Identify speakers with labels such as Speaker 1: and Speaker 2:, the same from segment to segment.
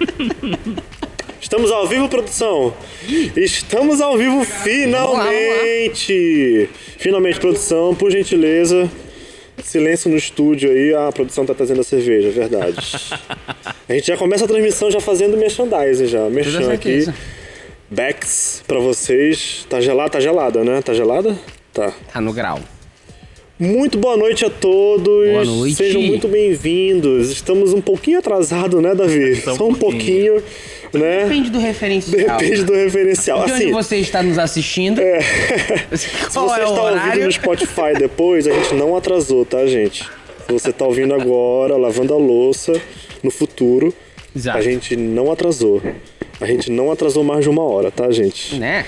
Speaker 1: Estamos ao vivo, produção? Estamos ao vivo finalmente! Finalmente, produção, por gentileza. Silêncio no estúdio aí, a produção tá trazendo a cerveja, é verdade. A gente já começa a transmissão já fazendo merchandising já, merchan aqui. Becks pra vocês. Tá gelada, tá gelada, né? Tá gelada? Tá.
Speaker 2: Tá no grau.
Speaker 1: Muito boa noite a todos.
Speaker 2: Boa noite.
Speaker 1: Sejam muito bem-vindos. Estamos um pouquinho atrasados, né, Davi?
Speaker 3: Só um
Speaker 1: Só um pouquinho, né?
Speaker 2: Depende do referencial.
Speaker 1: Depende do referencial.
Speaker 2: De onde
Speaker 1: Assim,
Speaker 2: você está nos assistindo?
Speaker 1: É.
Speaker 2: Se
Speaker 1: se você está ouvindo no Spotify depois, a gente não atrasou, tá, gente? Se você tá ouvindo agora, lavando a louça, no futuro,
Speaker 2: Exato.
Speaker 1: a gente não atrasou. A gente não atrasou mais de uma hora, tá, gente?
Speaker 2: Né?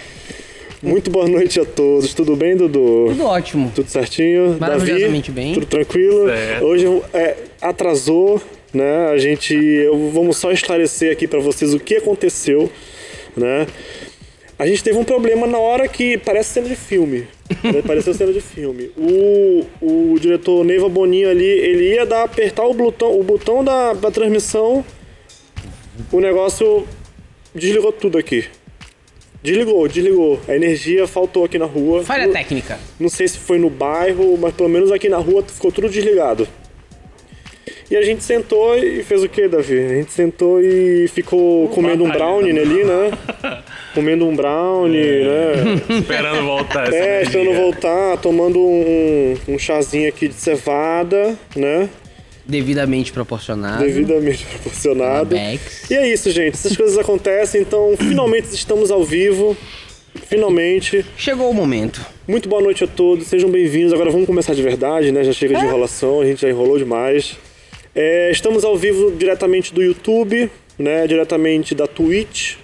Speaker 1: Muito boa noite a todos. Tudo bem, Dudu?
Speaker 2: Tudo ótimo.
Speaker 1: Tudo certinho?
Speaker 2: Maravilhosamente
Speaker 1: Davi,
Speaker 2: bem.
Speaker 1: Tudo tranquilo?
Speaker 3: Certo.
Speaker 1: Hoje é, atrasou, né? A gente. Eu, vamos só esclarecer aqui pra vocês o que aconteceu, né? A gente teve um problema na hora que parece cena de filme. né? Pareceu cena de filme. O, o diretor Neiva Boninho ali, ele ia dar, apertar o botão, o botão da, da transmissão, o negócio desligou tudo aqui. Desligou, desligou. A energia faltou aqui na rua.
Speaker 2: Falha
Speaker 1: Não-
Speaker 2: técnica.
Speaker 1: não sei se foi no bairro, mas pelo menos aqui na rua ficou tudo desligado. E a gente sentou e fez o que, Davi? A gente sentou e ficou comendo um brownie ali, né? Comendo um brownie, né?
Speaker 3: Esperando voltar essa
Speaker 1: É, esperando voltar, tomando um, um chazinho aqui de cevada, né?
Speaker 2: Devidamente proporcionado.
Speaker 1: Devidamente proporcionado.
Speaker 2: Bex.
Speaker 1: E é isso, gente. Essas coisas acontecem, então finalmente estamos ao vivo. Finalmente.
Speaker 2: Chegou o momento.
Speaker 1: Muito boa noite a todos, sejam bem-vindos. Agora vamos começar de verdade, né? Já chega de enrolação, a gente já enrolou demais. É, estamos ao vivo diretamente do YouTube, né? Diretamente da Twitch.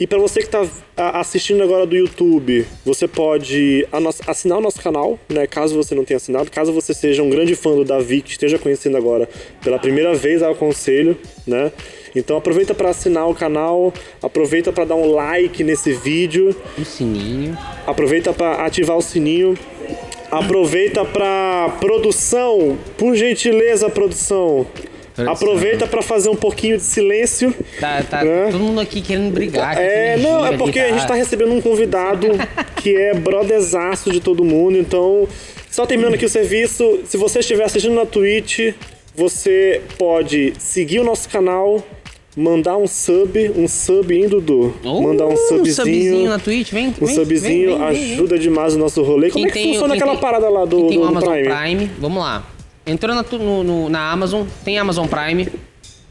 Speaker 1: E para você que está assistindo agora do YouTube, você pode assinar o nosso canal, né? Caso você não tenha assinado, caso você seja um grande fã do Davi, que esteja conhecendo agora pela primeira vez, eu aconselho, né? Então aproveita para assinar o canal, aproveita para dar um like nesse vídeo.
Speaker 2: O sininho.
Speaker 1: Aproveita para ativar o sininho. Aproveita para produção, por gentileza, produção. Aproveita para fazer um pouquinho de silêncio.
Speaker 2: Tá, tá
Speaker 1: Né?
Speaker 2: todo mundo aqui querendo brigar.
Speaker 1: É, não, é porque
Speaker 2: ali,
Speaker 1: a gente tá recebendo um convidado que é brotherzaço de todo mundo, então, só terminando aqui o serviço, se você estiver assistindo na Twitch, você pode seguir o nosso canal, mandar um sub, um sub, hein, Dudu?
Speaker 2: Oh,
Speaker 1: mandar um subzinho.
Speaker 2: subzinho na Twitch, vem.
Speaker 1: Um
Speaker 2: vem,
Speaker 1: subzinho
Speaker 2: vem, vem, vem, vem.
Speaker 1: ajuda demais o nosso rolê. Como é que
Speaker 2: tem-
Speaker 1: funciona
Speaker 2: quem
Speaker 1: aquela
Speaker 2: tem-
Speaker 1: parada lá do,
Speaker 2: quem tem
Speaker 1: do
Speaker 2: o Amazon
Speaker 1: Prime?
Speaker 2: Prime? vamos lá. Entrou na, no- no- na Amazon, tem Amazon Prime.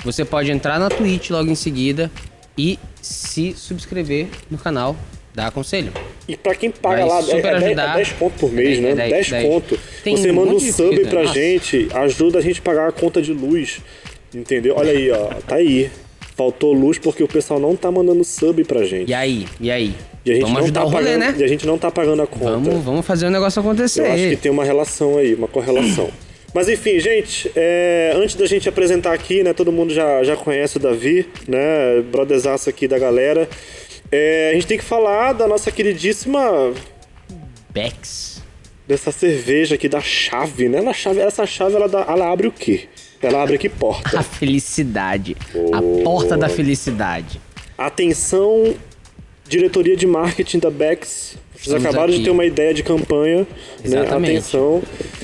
Speaker 2: Você pode entrar na Twitch logo em seguida e se subscrever no canal da Aconselho.
Speaker 1: E pra quem paga
Speaker 2: Vai
Speaker 1: lá, é,
Speaker 2: super
Speaker 1: é, 10,
Speaker 2: ajudar.
Speaker 1: é 10 pontos por mês,
Speaker 2: É
Speaker 1: né?
Speaker 2: 10,
Speaker 1: 10,
Speaker 2: 10.
Speaker 1: pontos.
Speaker 2: Tem
Speaker 1: Você
Speaker 2: um
Speaker 1: manda um sub pra
Speaker 2: nossa.
Speaker 1: gente, ajuda a gente a pagar a conta de luz. Entendeu? Olha aí, ó. Tá aí. Faltou luz porque o pessoal não tá mandando sub pra gente.
Speaker 2: E aí? E aí?
Speaker 1: E a gente
Speaker 2: vamos
Speaker 1: não
Speaker 2: ajudar
Speaker 1: tá
Speaker 2: o rolê,
Speaker 1: pagando,
Speaker 2: né?
Speaker 1: E a gente não tá pagando a conta.
Speaker 2: Vamos, vamos fazer o negócio acontecer.
Speaker 1: Eu acho que tem uma relação aí, uma correlação. Mas enfim, gente, é, antes da gente apresentar aqui, né? Todo mundo já, já conhece o Davi, né? Brotherzaço aqui da galera. É, a gente tem que falar da nossa queridíssima.
Speaker 2: Bex.
Speaker 1: Dessa cerveja aqui da chave, né? Ela chave, essa chave ela, dá- ela abre o quê? Ela abre que porta?
Speaker 2: A felicidade. A porta da felicidade.
Speaker 1: Atenção, diretoria de marketing da Bex. Vocês acabaram de
Speaker 2: aqui.
Speaker 1: ter uma ideia de campanha. Né?
Speaker 2: Exatamente.
Speaker 1: Atenção.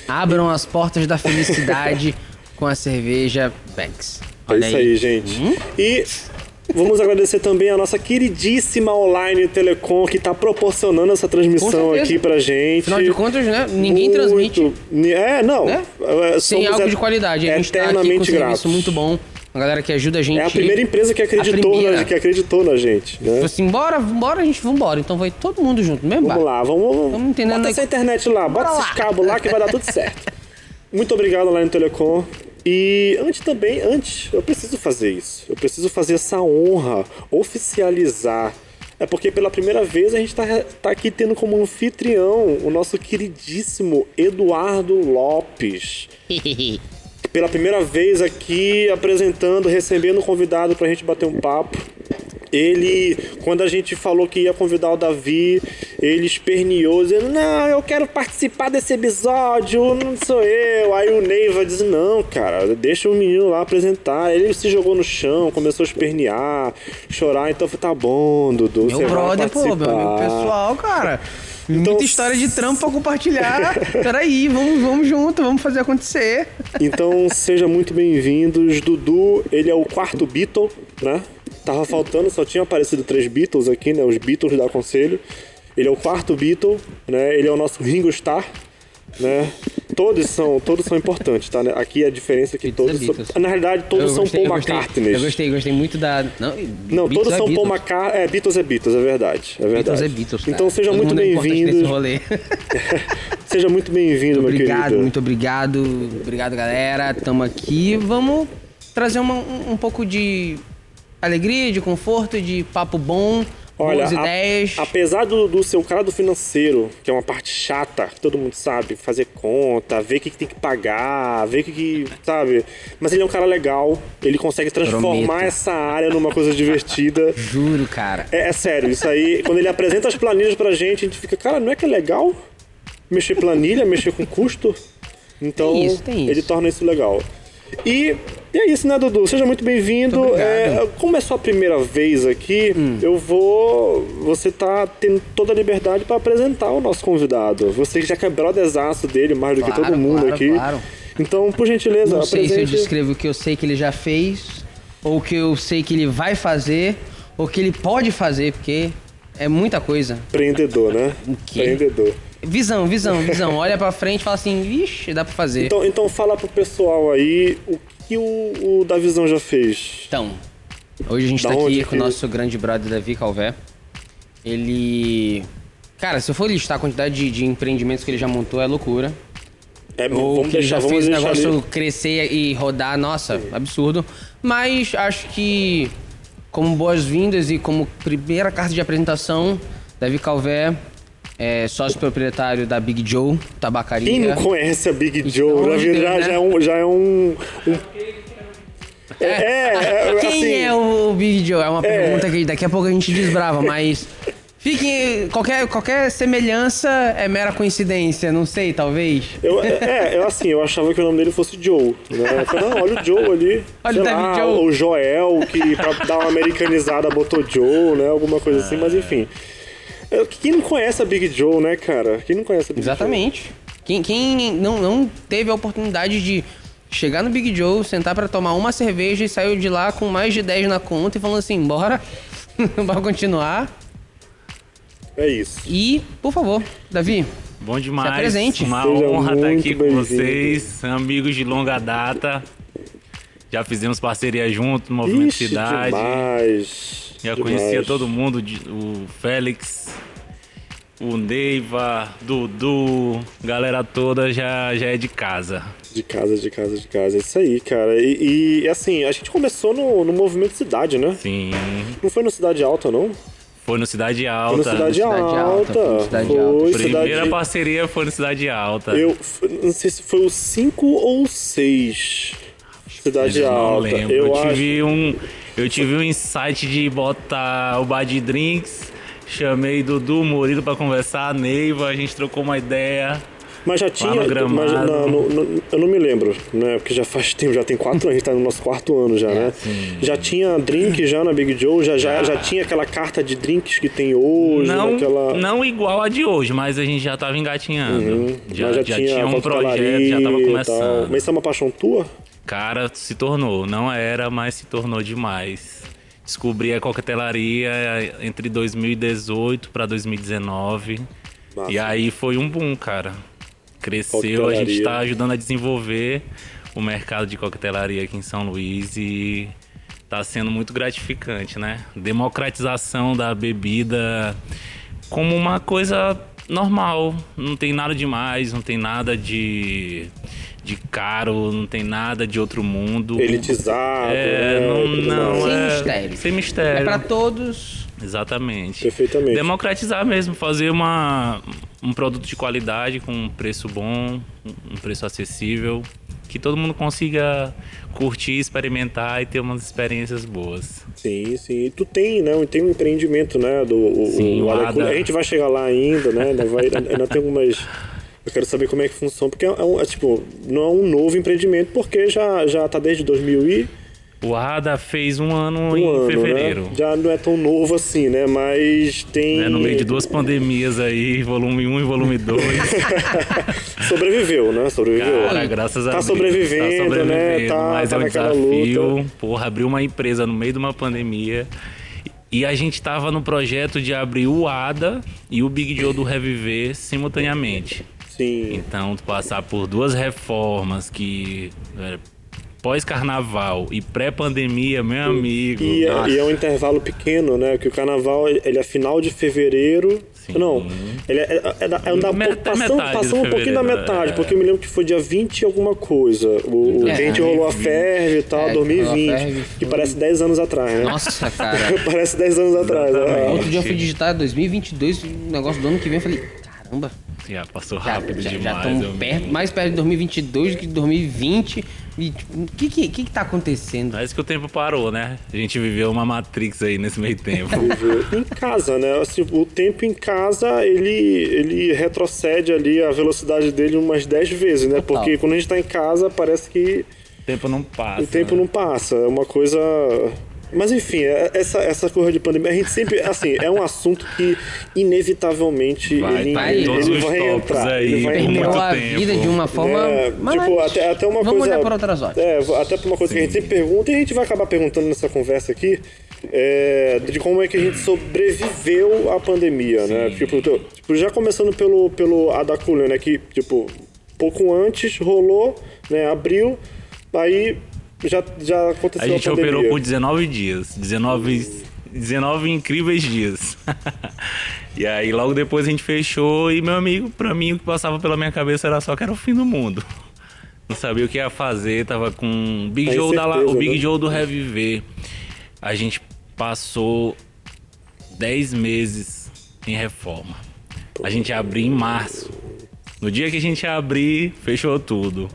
Speaker 2: Abram as portas da felicidade com a cerveja Bex.
Speaker 1: É
Speaker 2: Olha
Speaker 1: isso aí, gente. E vamos agradecer também a nossa queridíssima Online Telecom que está proporcionando essa transmissão aqui pra gente.
Speaker 2: Afinal de contas, né? Ninguém
Speaker 1: Muito-
Speaker 2: transmite
Speaker 1: É, não.
Speaker 2: Né?
Speaker 1: É,
Speaker 2: sem algo
Speaker 1: et-
Speaker 2: de qualidade. A gente tá aqui com um
Speaker 1: eternamente
Speaker 2: serviço
Speaker 1: gratos.
Speaker 2: muito bom. A galera que ajuda a gente.
Speaker 1: É a primeira empresa que acreditou. Na, que acreditou na gente. Né?
Speaker 2: Falou assim, bora, bora, a gente, vambora. Então vai todo mundo junto, mesmo
Speaker 1: Vamos lá, vamos,
Speaker 2: Vamos entendendo
Speaker 1: bota
Speaker 2: aí.
Speaker 1: essa internet lá, bota
Speaker 2: Bora
Speaker 1: esses
Speaker 2: lá.
Speaker 1: cabos lá que vai dar tudo certo. Muito obrigado, Online Telecom. E antes também, antes, eu preciso fazer isso. Eu preciso fazer essa honra, oficializar. É porque pela primeira vez a gente tá, tá aqui tendo como anfitrião o nosso queridíssimo Eduardo Lopes. Pela primeira vez aqui apresentando, recebendo um convidado pra gente bater um papo. Ele, quando a gente falou que ia convidar o Davi, ele esperneou, dizendo: Não, eu quero participar desse episódio, não sou eu. Aí o Neiva diz: Não, cara, deixa o menino lá apresentar. Ele se jogou no chão, começou a espernear, chorar. Então falei: Tá bom, Dudu.
Speaker 2: Meu
Speaker 1: você
Speaker 2: brother,
Speaker 1: vai
Speaker 2: pô, meu amigo
Speaker 1: participar."
Speaker 2: pessoal, cara.
Speaker 1: Então-
Speaker 2: Muita história de trampo pra compartilhar. Peraí, vamos, vamos junto, vamos fazer acontecer.
Speaker 1: Então sejam muito bem-vindos. Dudu, ele é o quarto Beatle, né? Tava faltando, só tinha aparecido três Beatles aqui, né? Os Beatles da Conselho. Ele é o quarto Beatle, né? Ele é o nosso Ringo Starr, né? Todos são, todos são importantes, tá? né? Aqui a diferença é que todos são, na realidade todos
Speaker 2: Eu
Speaker 1: são
Speaker 2: gostei,
Speaker 1: Paul McCartney.
Speaker 2: Eu gostei, gostei muito da. Não,
Speaker 1: Não, todos
Speaker 2: é
Speaker 1: são Paul. McCartney. É, Beatles é Beatles, é verdade. É verdade.
Speaker 2: Beatles é Beatles. cara.
Speaker 1: Então sejam
Speaker 2: Todo
Speaker 1: muito
Speaker 2: é rolê.
Speaker 1: Seja muito bem-vindo, meu
Speaker 2: Obrigado,
Speaker 1: querido.
Speaker 2: muito obrigado. Obrigado, galera. Tamo aqui. Vamos trazer uma- um, um pouco de alegria, de conforto, de papo bom,
Speaker 1: Olha, a-
Speaker 2: ideias.
Speaker 1: apesar do, do seu cara do financeiro, que é uma parte chata, que todo mundo sabe, fazer conta, ver o que, que tem que pagar, ver o que, que. sabe? Mas ele é um cara legal, ele consegue transformar
Speaker 2: Prometo.
Speaker 1: essa área numa coisa divertida.
Speaker 2: Juro, cara.
Speaker 1: É, é sério, isso aí, quando ele apresenta as planilhas pra gente, a gente fica, cara, não é que é legal mexer planilha, mexer com custo? Então,
Speaker 2: Tem isso, tem
Speaker 1: ele
Speaker 2: isso.
Speaker 1: torna isso legal. E, e é isso, né, Dudu? Seja muito bem-vindo.
Speaker 2: Hum.
Speaker 1: É, como é sua primeira vez aqui, eu vou. Você tá tendo toda a liberdade pra apresentar o nosso convidado. Você que já quebrou o desaço dele mais do que
Speaker 2: Claro,
Speaker 1: todo mundo
Speaker 2: claro,
Speaker 1: aqui.
Speaker 2: claro.
Speaker 1: Então, por gentileza,
Speaker 2: Não sei se eu descrevo o que eu sei que ele já fez, ou o que eu sei que ele vai fazer, ou o que ele pode fazer, porque é muita coisa.
Speaker 1: Empreendedor, né?
Speaker 2: O quê?
Speaker 1: Empreendedor.
Speaker 2: Visão, visão, visão. Olha pra frente e fala assim, vixe, dá pra fazer.
Speaker 1: Então, então fala pro pessoal aí o que o, o Davizão já fez.
Speaker 2: Então, hoje a gente
Speaker 1: Da
Speaker 2: tá aqui com o nosso grande brother Davi Calvé. Ele. Cara, se eu for listar a quantidade de, de empreendimentos que ele já montou, é loucura.
Speaker 1: É,
Speaker 2: Ou
Speaker 1: vamos
Speaker 2: que ele
Speaker 1: deixar,
Speaker 2: já fez o negócio
Speaker 1: ali.
Speaker 2: crescer e rodar, nossa, absurdo. Mas acho que, como boas-vindas e como primeira carta de apresentação, Davi Calvé é sócio proprietário da Big Joe Tabacaria.
Speaker 1: Quem não conhece a Big Joe? verdade,
Speaker 2: Deus,
Speaker 1: já,
Speaker 2: né?
Speaker 1: é um. Já é um, um- É, é,
Speaker 2: Quem
Speaker 1: assim,
Speaker 2: é o Big Joe? É uma pergunta que daqui a pouco a gente desbrava, mas. Fiquem. Qualquer, qualquer semelhança é mera coincidência, não sei, talvez.
Speaker 1: Eu, é, eu, assim, eu achava que o nome dele fosse Joe. Né? Eu falei, não, olha o Joe ali.
Speaker 2: Olha o David
Speaker 1: lá,
Speaker 2: Joe.
Speaker 1: O Joel, que pra dar uma americanizada botou Joe, né? Alguma coisa assim, mas enfim. É, Quem não conhece a Big Joe, né, cara? Quem não conhece a Big Joe?
Speaker 2: Exatamente. Quem, quem não, não teve a oportunidade de chegar no Big Joe, sentar pra tomar uma cerveja e saiu de lá com mais de 10 na conta e falando assim, bora, bora continuar.
Speaker 1: É isso.
Speaker 2: E, por favor, Davi,
Speaker 3: Bom demais.
Speaker 2: Se apresente.
Speaker 3: Uma
Speaker 1: Seja
Speaker 3: honra estar
Speaker 1: muito
Speaker 3: aqui com vocês, amigos de longa data. Já fizemos parceria junto no Movimento
Speaker 1: Ixi,
Speaker 3: Cidade.
Speaker 1: demais.
Speaker 3: Já
Speaker 1: demais.
Speaker 3: conhecia todo mundo, o Félix, o Neiva, Dudu, galera toda já, já é de casa.
Speaker 1: De casa, de casa, de casa. É isso aí, cara. E, e, assim, a gente começou no, no movimento Cidade, né?
Speaker 3: Sim.
Speaker 1: Não foi no Cidade Alta, não?
Speaker 3: Foi no Cidade
Speaker 1: Foi
Speaker 3: Alta.
Speaker 1: no Cidade,
Speaker 2: Cidade
Speaker 1: Alta.
Speaker 2: Alta, foi no Cidade
Speaker 1: Foi,
Speaker 2: Alta.
Speaker 3: Primeira
Speaker 1: Cidade...
Speaker 3: parceria foi no Cidade Alta.
Speaker 1: Eu não sei se foi o 5 ou 6. Cidade
Speaker 3: Eu não
Speaker 1: Alta.
Speaker 3: lembro.
Speaker 1: Eu,
Speaker 3: Eu,
Speaker 1: acho.
Speaker 3: tive um, eu tive um insight de botar o bar de drinks. Chamei Dudu, Murilo pra conversar, Neiva, a gente trocou uma ideia.
Speaker 1: Mas já tinha. Mas, não, não- não- eu não me lembro, né? Porque já faz tempo, já tem 4 anos, a gente tá no nosso quarto ano já, né? Já tinha drink já na Big Joe, já, já, já tinha aquela carta de drinks que tem hoje,
Speaker 3: Não,
Speaker 1: naquela.
Speaker 3: não igual a de hoje, mas a gente já tava engatinhando. Já,
Speaker 1: Uhum. mas
Speaker 3: já, tinha um projeto, já tava começando.
Speaker 1: Mas isso é uma paixão tua?
Speaker 3: Cara, se tornou. Não era, mas se tornou demais. Descobri a coquetelaria entre 2018 para 2019.
Speaker 1: Massa.
Speaker 3: E aí foi um boom, cara. Cresceu, a gente tá ajudando a desenvolver o mercado de coquetelaria aqui em São Luís e tá sendo muito gratificante, né? Democratização da bebida como uma coisa normal, não tem nada demais, não tem nada de de caro, não tem nada de outro mundo.
Speaker 1: Elitizado.
Speaker 3: É,
Speaker 1: né,
Speaker 3: não, não
Speaker 1: mais.
Speaker 2: Sem
Speaker 3: é,
Speaker 2: mistério.
Speaker 3: Sem mistério.
Speaker 2: é pra todos.
Speaker 3: Exatamente.
Speaker 1: Perfeitamente.
Speaker 3: Democratizar mesmo, fazer uma, um produto de qualidade com um preço bom, um preço acessível que todo mundo consiga curtir, experimentar e ter umas experiências boas.
Speaker 1: Sim, sim. E tu tem, né? Tem um empreendimento, né? Do, o,
Speaker 3: Sim,
Speaker 1: o Ada. A gente vai chegar lá ainda, né? Ainda, vai, ainda tem algumas. Eu quero saber como é que funciona, porque é, um, é, tipo, não é um novo empreendimento, porque já, já tá desde 2000 e
Speaker 3: O ADA fez um ano
Speaker 1: um
Speaker 3: em
Speaker 1: ano,
Speaker 3: fevereiro.
Speaker 1: né? Já não é tão novo assim, né? Mas tem.
Speaker 3: né, no meio de duas pandemias aí, volume 1 e volume 2.
Speaker 1: Sobreviveu, né? Sobreviveu.
Speaker 3: Cara, graças a
Speaker 1: Tá
Speaker 3: Deus.
Speaker 1: sobrevivendo, né? Tá-
Speaker 3: mas
Speaker 1: tá
Speaker 3: é um desafio.
Speaker 1: luta.
Speaker 3: Porra, abrir uma empresa no meio de uma pandemia. E a gente tava no projeto de abrir o ADA e o Big Joe do Reviver simultaneamente.
Speaker 1: Sim.
Speaker 3: Então, tu passar por duas reformas que. É, Pós-carnaval e pré-pandemia, meu amigo.
Speaker 1: E é, e é um intervalo pequeno, né? Que o carnaval ele é final de fevereiro.
Speaker 3: Sim.
Speaker 1: Não, ele é, é, é, da- é da-
Speaker 3: Met-
Speaker 1: passando, passando um pouquinho da metade,
Speaker 3: é.
Speaker 1: porque eu me lembro que foi dia 20 e alguma coisa. O, o
Speaker 2: É,
Speaker 1: gente rolou a ferve e tal,
Speaker 2: É,
Speaker 1: 2020,
Speaker 2: rolou a ferve,
Speaker 1: que parece 10 anos atrás, né?
Speaker 2: Nossa, cara.
Speaker 1: parece 10 anos atrás. Né?
Speaker 2: Outro dia eu fui digitar 2022, o negócio do ano que vem, eu falei, caramba,
Speaker 3: Já passou
Speaker 2: já
Speaker 3: rápido
Speaker 2: já, já
Speaker 3: demais.
Speaker 2: estamos
Speaker 3: meu
Speaker 2: perto, mais perto de 2022 do que de 2020. E, tipo, o que que, que que tá acontecendo?
Speaker 3: Parece que o tempo parou, né? A gente viveu uma Matrix aí nesse meio tempo.
Speaker 1: Em casa, né? Assim, o tempo em casa, ele, ele retrocede ali a velocidade dele umas 10 vezes, né?
Speaker 2: Total.
Speaker 1: Porque quando a gente tá em casa, parece que
Speaker 3: o tempo não passa.
Speaker 1: o tempo
Speaker 3: né?
Speaker 1: não passa. É uma coisa. Mas enfim, é- essa, essa coisa de pandemia, a gente sempre, assim, é um assunto que inevitavelmente
Speaker 3: Vai,
Speaker 1: ele,
Speaker 2: tá
Speaker 1: ele
Speaker 3: os
Speaker 1: vai entrar.
Speaker 3: aí,
Speaker 1: ele vai
Speaker 3: por
Speaker 1: entrar.
Speaker 2: A
Speaker 3: tempo.
Speaker 2: vida de uma forma.
Speaker 1: É,
Speaker 2: mas-
Speaker 1: tipo, até, até uma
Speaker 2: Vamos
Speaker 1: coisa.
Speaker 2: olhar para outras óticas.
Speaker 1: É, até pra uma coisa que a gente sempre pergunta e a gente vai acabar perguntando nessa conversa aqui. é, de como é que a gente sobreviveu à pandemia, né? Tipo, tô- tipo, já começando pelo, pelo Adaculio, né? Que, tipo, pouco antes rolou, né? Abril, aí já, já aconteceu
Speaker 3: A gente
Speaker 1: pandemia.
Speaker 3: operou por 19 dias. 19, 19 incríveis dias. e aí logo depois a gente fechou e, meu amigo, pra mim o que passava pela minha cabeça era só que era o fim do mundo. Não sabia o que ia fazer, tava com o Big Joe da o Big
Speaker 1: né?
Speaker 3: Joe do Reviver. A gente passou 10 meses em reforma. A gente abriu em março. No dia que a gente abrir, fechou tudo.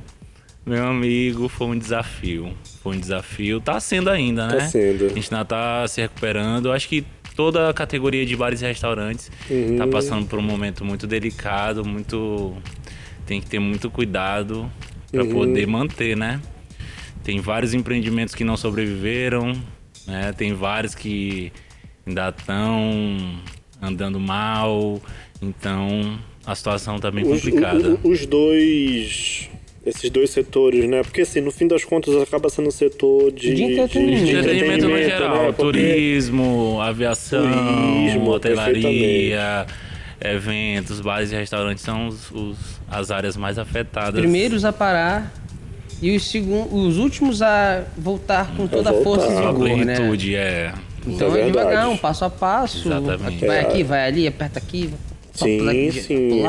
Speaker 3: Meu amigo, foi um desafio. Foi um desafio. Tá sendo ainda, né?
Speaker 1: Tá sendo.
Speaker 3: A gente ainda tá se recuperando. Acho que toda a categoria de bares e restaurantes
Speaker 1: Uhum.
Speaker 3: tá passando por um momento muito delicado, muito. Tem que ter muito cuidado para
Speaker 1: Uhum.
Speaker 3: poder manter, né? Tem vários empreendimentos que não sobreviveram, né? Tem vários que ainda estão andando mal. Então a situação tá bem complicada.
Speaker 1: os dois. Esses dois setores, né? Porque assim, no fim das contas acaba sendo um setor de,
Speaker 2: De entretenimento.
Speaker 1: de
Speaker 3: Entretenimento no
Speaker 1: entretenimento,
Speaker 3: geral,
Speaker 1: né?
Speaker 3: Turismo, aviação,
Speaker 1: Turismo,
Speaker 3: hotelaria, eventos, bares e restaurantes são os, os- as áreas mais afetadas.
Speaker 2: primeiros a parar e os, segun, os últimos a voltar com toda a força e
Speaker 3: a
Speaker 2: vigor, né?
Speaker 3: plenitude, é.
Speaker 2: Então
Speaker 1: é
Speaker 2: é devagar, um passo a passo.
Speaker 3: Exatamente.
Speaker 2: Vai
Speaker 1: É.
Speaker 2: aqui, vai ali, aperta aqui. só
Speaker 1: Sim, sim.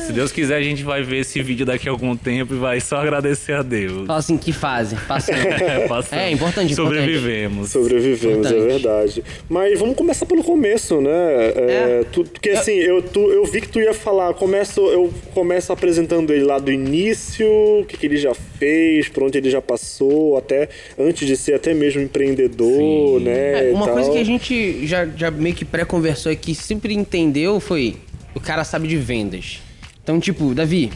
Speaker 3: Se Deus quiser, a gente vai ver esse vídeo daqui a algum tempo e vai só agradecer a Deus.
Speaker 2: Fala assim, que fase? Passando.
Speaker 3: É, passando.
Speaker 2: É, importante, importante.
Speaker 3: Sobrevivemos.
Speaker 1: Sobrevivemos, é
Speaker 2: Importante.
Speaker 1: verdade. Mas vamos começar pelo começo, né? É,
Speaker 2: É.
Speaker 1: tu- porque assim, eu, tu- eu vi que tu ia falar, começo, eu começo apresentando ele lá do início, o que, que ele já fez, por onde ele já passou, até antes de ser até mesmo empreendedor,
Speaker 3: Sim.
Speaker 1: né?
Speaker 2: É, uma coisa que a gente já, já meio que pré-conversou aqui, sempre entendeu foi o cara sabe de vendas. Então, tipo, Davi,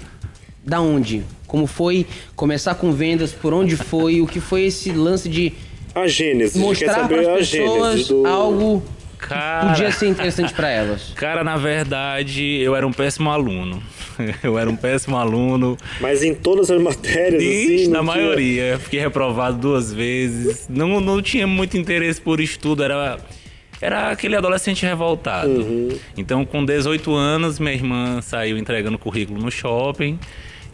Speaker 2: da onde? Como foi começar com vendas? Por onde foi? O que foi esse lance de
Speaker 1: A Gênesis, quer
Speaker 2: mostrar para as pessoas
Speaker 1: do...
Speaker 2: algo que
Speaker 3: Cara,
Speaker 2: podia ser interessante para elas?
Speaker 3: cara, na verdade, eu era um péssimo aluno. Eu era um péssimo aluno.
Speaker 1: Mas em todas as matérias,
Speaker 3: Ixi,
Speaker 1: assim...
Speaker 3: na
Speaker 1: tinha-
Speaker 3: maioria. Fiquei reprovado duas vezes. Não, não tinha muito interesse por estudo, era, era aquele adolescente revoltado.
Speaker 1: Uhum.
Speaker 3: Então, com 18 anos, minha irmã saiu entregando currículo no shopping.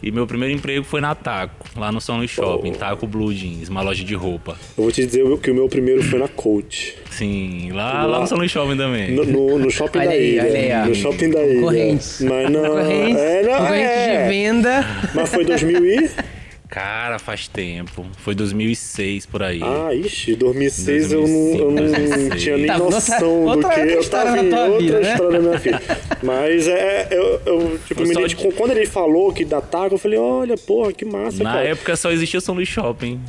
Speaker 3: E meu primeiro emprego foi na Taco, lá no São Luís Shopping, Taco Blue Jeans, uma loja de roupa.
Speaker 1: Eu vou te dizer que o meu primeiro foi na Coach.
Speaker 3: Sim, lá, lá no São Luís Shopping também.
Speaker 1: No, no, no shopping
Speaker 2: Olha
Speaker 1: da
Speaker 2: aí,
Speaker 1: ilha.
Speaker 2: olha aí.
Speaker 1: No shopping da ilha.
Speaker 2: Concorrentes.
Speaker 1: Mas não.
Speaker 2: Concorrentes,
Speaker 1: é, não,
Speaker 2: concorrentes
Speaker 1: é.
Speaker 2: de venda.
Speaker 1: Mas foi 2000 e...
Speaker 3: Cara, faz tempo. Foi 2006 por aí.
Speaker 1: Ah, ixi, 2006 eu não, eu não
Speaker 3: 2006.
Speaker 1: tinha nem
Speaker 2: Tá,
Speaker 1: noção
Speaker 2: outra-
Speaker 1: do
Speaker 2: outra
Speaker 1: que. Eu
Speaker 2: história
Speaker 1: tava
Speaker 2: na
Speaker 1: em outra
Speaker 2: vida, né?
Speaker 1: história da minha vida. Mas é, eu, eu tipo,
Speaker 3: Foi
Speaker 1: me
Speaker 3: só
Speaker 1: identifico- quando ele falou que da Taco, eu falei, olha, porra, que massa,
Speaker 3: Na
Speaker 1: cara.
Speaker 3: época só existia São Luís Shopping.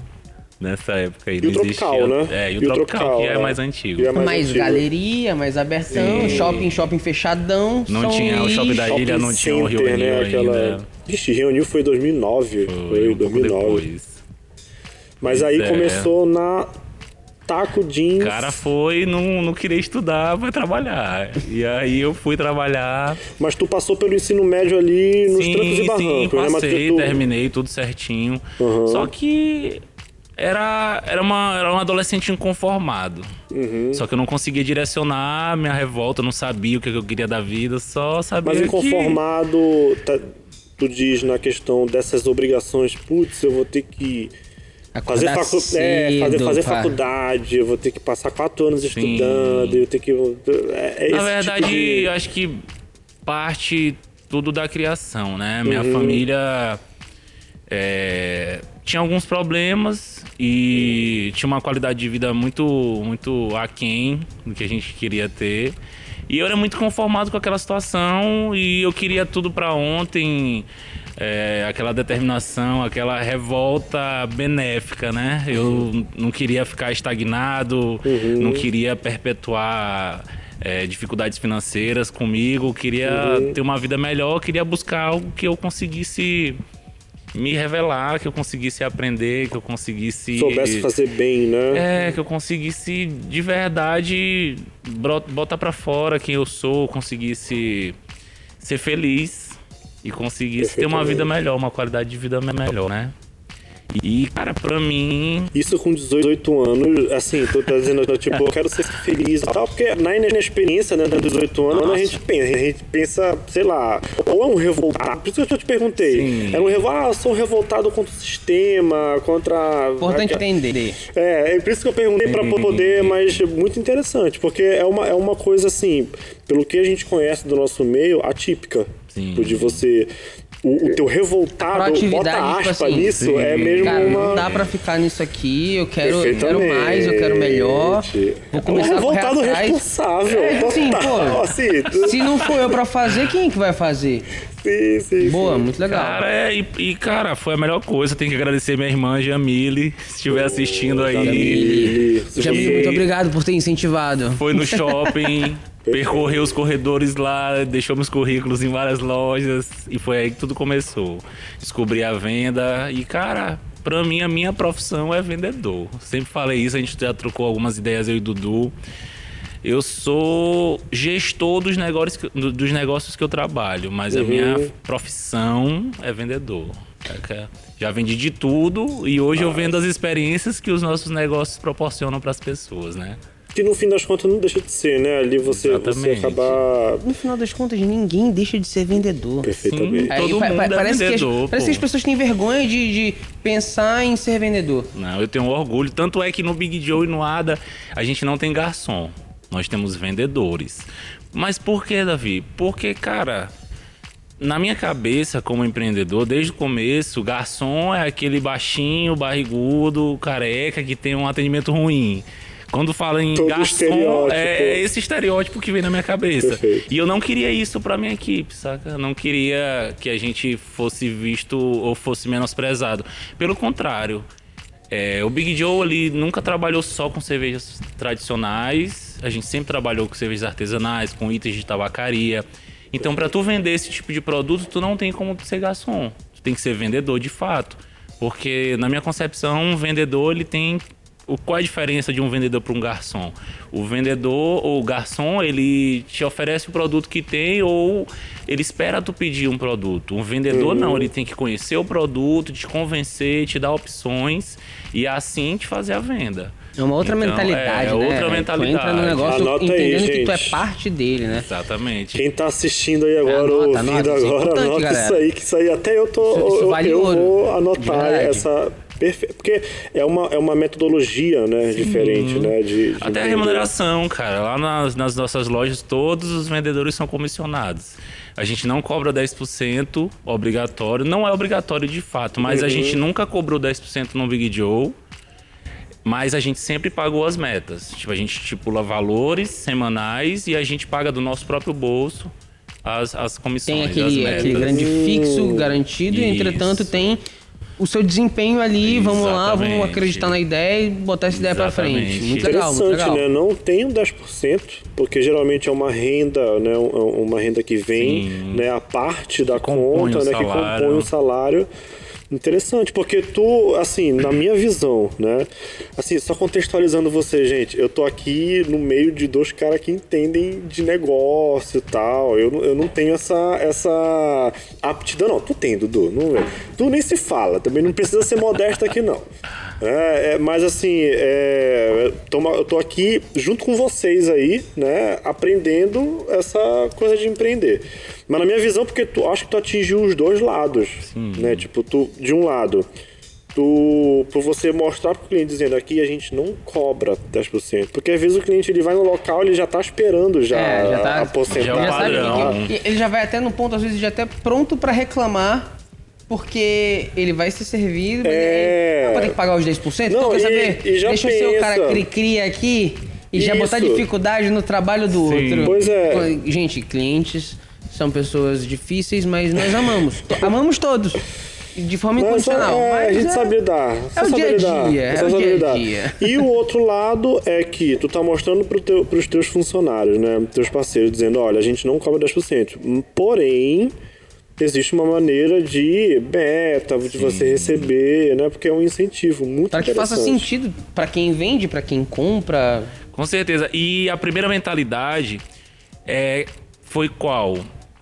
Speaker 3: Nessa época aí.
Speaker 1: E o Tropical,
Speaker 3: existia...
Speaker 1: né?
Speaker 3: É, e o, Tropical, que é
Speaker 1: é.
Speaker 3: mais antigo.
Speaker 1: E é mais
Speaker 2: mais
Speaker 1: antigo.
Speaker 2: galeria, mais abertão,
Speaker 3: Sim.
Speaker 2: shopping, shopping fechadão.
Speaker 3: Não
Speaker 2: São
Speaker 3: tinha o shopping da
Speaker 1: Shopping
Speaker 3: ilha, não tinha o Rio
Speaker 1: Center,
Speaker 3: Rio
Speaker 1: né? Aquela... Ixi, reuniu foi em 2009. Foi,
Speaker 3: Foi um pouco
Speaker 1: 2009.
Speaker 3: depois.
Speaker 1: Mas aí
Speaker 3: É.
Speaker 1: começou na Taco Jeans.
Speaker 3: O cara foi, não, não queria estudar, foi trabalhar. E aí eu fui trabalhar.
Speaker 1: Mas tu passou pelo ensino médio ali nos trancos e
Speaker 3: sim,
Speaker 1: barrancos, né? Mas
Speaker 3: passei,
Speaker 1: tu-
Speaker 3: terminei tudo certinho.
Speaker 1: Uhum.
Speaker 3: Só que era, era, uma, era um adolescente inconformado.
Speaker 1: Uhum.
Speaker 3: Só que eu não conseguia direcionar minha revolta, não sabia o que eu queria da vida, só sabia
Speaker 1: Mas
Speaker 3: que...
Speaker 1: inconformado, tá- tu diz na questão dessas obrigações, putz, eu vou ter que fazer, facu é, fazer,
Speaker 2: cedo,
Speaker 1: fazer faculdade, eu vou ter que passar quatro anos estudando, eu tenho que. É, é
Speaker 3: Na
Speaker 1: esse
Speaker 3: verdade,
Speaker 1: tipo de-
Speaker 3: eu acho que parte tudo da criação, né? Minha
Speaker 1: Uhum.
Speaker 3: família é, tinha alguns problemas e tinha uma qualidade de vida muito, muito aquém do que a gente queria ter. E eu era muito conformado com aquela situação e eu queria tudo pra ontem. é, aquela determinação, aquela revolta benéfica, né? Eu não queria ficar estagnado, não queria perpetuar é, dificuldades financeiras comigo, queria ter uma vida melhor, queria buscar algo que eu conseguisse me revelar, que eu conseguisse aprender, que eu conseguisse.
Speaker 1: soubesse fazer bem, né?
Speaker 3: É, que eu conseguisse de verdade botar pra fora quem eu sou, conseguisse ser feliz e conseguisse ter uma vida melhor, uma qualidade de vida me- melhor, né? E, cara, pra mim,
Speaker 1: Isso com 18 anos, assim, tô dizendo, tipo, eu quero ser feliz e tal, porque na inexperiência, né, dos 18 anos, a
Speaker 3: Nossa.
Speaker 1: gente pensa, a gente pensa, sei lá, ou é um revoltado, por isso que eu te perguntei,
Speaker 3: Sim.
Speaker 1: é um revoltado, ah, eu sou um revoltado contra o sistema, contra...
Speaker 2: Importante
Speaker 1: aque-
Speaker 2: entender.
Speaker 1: É, é por isso que eu perguntei pra poder, mas muito interessante, porque é uma, é uma coisa assim, pelo que a gente conhece do nosso meio, atípica.
Speaker 3: Sim.
Speaker 1: Tipo, De você. O, o teu revoltado, bota
Speaker 2: Proatividade, tipo
Speaker 1: aspa
Speaker 2: assim,
Speaker 1: nisso, é mesmo
Speaker 2: Cara,
Speaker 1: uma.
Speaker 2: não dá pra ficar nisso aqui, eu quero, eu quero mais, eu quero melhor. Vou
Speaker 1: É um
Speaker 2: começar a correr
Speaker 1: revoltado
Speaker 2: atrás.
Speaker 1: responsável.
Speaker 2: É, assim, pô,
Speaker 1: assim, tu-
Speaker 2: Se não for eu pra fazer, quem que vai fazer?
Speaker 1: sim, sim,
Speaker 2: Boa,
Speaker 1: sim.
Speaker 2: muito legal.
Speaker 3: cara, é, e, e, cara, foi a melhor coisa. Tenho que agradecer minha irmã Jamile, se estiver assistindo aí.
Speaker 1: Jamile,
Speaker 2: muito obrigado por ter incentivado.
Speaker 3: Foi no shopping, percorreu os corredores lá, deixou meus currículos em várias lojas e foi aí que tudo começou. Descobri a venda e, cara, pra mim a minha profissão é vendedor. Sempre falei isso, a gente já trocou algumas ideias eu e Dudu. Eu sou gestor dos negócios, dos negócios que eu trabalho, mas a minha profissão é vendedor. É Já vendi de tudo e hoje eu vendo as experiências que os nossos negócios proporcionam para as pessoas, né?
Speaker 1: Que no fim das contas não deixa de ser, né? Ali você, você acabar.
Speaker 2: No final das contas, ninguém deixa de ser vendedor.
Speaker 1: Perfeitamente.
Speaker 2: Aí,
Speaker 3: Todo
Speaker 2: pa-
Speaker 3: mundo é
Speaker 2: parece, que as,
Speaker 3: vendedor,
Speaker 2: parece que as pessoas têm vergonha de, de pensar em ser vendedor.
Speaker 3: Não, eu tenho orgulho. Tanto é que no Big Joe e no Ada a gente não tem garçom. Nós temos vendedores. Mas por que, Davi? Porque, cara, na minha cabeça, como empreendedor, desde o começo, garçom é aquele baixinho, barrigudo, careca que tem um atendimento ruim. Quando fala em
Speaker 1: Todo
Speaker 3: garçom, é esse estereótipo que vem na minha cabeça.
Speaker 1: Perfeito.
Speaker 3: E eu não queria isso pra minha equipe, saca? Eu não queria que a gente fosse visto ou fosse menosprezado. Pelo contrário, é, o Big Joe ali nunca trabalhou só com cervejas tradicionais. A gente sempre trabalhou com cervejas artesanais, com itens de tabacaria. Então, para tu vender esse tipo de produto, tu não tem como ser garçom. Tu tem que ser vendedor de fato. Porque, na minha concepção, um vendedor ele tem o, qual é a diferença de um vendedor para um garçom? O vendedor ou o garçom, ele te oferece o produto que tem ou ele espera tu pedir um produto. Um vendedor não, ele tem que conhecer o produto, te convencer, te dar opções e assim te fazer a venda.
Speaker 2: É uma outra
Speaker 3: Então,
Speaker 2: mentalidade,
Speaker 3: é,
Speaker 2: né?
Speaker 3: outra
Speaker 2: Tu
Speaker 3: mentalidade.
Speaker 2: entra no negócio
Speaker 1: Anota aí,
Speaker 2: entendendo que tu é parte dele, né?
Speaker 3: Exatamente.
Speaker 1: Quem tá assistindo aí agora,
Speaker 2: Anota,
Speaker 1: ouvindo
Speaker 2: anota, isso é
Speaker 1: agora,
Speaker 2: importante,
Speaker 1: anota
Speaker 2: galera.
Speaker 1: isso aí, que isso aí até eu tô.
Speaker 2: Isso- isso
Speaker 1: eu
Speaker 2: vale
Speaker 1: eu
Speaker 2: ouro,
Speaker 1: vou anotar essa, Perfeito. Porque é uma, é uma metodologia, né, diferente, né? De, de
Speaker 3: Até a
Speaker 1: vender.
Speaker 3: remuneração, cara. Lá nas, nas nossas lojas, todos os vendedores são comissionados. A gente não cobra 10% obrigatório. Não é obrigatório de fato, mas a
Speaker 1: Uhum.
Speaker 3: gente nunca cobrou 10% no Big Joe. Mas a gente sempre pagou as metas. Tipo, a gente estipula valores semanais e a gente paga do nosso próprio bolso as, as comissões.
Speaker 2: Tem
Speaker 3: as
Speaker 2: aquele,
Speaker 3: metas.
Speaker 2: aquele grande fixo
Speaker 1: Hum,
Speaker 2: garantido, e entretanto
Speaker 3: isso.
Speaker 2: tem o seu desempenho ali, vamos lá, vamos acreditar na ideia e botar essa ideia pra frente. Muito legal, muito
Speaker 1: Interessante,
Speaker 2: legal.
Speaker 1: né? Não tem um 10%, porque geralmente é uma renda, né? um- Uma renda que vem,
Speaker 3: Sim.
Speaker 1: né? A parte da
Speaker 3: compõe
Speaker 1: conta, né? Que compõe o salário. Interessante, porque tu, assim, na minha visão, né? Assim, só contextualizando você, gente, eu tô aqui no meio de dois caras que entendem de negócio e tal. Eu, eu não tenho essa, essa aptidão, não. Tu tem, Dudu. Não, é. tu nem se fala, também não precisa ser modesto aqui, não. É, é, mas assim, é, eu tô aqui junto com vocês aí, né, aprendendo essa coisa de empreender. Mas na minha visão, porque tu acho que tu atingiu os dois lados, né? Tipo, tu de um lado, tu por você mostrar pro cliente dizendo aqui a gente não cobra 10%, porque às vezes o cliente ele vai no local, ele já tá esperando já,
Speaker 2: É, já tá.
Speaker 1: a porcentagem.
Speaker 3: Já é
Speaker 2: já sabe que ele já vai até no ponto, às vezes, já até pronto pra reclamar, porque ele vai ser servido, mas
Speaker 1: É.
Speaker 2: ele não vai ter que pagar os 10%.
Speaker 1: Não,
Speaker 2: então, quer
Speaker 1: e-
Speaker 2: saber?
Speaker 1: e já
Speaker 2: Deixa eu ser o cara
Speaker 1: pensa.
Speaker 2: cri-cri aqui e já botar
Speaker 1: Isso.
Speaker 2: dificuldade no trabalho do
Speaker 3: Sim.
Speaker 2: outro.
Speaker 1: Pois é.
Speaker 2: Gente, clientes são pessoas difíceis, mas nós amamos. Amamos todos. De forma
Speaker 1: Mas,
Speaker 2: incondicional.
Speaker 1: é,
Speaker 2: mas
Speaker 1: a gente
Speaker 2: é-
Speaker 1: sabe lidar.
Speaker 2: é o
Speaker 1: sabe
Speaker 2: dia a dia, é o dia a dia.
Speaker 1: E o outro lado é que tu tá mostrando pro teu, pros teus funcionários, né? Teus parceiros, dizendo, olha, a gente não cobra 10%. Porém, existe uma maneira de beta, de você receber, né? Porque é um incentivo muito
Speaker 2: Para que faça sentido pra quem vende, pra quem compra.
Speaker 3: Com certeza. E a primeira mentalidade é, foi qual?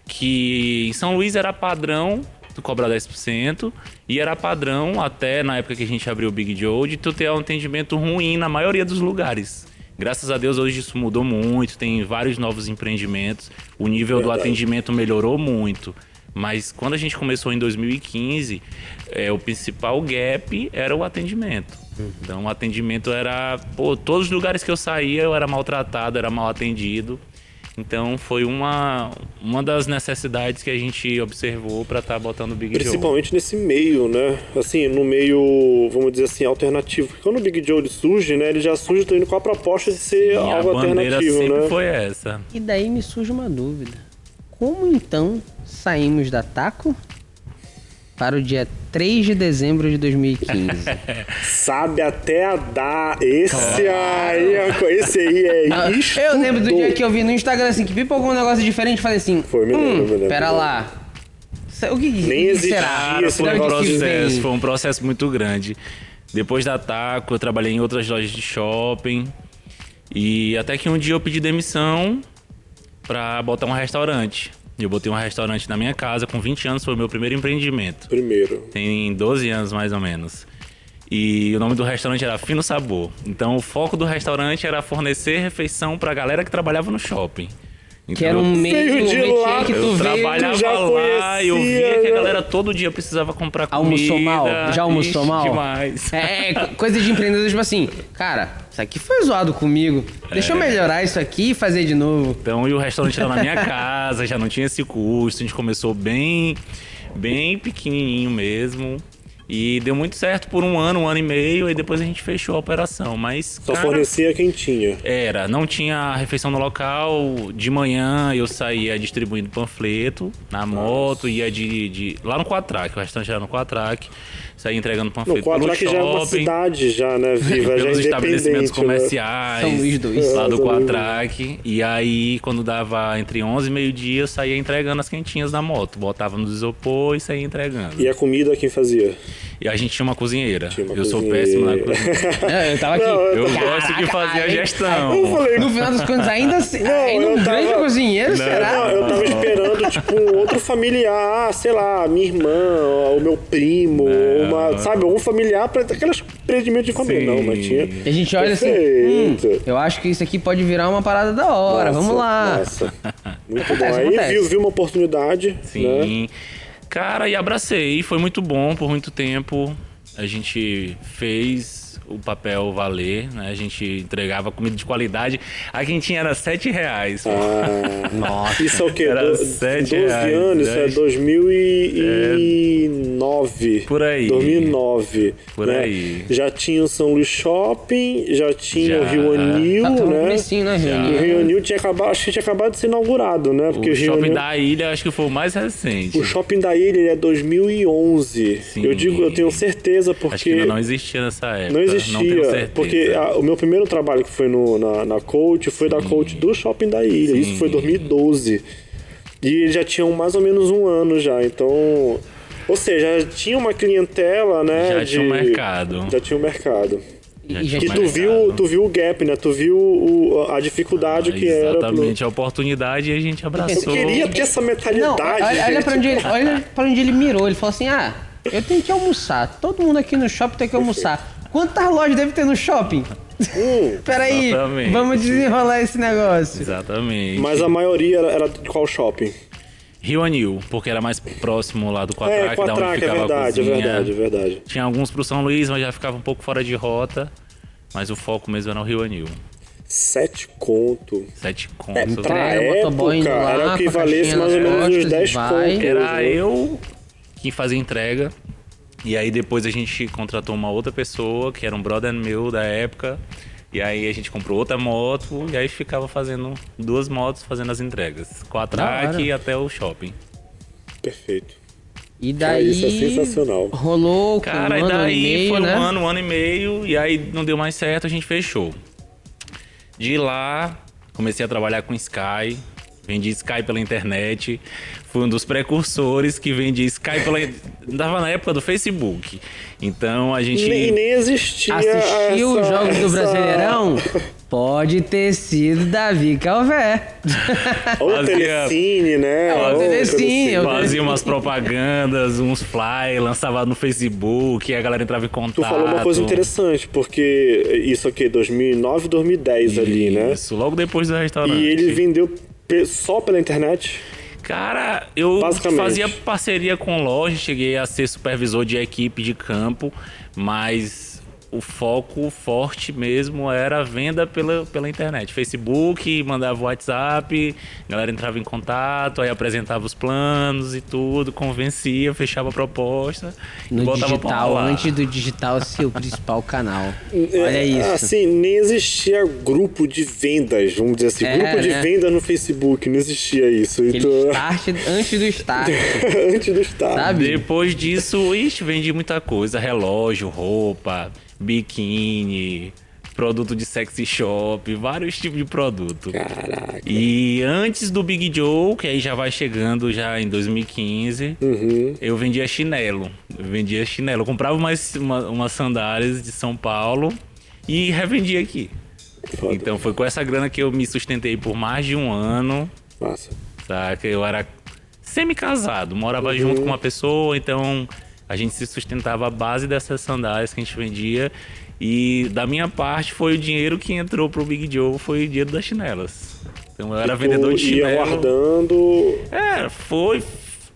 Speaker 3: Que em São Luís era padrão tu cobrar 10% e era padrão até na época que a gente abriu o Big Joe de tu ter um atendimento ruim na maioria dos lugares. Graças a Deus hoje isso mudou muito, tem vários novos empreendimentos, o nível do
Speaker 1: Verdade.
Speaker 3: atendimento melhorou muito. Mas quando a gente começou em 2015, é, o principal gap era o atendimento. Então o atendimento era. Pô, todos os lugares que eu saía eu era maltratado, era mal atendido. Então foi uma, uma das necessidades que a gente observou para estar botando o Big Joe.
Speaker 1: Principalmente nesse meio, né? Assim, no meio, vamos dizer assim, alternativo. Porque quando o Big Joe ele surge, né? Ele já surge indo com a proposta de ser
Speaker 3: a
Speaker 1: algo
Speaker 3: bandeira
Speaker 1: alternativo,
Speaker 3: sempre
Speaker 1: né?
Speaker 3: foi essa.
Speaker 2: E daí me surge uma dúvida. Como então saímos da Taco para o dia 3 de dezembro de 2015?
Speaker 1: Sabe até a dar. Esse aí, é- esse aí é isso.
Speaker 2: eu lembro do dia que eu vi no Instagram assim, que pipocou um negócio diferente e falei assim:
Speaker 1: Foi, me lembro,
Speaker 2: hum,
Speaker 1: me lembro.
Speaker 2: Pera lá. O que,
Speaker 1: Nem existia
Speaker 2: será?
Speaker 1: Esse
Speaker 3: foi um
Speaker 2: que
Speaker 3: processo, foi um processo muito grande. Depois da Taco, eu trabalhei em outras lojas de shopping. E até que um dia eu pedi demissão pra botar um restaurante. Eu botei um restaurante na minha casa, com 20 anos, foi o meu primeiro empreendimento.
Speaker 1: Primeiro.
Speaker 3: Tem 12 anos mais ou menos. E o nome do restaurante era Fino Sabor. Então o foco do restaurante era fornecer refeição pra galera que trabalhava no shopping.
Speaker 2: Que era um meio um
Speaker 1: de
Speaker 2: métier
Speaker 1: lá,
Speaker 2: que tu
Speaker 3: eu
Speaker 2: veio.
Speaker 3: trabalhava
Speaker 1: já
Speaker 3: lá e eu via que a
Speaker 1: já.
Speaker 3: galera todo dia precisava comprar comida.
Speaker 2: Almoçou mal? Já almoçou
Speaker 3: Ixi,
Speaker 2: mal?
Speaker 3: demais.
Speaker 2: É, co- coisa de empreendedor, tipo assim, cara, isso aqui foi zoado comigo. Deixa
Speaker 3: É.
Speaker 2: eu melhorar isso aqui e fazer de novo.
Speaker 3: Então, e o restaurante era na minha casa, já não tinha esse custo. A gente começou bem, bem pequenininho mesmo. E deu muito certo por um ano, um ano e meio. E depois a gente fechou a operação. Mas,
Speaker 1: Só
Speaker 3: cara,
Speaker 1: fornecia quem tinha.
Speaker 3: Era, não tinha refeição no local. De manhã eu saía distribuindo panfleto na moto, ia de, de- lá no Quatrack, o restaurante era no Quatrack, saía entregando
Speaker 1: No
Speaker 3: panfleto pelo
Speaker 1: quadro aqui já é uma
Speaker 3: shopping,
Speaker 1: cidade, já, né? Viva, já
Speaker 3: pelos
Speaker 1: é
Speaker 3: estabelecimentos
Speaker 1: independente. Né?
Speaker 3: comerciais,
Speaker 2: São Luís dois.
Speaker 3: lá do
Speaker 1: É.
Speaker 3: Quatrack. E aí, quando dava entre 11 e meio-dia, eu saía entregando as quentinhas na moto, botava no isopor e saía entregando.
Speaker 1: E a comida quem fazia?
Speaker 3: E a gente tinha uma cozinheira.
Speaker 1: Tinha uma
Speaker 3: eu sou
Speaker 1: cozinheira.
Speaker 3: péssimo na cozinha.
Speaker 2: É, eu tava aqui.
Speaker 1: Não,
Speaker 3: Eu
Speaker 2: Caraca,
Speaker 3: gosto de fazer a gestão.
Speaker 1: Eu falei,
Speaker 2: No final das contas, ainda, se- ainda
Speaker 1: eu
Speaker 2: um grande
Speaker 1: tava-
Speaker 2: cozinheiro, será?
Speaker 1: Não, eu tava esperando, tipo, um outro familiar, ah, sei lá, minha irmã, o meu primo, uma, sabe, algum familiar pra aquelas empreendimentos de família.
Speaker 3: Sim.
Speaker 1: Não, mas tinha.
Speaker 2: E a gente olha assim, hum,
Speaker 1: Perfeito.
Speaker 2: eu acho que isso aqui pode virar uma parada da hora,
Speaker 1: Nossa,
Speaker 2: vamos lá.
Speaker 1: Nossa. Muito
Speaker 2: Acontece,
Speaker 1: bom. Aí
Speaker 2: acontece.
Speaker 1: viu, viu uma oportunidade. Né?
Speaker 3: Sim. Cara, e abracei. Foi muito bom por muito tempo. a gente fez o papel valer, né? A gente entregava comida de qualidade. A quentinha era 7 reais.
Speaker 1: Ah,
Speaker 2: Nossa.
Speaker 1: isso é o quê?
Speaker 3: Era
Speaker 1: Do-
Speaker 3: sete
Speaker 1: 12
Speaker 3: reais,
Speaker 1: anos, isso é
Speaker 3: dez.
Speaker 1: 2009.
Speaker 3: Por aí.
Speaker 1: 2009.
Speaker 3: Por
Speaker 1: né?
Speaker 3: aí.
Speaker 1: Já tinha o São Luís Shopping, já tinha o
Speaker 3: Já.
Speaker 1: Rio Anil,
Speaker 2: Tá, tá
Speaker 1: né?
Speaker 2: comecinho, né, Rio
Speaker 1: O
Speaker 2: Anil?
Speaker 1: Rio Anil tinha acabado, acho que tinha acabado de ser inaugurado, né? Porque
Speaker 3: O
Speaker 1: Rio
Speaker 3: shopping
Speaker 1: Anil-
Speaker 3: da ilha acho que foi o mais recente.
Speaker 1: O shopping da ilha ele é 2011.
Speaker 3: Sim.
Speaker 1: Eu digo, eu tenho certeza porque
Speaker 3: Acho que ainda não existia nessa época.
Speaker 1: não
Speaker 3: Não tenho
Speaker 1: existia, porque a- o meu primeiro trabalho que foi no, na, na coach foi da coach do shopping da ilha. Isso foi 2012. E já tinham mais ou menos um ano já, então. Ou seja, já tinha uma clientela, né?
Speaker 3: Já
Speaker 1: de-
Speaker 3: tinha um mercado.
Speaker 1: Já tinha um mercado.
Speaker 3: Já
Speaker 2: E
Speaker 1: tu viu, tu viu o gap, né? Tu viu o- a dificuldade que era. pro-
Speaker 3: Exatamente, a oportunidade e a gente
Speaker 1: Eu
Speaker 3: abraçou.
Speaker 1: queria ter essa mentalidade.
Speaker 2: Não, olha, olha, pra onde ele, olha pra onde ele mirou. Ele falou assim: ah, eu tenho que almoçar. Todo mundo aqui no shopping tem que almoçar. Quantas lojas deve ter no shopping?
Speaker 1: Hum,
Speaker 2: Peraí,
Speaker 3: Exatamente.
Speaker 2: vamos desenrolar esse negócio.
Speaker 3: Exatamente.
Speaker 1: mas a maioria era, era de qual shopping?
Speaker 3: Rio Anil, porque era mais próximo lá do
Speaker 1: É,
Speaker 3: Quatrack, da onde
Speaker 1: Quatrack, é
Speaker 3: ficava a
Speaker 1: verdade, é
Speaker 3: cozinha.
Speaker 1: verdade, é verdade.
Speaker 3: Tinha alguns pro São Luís, mas já ficava um pouco fora de rota. Mas o foco mesmo era o Rio Anil.
Speaker 1: Sete conto.
Speaker 3: Sete
Speaker 1: É,
Speaker 3: contos.
Speaker 1: pra
Speaker 2: Entrega, motoboy
Speaker 1: época,
Speaker 2: lá,
Speaker 1: era o equivalesse
Speaker 2: caixinha
Speaker 1: mais ou menos uns
Speaker 2: costas
Speaker 1: 10
Speaker 2: vai.
Speaker 1: contos.
Speaker 3: Era
Speaker 1: né?
Speaker 3: eu que fazia entrega. E aí depois a gente contratou uma outra pessoa, que era um brother meu da época. E aí a gente comprou outra moto e aí ficava fazendo duas motos fazendo as entregas. Com a track até o shopping.
Speaker 1: Perfeito.
Speaker 2: E daí.
Speaker 1: isso é sensacional.
Speaker 2: Rolou
Speaker 3: Cara,
Speaker 2: um
Speaker 3: e
Speaker 2: e
Speaker 3: daí
Speaker 2: meio,
Speaker 3: foi
Speaker 2: né?
Speaker 3: um ano, um ano e meio, e aí não deu mais certo, a gente fechou. De lá, comecei a trabalhar com Sky, vendi Sky pela internet, fui um dos precursores que vendia Sky pela. Dava na época do Facebook. Então a gente.
Speaker 1: Nem, nem existia.
Speaker 2: Assistiu os
Speaker 1: essa-
Speaker 2: jogos do
Speaker 1: essa-
Speaker 2: Brasileirão? Pode ter sido Davi Calvé.
Speaker 1: Ou
Speaker 3: Fazia-
Speaker 1: Telecine, né?
Speaker 2: ou
Speaker 1: Ou
Speaker 2: Telecine, eu-
Speaker 3: Fazia umas propagandas, uns flyers, lançava no Facebook, e a galera entrava em contato.
Speaker 1: Tu falou uma coisa interessante, porque isso aqui, 2009, 2010 ali, né?
Speaker 3: Isso, logo depois do restaurante.
Speaker 1: E ele vendeu só pela internet?
Speaker 3: Cara, eu fazia parceria com loja, cheguei a ser supervisor de equipe de campo, mas o foco forte mesmo era a venda pela, pela internet. Facebook, mandava WhatsApp, a galera entrava em contato, aí apresentava os planos e tudo, convencia, fechava a proposta e
Speaker 2: No digital, antes do digital ser o principal canal. Olha
Speaker 1: É,
Speaker 2: isso.
Speaker 1: Assim, nem existia grupo de vendas, vamos dizer assim.
Speaker 2: É,
Speaker 1: grupo de
Speaker 2: né?
Speaker 1: vendas no Facebook, não existia isso.
Speaker 2: Aquele
Speaker 1: Então,
Speaker 2: start antes do start.
Speaker 1: antes do start.
Speaker 2: Sabe?
Speaker 3: Depois disso, ixi, vendi muita coisa: relógio, roupa, biquíni, produto de sexy shop, vários tipos de produto.
Speaker 1: Caraca.
Speaker 3: E antes do Big Joe, que aí já vai chegando já em 2015,
Speaker 1: Uhum.
Speaker 3: eu vendia chinelo. Eu vendia chinelo. Eu comprava umas, uma- umas sandálias de São Paulo e revendia aqui.
Speaker 1: Foda.
Speaker 3: Então foi com essa grana que eu me sustentei por mais de um ano.
Speaker 1: Massa.
Speaker 3: Saca? Eu era semi-casado, morava junto com uma pessoa, então a gente se sustentava à base dessas sandálias que a gente vendia. E da minha parte foi o dinheiro que entrou pro Big Joe, foi o dinheiro das chinelas. Então eu era vendedor de
Speaker 1: ia
Speaker 3: chinelo.
Speaker 1: guardando.
Speaker 3: É, foi.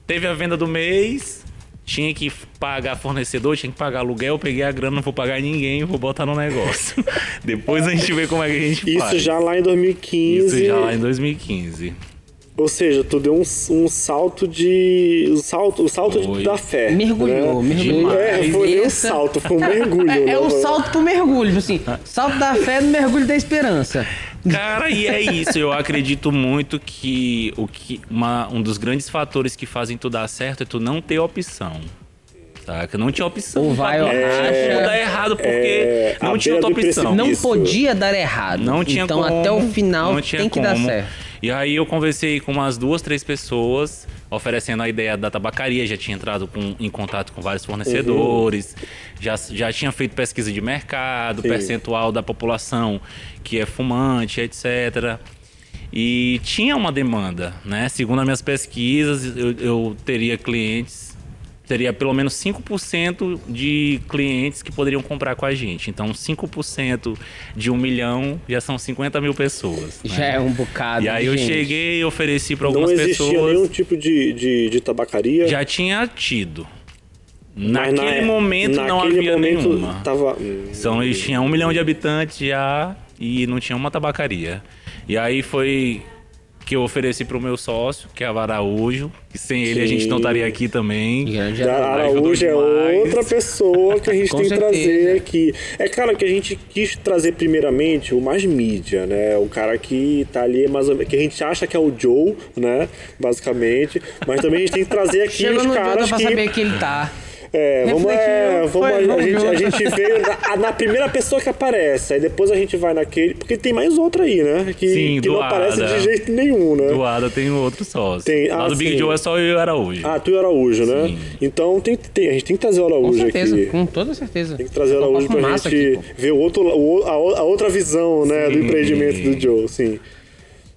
Speaker 3: Teve a venda do mês, tinha que pagar fornecedor, tinha que pagar aluguel, peguei a grana, não vou pagar ninguém, vou botar no negócio. Depois a gente vê como é que a gente
Speaker 1: Isso
Speaker 3: faz.
Speaker 1: já lá em 2015.
Speaker 3: Isso já lá em 2015.
Speaker 1: Ou seja, tu deu um, um salto de. O salto, o salto de- da fé.
Speaker 2: Mergulhou,
Speaker 1: né?
Speaker 2: mergulhou.
Speaker 1: É, foi nem um
Speaker 2: Essa-
Speaker 1: salto, foi um mergulho.
Speaker 2: É, é um salto pro mergulho, assim. Salto da fé no mergulho da esperança.
Speaker 3: Cara, e é isso. Eu acredito muito que, o que uma, um dos grandes fatores que fazem tu dar certo é tu não ter opção. Saca? Não tinha opção.
Speaker 2: Ou vai ou
Speaker 3: Não
Speaker 2: racha.
Speaker 3: tinha dar errado porque
Speaker 1: É,
Speaker 3: não tinha outra opção.
Speaker 2: Não podia dar errado.
Speaker 3: Não tinha
Speaker 2: então
Speaker 3: como,
Speaker 2: até o final tem que dar certo.
Speaker 3: E aí eu conversei com umas duas, três pessoas oferecendo a ideia da tabacaria, já tinha entrado com- em contato com vários fornecedores, já, já tinha feito pesquisa de mercado,
Speaker 1: Sim.
Speaker 3: percentual da população que é fumante, etc. E tinha uma demanda, né? Segundo as minhas pesquisas, eu, eu teria clientes, teria pelo menos 5% de clientes que poderiam comprar com a gente. Então, 5% de um milhão já são 50 mil pessoas. né?
Speaker 2: Já é um bocado.
Speaker 3: E aí eu
Speaker 2: gente.
Speaker 3: cheguei e ofereci para
Speaker 1: Não
Speaker 3: algumas
Speaker 1: existia
Speaker 3: pessoas.
Speaker 1: nenhum tipo de, de, de tabacaria.
Speaker 3: Já tinha tido.
Speaker 1: Mas
Speaker 3: Naquele
Speaker 1: na-
Speaker 3: momento não
Speaker 1: naquele
Speaker 3: havia
Speaker 1: momento
Speaker 3: nenhuma.
Speaker 1: Tava... hum,
Speaker 3: São Luís tinha um milhão de habitantes já e não tinha uma tabacaria. E aí foi que eu ofereci pro meu sócio, que é o Araújo, que sem ele a gente não estaria aqui também.
Speaker 2: Grande Araújo.
Speaker 1: Araújo é outra pessoa que a gente tem que trazer aqui. É claro que a gente quis trazer primeiramente o mais mídia, né? O cara que tá ali, mais ou menos, que a gente acha que é o Joe, né? Basicamente. Mas também a gente tem que trazer aqui
Speaker 2: Chega
Speaker 1: os caras
Speaker 2: pra
Speaker 1: que.
Speaker 2: saber que ele tá.
Speaker 1: É, vamos, é, vamos,
Speaker 2: foi,
Speaker 1: a,
Speaker 2: vamos
Speaker 1: gente, a gente veio na, na primeira pessoa que aparece, aí depois a gente vai naquele. Porque tem mais outro aí, né? Que,
Speaker 3: Sim,
Speaker 1: que não
Speaker 3: doada.
Speaker 1: aparece de jeito nenhum, né?
Speaker 3: Do Ada tem outro sócio.
Speaker 1: Tem- ah,
Speaker 3: do Big. Joe é só eu e o Araújo.
Speaker 1: Ah, tu e o Araújo, né?
Speaker 3: Sim.
Speaker 1: Então tem, tem, a gente tem que trazer o
Speaker 2: Com
Speaker 1: Araújo
Speaker 2: certeza,
Speaker 1: aqui.
Speaker 2: com toda certeza.
Speaker 1: Tem que trazer o Araújo pra gente
Speaker 2: aqui,
Speaker 1: ver o outro, o- a, a outra visão, né, do
Speaker 3: Sim.
Speaker 1: empreendimento do Joe, sim.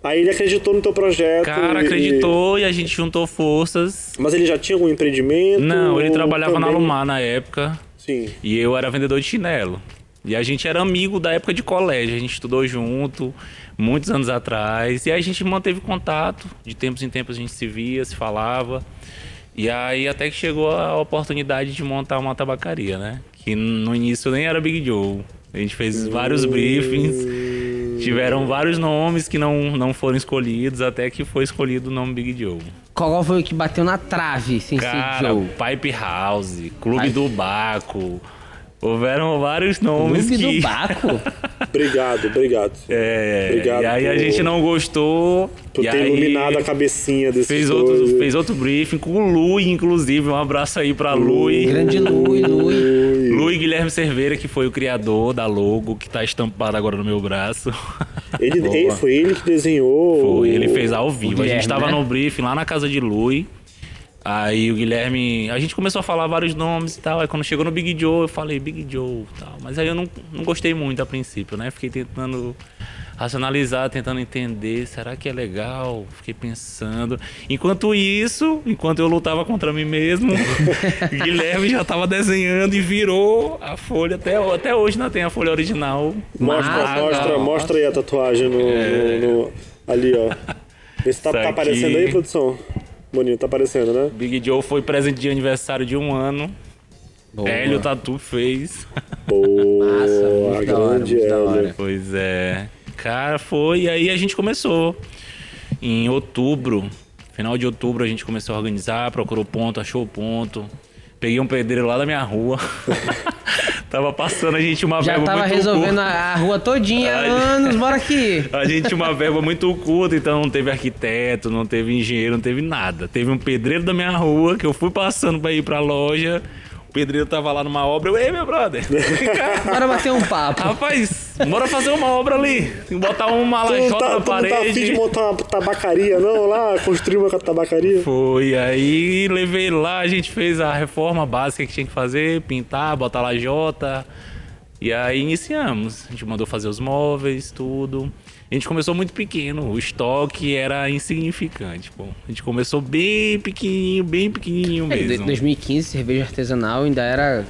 Speaker 1: Aí ele acreditou no teu projeto.
Speaker 3: Cara,
Speaker 1: e-
Speaker 3: acreditou e a gente juntou forças.
Speaker 1: Mas ele já tinha algum empreendimento?
Speaker 3: Não, ele trabalhava na
Speaker 1: também-
Speaker 3: Lumar na época.
Speaker 1: Sim.
Speaker 3: E eu era vendedor de chinelo. E a gente era amigo da época de colégio. A gente estudou junto, muitos anos atrás. E aí a gente manteve contato. De tempos em tempos a gente se via, se falava. E aí até que chegou a oportunidade de montar uma tabacaria, né? Que no início nem era Big Joe. A gente fez vários briefings. Tiveram vários nomes que não, não foram escolhidos, até que foi escolhido o nome Big Joe.
Speaker 2: Qual foi o que bateu na trave, sem ser
Speaker 3: Cara,
Speaker 2: Joe?
Speaker 3: Pipe House, Clube
Speaker 2: Pipe-
Speaker 3: do Baco. Houveram vários nomes
Speaker 2: Clube
Speaker 3: que...
Speaker 2: do Baco?
Speaker 1: Obrigado, obrigado.
Speaker 3: É,
Speaker 1: Obrigado
Speaker 3: e aí a
Speaker 1: por-
Speaker 3: gente não gostou.
Speaker 1: Por
Speaker 3: e
Speaker 1: ter
Speaker 3: aí
Speaker 1: iluminado a cabecinha desses
Speaker 3: fez outro, fez outro briefing com o Lui, inclusive. Um abraço aí pra Lui.
Speaker 2: Grande Lui, Lui.
Speaker 3: Lui Guilherme Cerveira, que foi o criador da logo, que tá estampada agora no meu braço.
Speaker 1: Ele, ele- foi ele que desenhou.
Speaker 3: Foi, ele fez ao vivo. a gente tava
Speaker 2: né?
Speaker 3: no briefing lá na casa de Lui. Aí o Guilherme. A gente começou a falar vários nomes e tal. Aí quando chegou no Big Joe, eu falei Big Joe e tal. Mas aí eu não, não gostei muito a princípio, né? Fiquei tentando racionalizar, tentando entender. Será que é legal? Fiquei pensando. Enquanto isso, enquanto eu lutava contra mim mesmo, o Guilherme já tava desenhando e virou a folha. Até, até hoje não tem a folha original.
Speaker 1: Mostra,
Speaker 2: Massa,
Speaker 1: mostra, mostra aí a tatuagem no,
Speaker 3: É.
Speaker 1: no- no- ali, ó. Vê se tá, tá aparecendo aí, produção. Boninho, tá aparecendo, né?
Speaker 3: Big Joe foi presente de aniversário de um ano.
Speaker 2: Boa.
Speaker 3: Hélio Tatu fez.
Speaker 1: Boa,
Speaker 2: Massa, muito da hora,
Speaker 1: grande Hélio.
Speaker 2: hora.
Speaker 3: Pois é. Cara, foi. E aí a gente começou. Em outubro, final de outubro, a gente começou a organizar, procurou ponto, achou o ponto. Peguei um pedreiro lá da minha rua. tava passando a gente uma
Speaker 2: Já
Speaker 3: verba
Speaker 2: tava
Speaker 3: muito
Speaker 2: resolvendo
Speaker 3: curta.
Speaker 2: a, a rua todinha,
Speaker 3: Ai.
Speaker 2: anos, bora aqui.
Speaker 3: A gente tinha uma verba muito curta, então não teve arquiteto, não teve engenheiro, não teve nada. Teve um pedreiro da minha rua que eu fui passando pra ir pra loja. O pedreiro tava lá numa obra. Eu, ei, meu brother.
Speaker 2: Bora bater um papo.
Speaker 3: Rapaz, bora fazer uma obra ali. Tem que botar uma lajota
Speaker 1: tá,
Speaker 3: na
Speaker 1: tu não tá afim de
Speaker 3: parede.
Speaker 1: montar uma tabacaria, não? Lá, construir uma tabacaria?
Speaker 3: Foi, aí levei lá, a gente fez a reforma básica que tinha que fazer, pintar, botar lajota. E aí iniciamos. A gente mandou fazer os móveis, tudo. A gente começou muito pequeno, o estoque era insignificante, pô. A gente começou bem pequenininho, bem pequenininho
Speaker 2: É,
Speaker 3: mesmo.
Speaker 2: 2015, cerveja artesanal ainda era.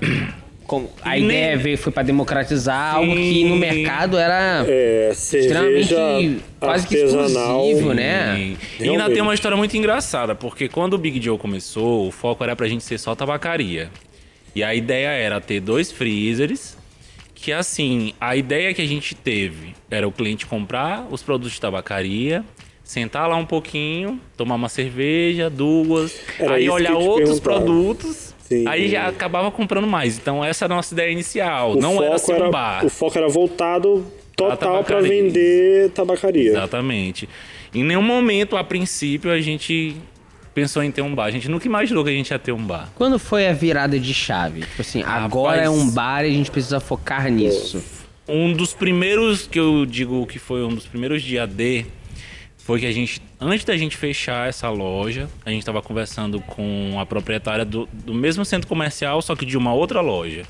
Speaker 2: Como, a ideia veio, foi pra democratizar algo que no
Speaker 3: Sim.
Speaker 2: mercado era
Speaker 1: É,
Speaker 2: extremamente quase que exclusivo, né?
Speaker 3: E, e ainda tem uma história muito engraçada, porque quando o Big Joe começou, o foco era pra gente ser só tabacaria. E a ideia era ter dois freezers, que assim, a ideia que a gente teve era o cliente comprar os produtos de tabacaria, sentar lá um pouquinho, tomar uma cerveja, duas,
Speaker 1: Era
Speaker 3: aí olhar outros produtos,
Speaker 1: Sim.
Speaker 3: aí já acabava comprando mais. Então essa era a nossa ideia inicial,
Speaker 1: O
Speaker 3: não era ser um bar.
Speaker 1: O foco era voltado total pra
Speaker 3: tabacaria.
Speaker 1: vender tabacaria.
Speaker 3: Exatamente. Em nenhum momento, a princípio, a gente pensou em ter um bar. A gente nunca imaginou que a gente ia ter um bar.
Speaker 2: Quando foi a virada de chave? Tipo assim, agora é um bar e a gente precisa focar nisso.
Speaker 3: Um dos primeiros que eu digo que foi um dos primeiros dia D foi que a gente, antes da gente fechar essa loja, a gente estava conversando com a proprietária do, do mesmo centro comercial, só que de uma outra loja.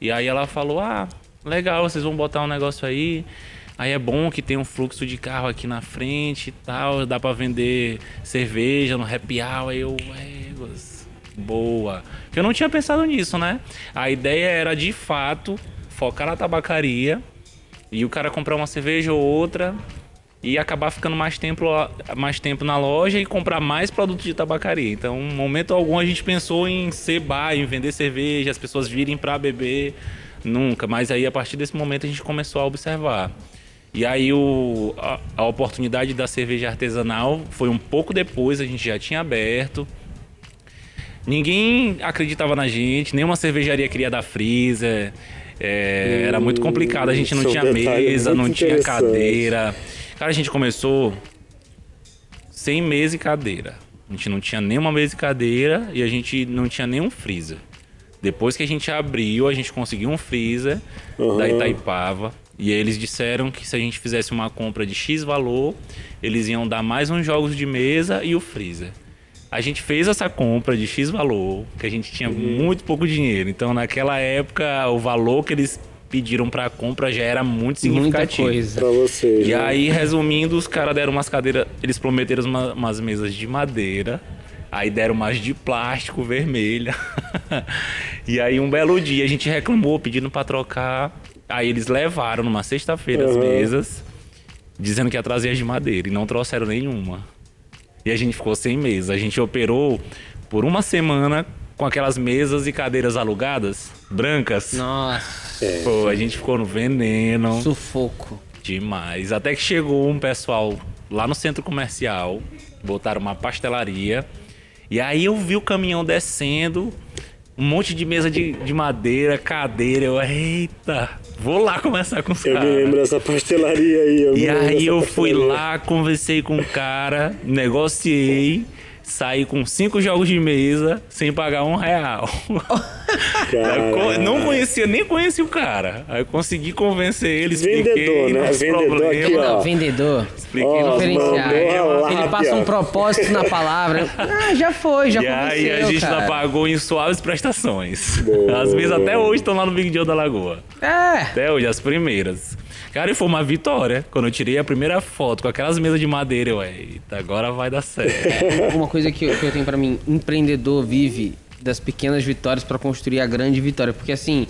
Speaker 3: E aí ela falou: Ah, legal, vocês vão botar um negócio aí. Aí é bom que tem um fluxo de carro aqui na frente e tal, dá pra vender cerveja no happy hour. Aí eu, "Éguas, boa. Eu não tinha pensado nisso, né? A ideia era de fato focar na tabacaria e o cara comprar uma cerveja ou outra e acabar ficando mais tempo, mais tempo na loja e comprar mais produtos de tabacaria. Então, em momento algum, a gente pensou em ser bar, em vender cerveja, as pessoas virem para beber. Nunca. Mas aí, a partir desse momento, a gente começou a observar. E aí, o, a, a oportunidade da cerveja artesanal foi um pouco depois, a gente já tinha aberto. Ninguém acreditava na gente, nenhuma cervejaria queria dar freezer. é, era muito complicado, a gente não
Speaker 1: é
Speaker 3: tinha mesa, não tinha cadeira. Cara, a gente começou sem mesa e cadeira. A gente não tinha nenhuma mesa e cadeira e a gente não tinha nenhum freezer. Depois que a gente abriu, a gente conseguiu um freezer da
Speaker 1: Aham.
Speaker 3: Itaipava. E eles disseram que se a gente fizesse uma compra de X valor, eles iam dar mais uns jogos de mesa e o freezer. A gente fez essa compra de X valor, que a gente tinha
Speaker 1: Uhum.
Speaker 3: muito pouco dinheiro. Então, naquela época, o valor que eles pediram para a compra já era muito
Speaker 2: Muita
Speaker 3: significativo.
Speaker 2: coisa.
Speaker 1: Pra vocês.
Speaker 3: E
Speaker 1: né?
Speaker 3: aí, resumindo, os caras deram umas cadeiras. Eles prometeram uma- umas mesas de madeira. Aí deram umas de plástico vermelha. e aí, um belo dia, a gente reclamou pedindo pra trocar. Aí eles levaram numa sexta-feira as
Speaker 1: Uhum.
Speaker 3: mesas, dizendo que ia trazer as de madeira. E não trouxeram nenhuma. E a gente ficou sem mesa. A gente operou por uma semana com aquelas mesas e cadeiras alugadas, brancas.
Speaker 2: Nossa,
Speaker 3: Pô, a gente ficou no veneno.
Speaker 2: sufoco.
Speaker 3: Demais. Até que chegou um pessoal lá no centro comercial, botaram uma pastelaria. E aí eu vi o caminhão descendo, um monte de mesa de, de madeira, cadeira. Eu, eita, vou lá conversar com os
Speaker 1: Eu me
Speaker 3: caras.
Speaker 1: lembro dessa pastelaria aí.
Speaker 3: E aí eu fui lá, conversei com o cara, negociei, saí com cinco jogos de mesa sem pagar um real. Não conhecia, nem conhecia o cara. Aí eu consegui convencer ele, expliquei
Speaker 1: Vendedor, né?
Speaker 3: nos
Speaker 1: Vendedor
Speaker 3: problemas.
Speaker 1: aqui, ó.
Speaker 2: Não, vendedor.
Speaker 3: Expliquei
Speaker 2: Diferenciado.
Speaker 1: a
Speaker 2: Ele passa um propósito na palavra. Ah, já foi, já
Speaker 3: E aí
Speaker 2: convenceu,
Speaker 3: a gente
Speaker 2: cara.
Speaker 3: pagou em suaves prestações.
Speaker 1: Boa.
Speaker 3: As mesas até hoje estão lá no Big Deal da Lagoa.
Speaker 2: É,
Speaker 3: Até hoje, as primeiras. Cara, e foi uma vitória. Quando eu tirei a primeira foto com aquelas mesas de madeira, eu, eita, agora vai dar certo.
Speaker 2: uma coisa que eu, que eu tenho pra mim, empreendedor vive das pequenas vitórias pra construir a grande vitória, porque assim,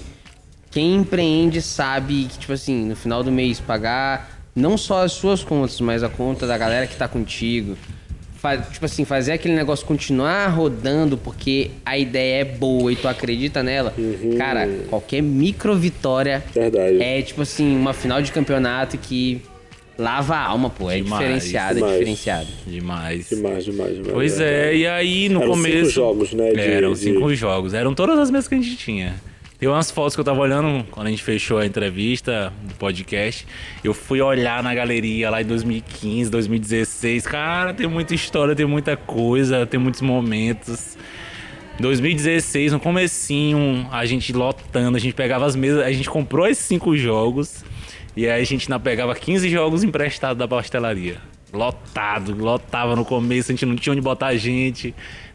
Speaker 2: quem empreende sabe que tipo assim, no final do mês pagar não só as suas contas, mas a conta da galera que tá contigo. Tipo assim, fazer aquele negócio continuar rodando porque a ideia é boa e tu acredita nela. Cara, qualquer micro vitória
Speaker 1: Verdade.
Speaker 2: é tipo assim, uma final de campeonato que lava a alma, pô. É
Speaker 3: Demais,
Speaker 2: diferenciado, é
Speaker 1: demais.
Speaker 2: diferenciado.
Speaker 3: Demais.
Speaker 1: Demais, demais, demais.
Speaker 3: Pois é, e aí no
Speaker 1: Eram
Speaker 3: começo.
Speaker 1: cinco jogos, né, de-
Speaker 3: Eram
Speaker 1: de-
Speaker 3: cinco jogos. Eram todas as mesas que a gente tinha. Tem umas fotos que eu tava olhando quando a gente fechou a entrevista do podcast. Eu fui olhar na galeria lá em 2015, 2016. Cara, tem muita história, tem muita coisa, tem muitos momentos. 2016, no comecinho, a gente lotando, a gente pegava as mesas, a gente comprou esses cinco jogos e aí a gente ainda pegava 15 jogos emprestados da pastelaria. Lotado, lotava no começo, a gente não tinha onde botar a gente,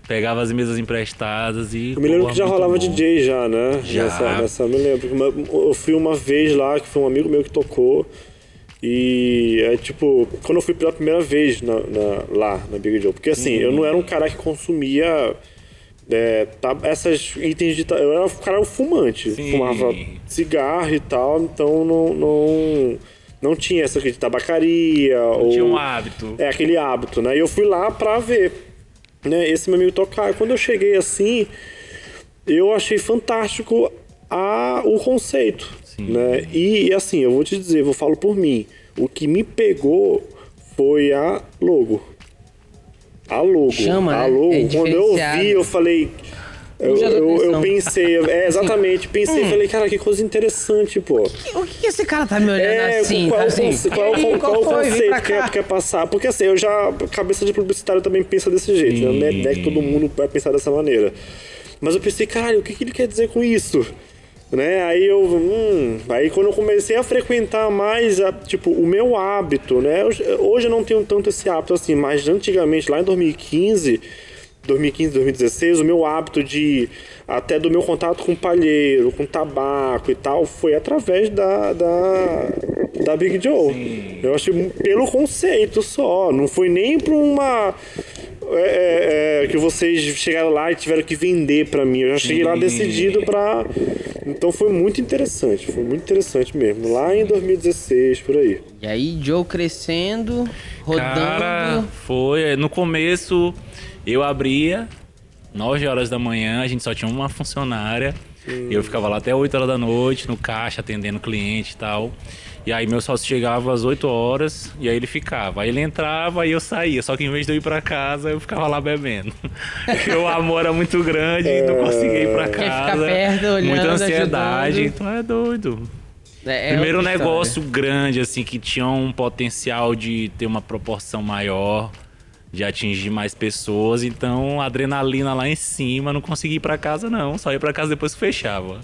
Speaker 3: pegava as mesas emprestadas e.
Speaker 1: Eu me lembro que já rolava
Speaker 3: bom.
Speaker 1: DJ já, né?
Speaker 3: Já.
Speaker 1: Nessa, nessa, eu me lembro. Eu fui uma vez lá, que foi um amigo meu que tocou. E é tipo, quando eu fui pela primeira vez na, na- lá na Big Joe. Porque assim, eu não era um cara que consumia é, tá, essas itens de. Eu era um cara fumante.
Speaker 3: Sim.
Speaker 1: Fumava cigarro e tal, então não. não não tinha essa de tabacaria.
Speaker 3: Não
Speaker 1: ou...
Speaker 3: tinha um hábito.
Speaker 1: É aquele hábito, né? E eu fui lá pra ver, né? Esse meu amigo tocar. Quando eu cheguei assim, eu achei fantástico a, o conceito, né? E, assim, eu vou te dizer, eu falo por mim, o que me pegou foi a logo. A logo.
Speaker 2: Chama,
Speaker 1: a
Speaker 2: né?
Speaker 1: logo.
Speaker 2: É
Speaker 1: quando eu
Speaker 2: diferenciado.
Speaker 1: vi, eu falei. Eu, eu, eu pensei, é, exatamente, pensei, falei, cara, que coisa interessante, pô.
Speaker 2: O que, que esse cara tá me olhando
Speaker 1: É,
Speaker 2: assim?
Speaker 1: qual,
Speaker 2: tá
Speaker 1: é o
Speaker 2: assim?
Speaker 1: qual, é o
Speaker 2: "Ei,
Speaker 1: con- qual é o
Speaker 2: foi? Vem
Speaker 1: conceito que
Speaker 2: cá."
Speaker 1: quer, quer passar? Porque assim, eu já. Cabeça de publicitário também pensa desse jeito, né? Não é, não é que todo mundo vai pensar dessa maneira. Mas eu pensei, caralho, o que, que ele quer dizer com isso? Né? Aí eu. Hum, aí quando eu comecei a frequentar mais, a, tipo, o meu hábito, né? Eu- hoje eu não tenho tanto esse hábito assim, mas antigamente, lá em 2015. 2015, 2016, o meu hábito de até do meu contato com palheiro, com tabaco e tal, foi através da, da, da Big Joe. Eu acho pelo conceito só, não foi nem para uma é, é, que vocês chegaram lá e tiveram que vender pra mim. Eu já cheguei lá
Speaker 3: Sim.
Speaker 1: decidido pra. Então foi muito interessante, foi muito interessante mesmo. Lá em 2016, por aí.
Speaker 2: E aí, Joe crescendo, rodando.
Speaker 3: Cara, foi. No começo, eu abria 9 horas da manhã, a gente só tinha uma funcionária. E eu ficava lá até 8 horas da noite, no caixa, atendendo cliente e tal. E aí meu sócio chegava às 8 horas e aí ele ficava. Aí ele entrava e eu saía. Só que em vez de eu ir pra casa, eu ficava lá bebendo. Porque o amor era muito grande e não conseguia ir pra
Speaker 2: Quer ficar
Speaker 3: casa.
Speaker 2: perto, olhando,
Speaker 3: Muita ansiedade.
Speaker 2: ajudando.
Speaker 3: Então é doido.
Speaker 2: É, é
Speaker 3: Primeiro negócio grande, assim, que tinha um potencial de ter uma proporção maior, de atingir mais pessoas. Então, a adrenalina lá em cima, não consegui ir pra casa, não. Só ia pra casa depois que fechava.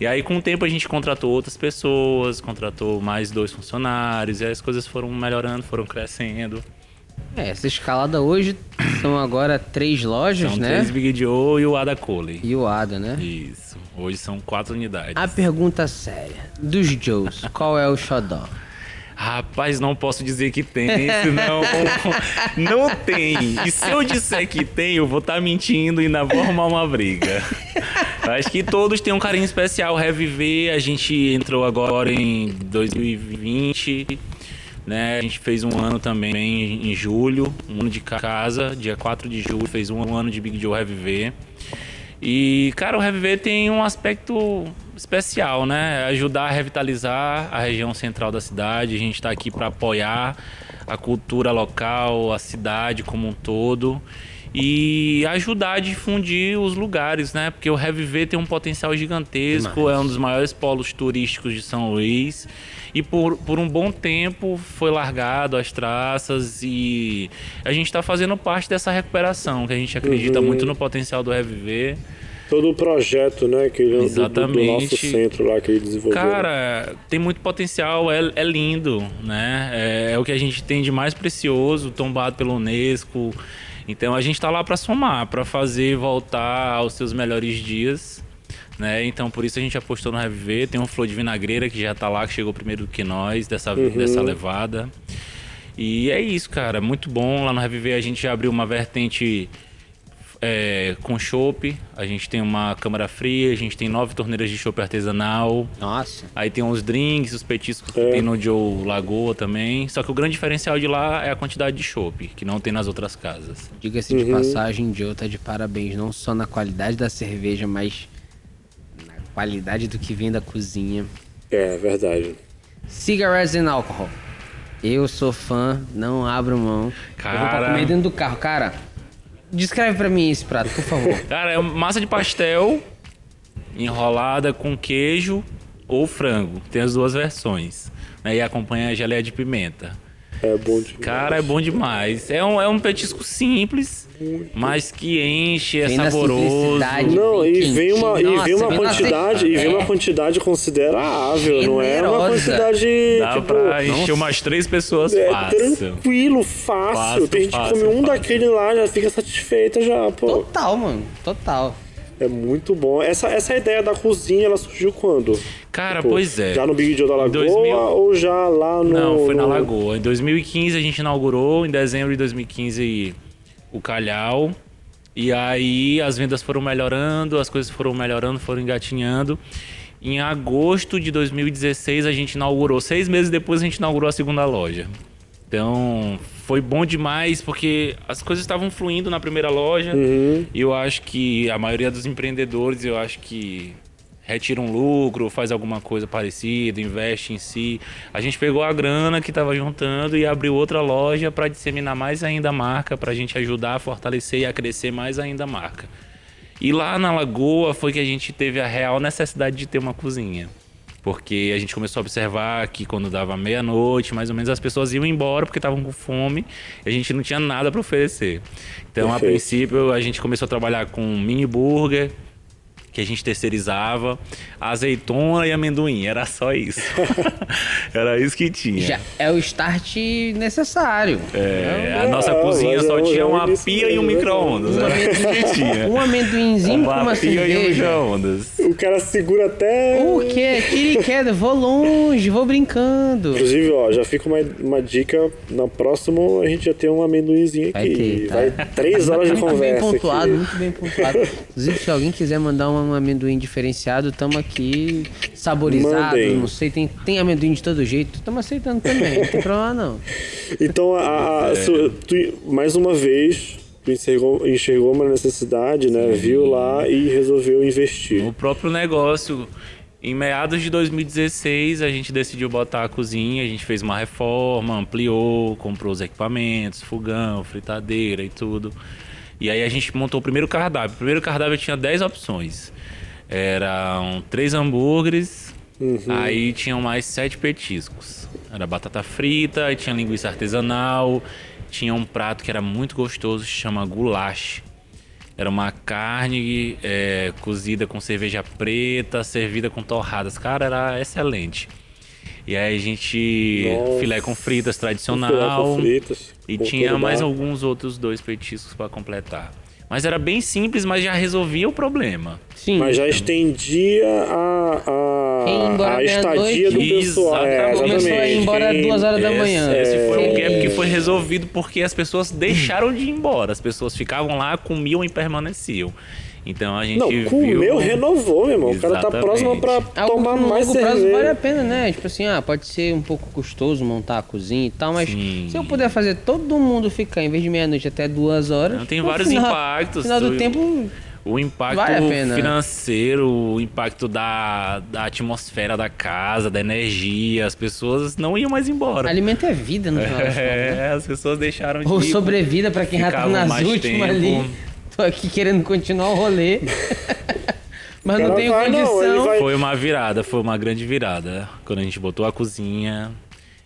Speaker 3: E aí, com o tempo, a gente contratou outras pessoas, contratou mais dois funcionários, e aí as coisas foram melhorando, foram crescendo.
Speaker 2: É, essa escalada hoje são agora três lojas,
Speaker 3: São
Speaker 2: né?
Speaker 3: três Big Joe e o Ada Cole.
Speaker 2: E o Ada, né?
Speaker 3: Isso. Hoje são quatro unidades.
Speaker 2: A pergunta séria. Dos Joes, qual é o xodó?
Speaker 3: Rapaz, não posso dizer que tem, senão não tem. E se eu disser que tem, eu vou estar mentindo e ainda vou arrumar uma briga. Acho que todos têm um carinho especial. Reviver, a gente entrou agora em 2020, né? A gente fez um ano também em julho, um ano de casa, dia 4 de julho, fez um ano de Big Joe Reviver. E, cara, o Reviver tem um aspecto especial, né? Ajudar a revitalizar a região central da cidade. A gente está aqui para apoiar a cultura local, a cidade como um todo. E ajudar a difundir os lugares, né? Porque o Reviver tem um potencial gigantesco,
Speaker 2: Demais.
Speaker 3: é um dos maiores polos turísticos de São Luís. E por, por um bom tempo foi largado as traças e a gente está fazendo parte dessa recuperação, que a gente acredita
Speaker 1: Uhum.
Speaker 3: muito no potencial do Reviver.
Speaker 1: Todo o projeto, né, que ele, do- do, do, nosso
Speaker 3: Exatamente.
Speaker 1: centro lá que ele desenvolveu.
Speaker 3: Cara, tem muito potencial, é, é lindo, né? É, é o que a gente tem de mais precioso, tombado pela Unesco. Então a gente tá lá para somar, para fazer voltar aos seus melhores dias. Né? Então por isso a gente apostou no Reviver. Tem um Flor de Vinagreira que já tá lá, que chegou primeiro do que nós, dessa, dessa levada. E é isso, cara. Muito bom. Lá no Reviver a gente já abriu uma vertente é, com chopp. A gente tem uma câmara fria, a gente tem nove torneiras de chopp artesanal.
Speaker 2: Nossa.
Speaker 3: Aí tem os drinks, os petiscos que
Speaker 1: É.
Speaker 3: tem no Joe Lagoa também. Só que o grande diferencial de lá é a quantidade de chopp, que não tem nas outras casas.
Speaker 2: Diga-se de passagem, Joe tá de parabéns, não só na qualidade da cerveja, mas na qualidade do que vem da cozinha.
Speaker 1: É, verdade.
Speaker 2: Cigarettes and alcohol. Eu sou fã, não abro mão. Eu vou pra
Speaker 3: Cara.
Speaker 2: comer dentro do carro. Cara, descreve pra mim esse prato, por favor.
Speaker 3: Cara, é massa de pastel enrolada com queijo ou frango. Tem as duas versões. Né? E acompanha a geleia de pimenta.
Speaker 1: É bom demais.
Speaker 3: Cara, é bom demais. É um, é um petisco simples, mas que enche, é
Speaker 2: Vem
Speaker 3: saboroso.
Speaker 1: Não, e vem uma, e vem uma
Speaker 2: vem
Speaker 1: quantidade, e vem uma
Speaker 2: é.
Speaker 1: quantidade considerável, não é uma
Speaker 2: Generosa.
Speaker 1: quantidade
Speaker 3: Dá
Speaker 1: tipo,
Speaker 3: pra encher umas três pessoas
Speaker 1: é
Speaker 3: fácil.
Speaker 1: tranquilo, fácil.
Speaker 3: Fácil,
Speaker 1: Tem gente que come um
Speaker 3: fácil.
Speaker 1: daquele lá já fica satisfeita já, pô.
Speaker 2: Total, mano. Total.
Speaker 1: É muito bom. Essa, essa ideia da cozinha, ela surgiu quando?
Speaker 3: Cara,
Speaker 1: Tipo,
Speaker 3: pois é.
Speaker 1: Já no Big Joe da Lagoa
Speaker 3: 2000
Speaker 1: ou já lá no...
Speaker 3: Não, foi na Lagoa. Em 2015 a gente inaugurou, em dezembro de 2015 o Calhau. E aí as vendas foram melhorando, as coisas foram melhorando, foram engatinhando. Em agosto de 2016 a gente inaugurou. Seis meses depois a gente inaugurou a segunda loja. Então foi bom demais porque as coisas estavam fluindo na primeira loja. E eu acho que a maioria dos empreendedores, eu acho que retira um lucro, faz alguma coisa parecida, investe em si. A gente pegou a grana que estava juntando e abriu outra loja para disseminar mais ainda a marca, para a gente ajudar a fortalecer e a crescer mais ainda a marca. E lá na Lagoa foi que a gente teve a real necessidade de ter uma cozinha. Porque a gente começou a observar que quando dava meia-noite, mais ou menos, as pessoas iam embora porque estavam com fome e a gente não tinha nada para oferecer. Então, a
Speaker 1: Perfeito.
Speaker 3: princípio, a gente começou a trabalhar com mini burger, que a gente terceirizava, azeitona e amendoim, era só isso. era isso que tinha.
Speaker 2: Já é o start necessário.
Speaker 3: É, a nossa
Speaker 1: Ah,
Speaker 3: cozinha só
Speaker 1: é-
Speaker 3: tinha
Speaker 1: é
Speaker 3: uma pia e um
Speaker 1: né?
Speaker 3: micro-ondas. Era isso que tinha.
Speaker 2: Um amendoinzinho com
Speaker 3: Uma
Speaker 2: uma
Speaker 3: pia e um micro-ondas.
Speaker 1: O cara segura até.
Speaker 2: O quê? Tira e queda, vou longe, vou brincando.
Speaker 1: Inclusive, ó, já fica uma, uma dica. Na próxima a gente já tem um amendoinzinho
Speaker 2: Vai
Speaker 1: aqui.
Speaker 2: ter, tá?
Speaker 1: Vai três horas de
Speaker 2: muito bem
Speaker 1: conversa.
Speaker 2: pontuado,
Speaker 1: aqui.
Speaker 2: muito bem pontuado. Inclusive, se alguém quiser mandar um amendoim diferenciado, tamo aqui saborizado,
Speaker 1: Mandem.
Speaker 2: não sei, tem, tem amendoim de todo jeito, tamo aceitando também, não tem problema não.
Speaker 1: Então, a, a- su- tu- mais uma vez, tu enxergou, enxergou uma necessidade, né? Viu lá e resolveu investir.
Speaker 3: O próprio negócio. Em meados de 2016, a gente decidiu botar a cozinha, a gente fez uma reforma, ampliou, comprou os equipamentos, fogão, fritadeira e tudo. E aí a gente montou o primeiro cardápio. O primeiro cardápio tinha 10 opções. Eram três hambúrgueres, aí tinham mais sete petiscos. Era batata frita, tinha linguiça artesanal, tinha um prato que era muito gostoso, chama goulash. Era uma carne é, cozida com cerveja preta, servida com torradas. Cara, era excelente. E aí a gente.
Speaker 1: Nossa.
Speaker 3: Filé com fritas
Speaker 1: Filé
Speaker 3: tradicional.
Speaker 1: com fritas,
Speaker 3: e tinha mais alguns outros dois petiscos para completar. Mas era bem simples, mas já resolvia o problema.
Speaker 2: Sim,
Speaker 1: Mas já estendia a, a, a estadia do pessoal. É.
Speaker 2: Começou a ir embora
Speaker 1: Quem-
Speaker 2: duas horas da
Speaker 3: Esse-
Speaker 2: manhã.
Speaker 3: Esse foi
Speaker 1: É.
Speaker 3: um gap que foi resolvido porque as pessoas deixaram de ir embora. As pessoas ficavam lá, comiam e permaneciam. Então a gente
Speaker 1: Não,
Speaker 3: viu...
Speaker 1: comeu, renovou, meu irmão. O cara tá
Speaker 3: Exatamente.
Speaker 1: próximo pra
Speaker 2: Algo
Speaker 1: tomar mais
Speaker 2: longo prazo
Speaker 1: cerveja.
Speaker 2: vale a pena, né? Tipo assim, ah, pode ser um pouco custoso montar a cozinha e tal, mas
Speaker 3: Sim.
Speaker 2: se eu puder fazer todo mundo ficar, em vez de meia-noite até duas horas.
Speaker 3: Não, tem vários
Speaker 2: final-
Speaker 3: impactos.
Speaker 2: No final do
Speaker 3: Tu-
Speaker 2: tempo,
Speaker 3: O impacto
Speaker 2: Vale a pena.
Speaker 3: financeiro, o impacto da, da atmosfera da casa, da energia, as pessoas não iam mais embora.
Speaker 2: alimento é vida no final das contas, né?
Speaker 3: É, as pessoas deixaram de
Speaker 2: Ou sobrevida pra quem já tá nas últimas ali. Tô aqui querendo continuar o rolê. Mas não tenho
Speaker 1: vai, não,
Speaker 2: condição.
Speaker 1: ele vai-
Speaker 3: Foi uma virada, foi uma grande virada. Quando a gente botou a cozinha.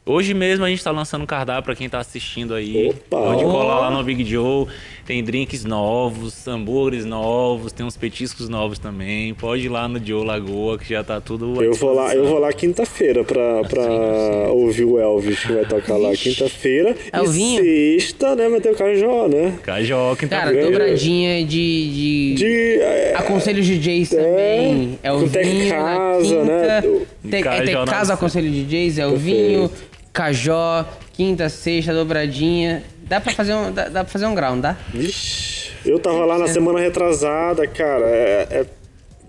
Speaker 3: Hoje mesmo a gente tá lançando um cardápio pra quem tá assistindo aí.
Speaker 1: Opa!
Speaker 3: Pode colar lá no Big Joe. Tem drinks novos, hambúrgueres novos, tem uns petiscos novos também. Pode ir lá no Joe Lagoa que já tá tudo.
Speaker 1: Eu vou lá, eu vou lá quinta-feira pra, pra ouvir o Elvis que vai tocar lá quinta-feira.
Speaker 2: Elvinho?
Speaker 1: E sexta, né, vai ter o Cajó, né?
Speaker 3: Cajó, tá
Speaker 2: Cara,
Speaker 1: grande.
Speaker 2: dobradinha de. de...
Speaker 1: De. é,
Speaker 2: Aconselho DJs também. É o vinho
Speaker 1: Casa,
Speaker 2: na
Speaker 1: né?
Speaker 3: Cajó
Speaker 2: é Tec
Speaker 3: na
Speaker 2: Casa, aconselho DJs, é o vinho, cajó, quinta, sexta, dobradinha. Dá pra fazer um, dá, dá pra fazer um grau, não dá?
Speaker 1: Vixe, eu tava lá na semana retrasada, cara, é, é,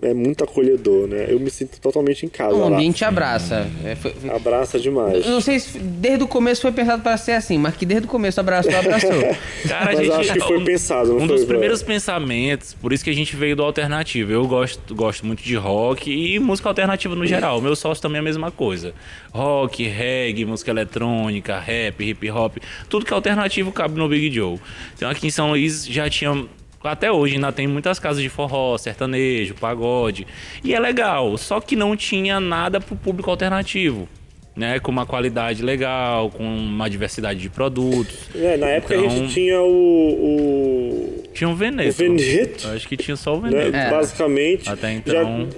Speaker 1: é muito acolhedor, né? Eu me sinto totalmente em casa
Speaker 2: O
Speaker 1: lá.
Speaker 2: ambiente abraça. É, foi- foi-
Speaker 1: Abraça demais.
Speaker 2: Eu não sei se desde o começo foi pensado para ser assim, mas que desde o começo abraçou, abraçou.
Speaker 3: Cara,
Speaker 1: Mas
Speaker 3: a gente,
Speaker 1: acho que foi pensado, não
Speaker 3: Um
Speaker 1: foi,
Speaker 3: dos primeiros pensamentos, por isso que a gente veio do alternativo. Eu gosto, gosto muito de rock e música alternativa no geral. O meu sócio também é a mesma coisa. Rock, reggae, música eletrônica, rap, hip hop, tudo que é alternativo cabe no Big Joe. Então aqui em São Luís já tinha até hoje ainda tem muitas casas de forró, sertanejo, pagode. E é legal, só que não tinha nada pro público alternativo. Né, com uma qualidade legal, com uma diversidade de produtos.
Speaker 1: É, na época a
Speaker 3: Então-
Speaker 1: gente tinha o.
Speaker 3: Tinha um
Speaker 1: o, o
Speaker 3: Veneto.
Speaker 1: Veneto,
Speaker 3: Eu acho que tinha só o
Speaker 1: né?
Speaker 3: Veneto.
Speaker 2: É.
Speaker 1: Basicamente.
Speaker 3: Até então.
Speaker 1: Já,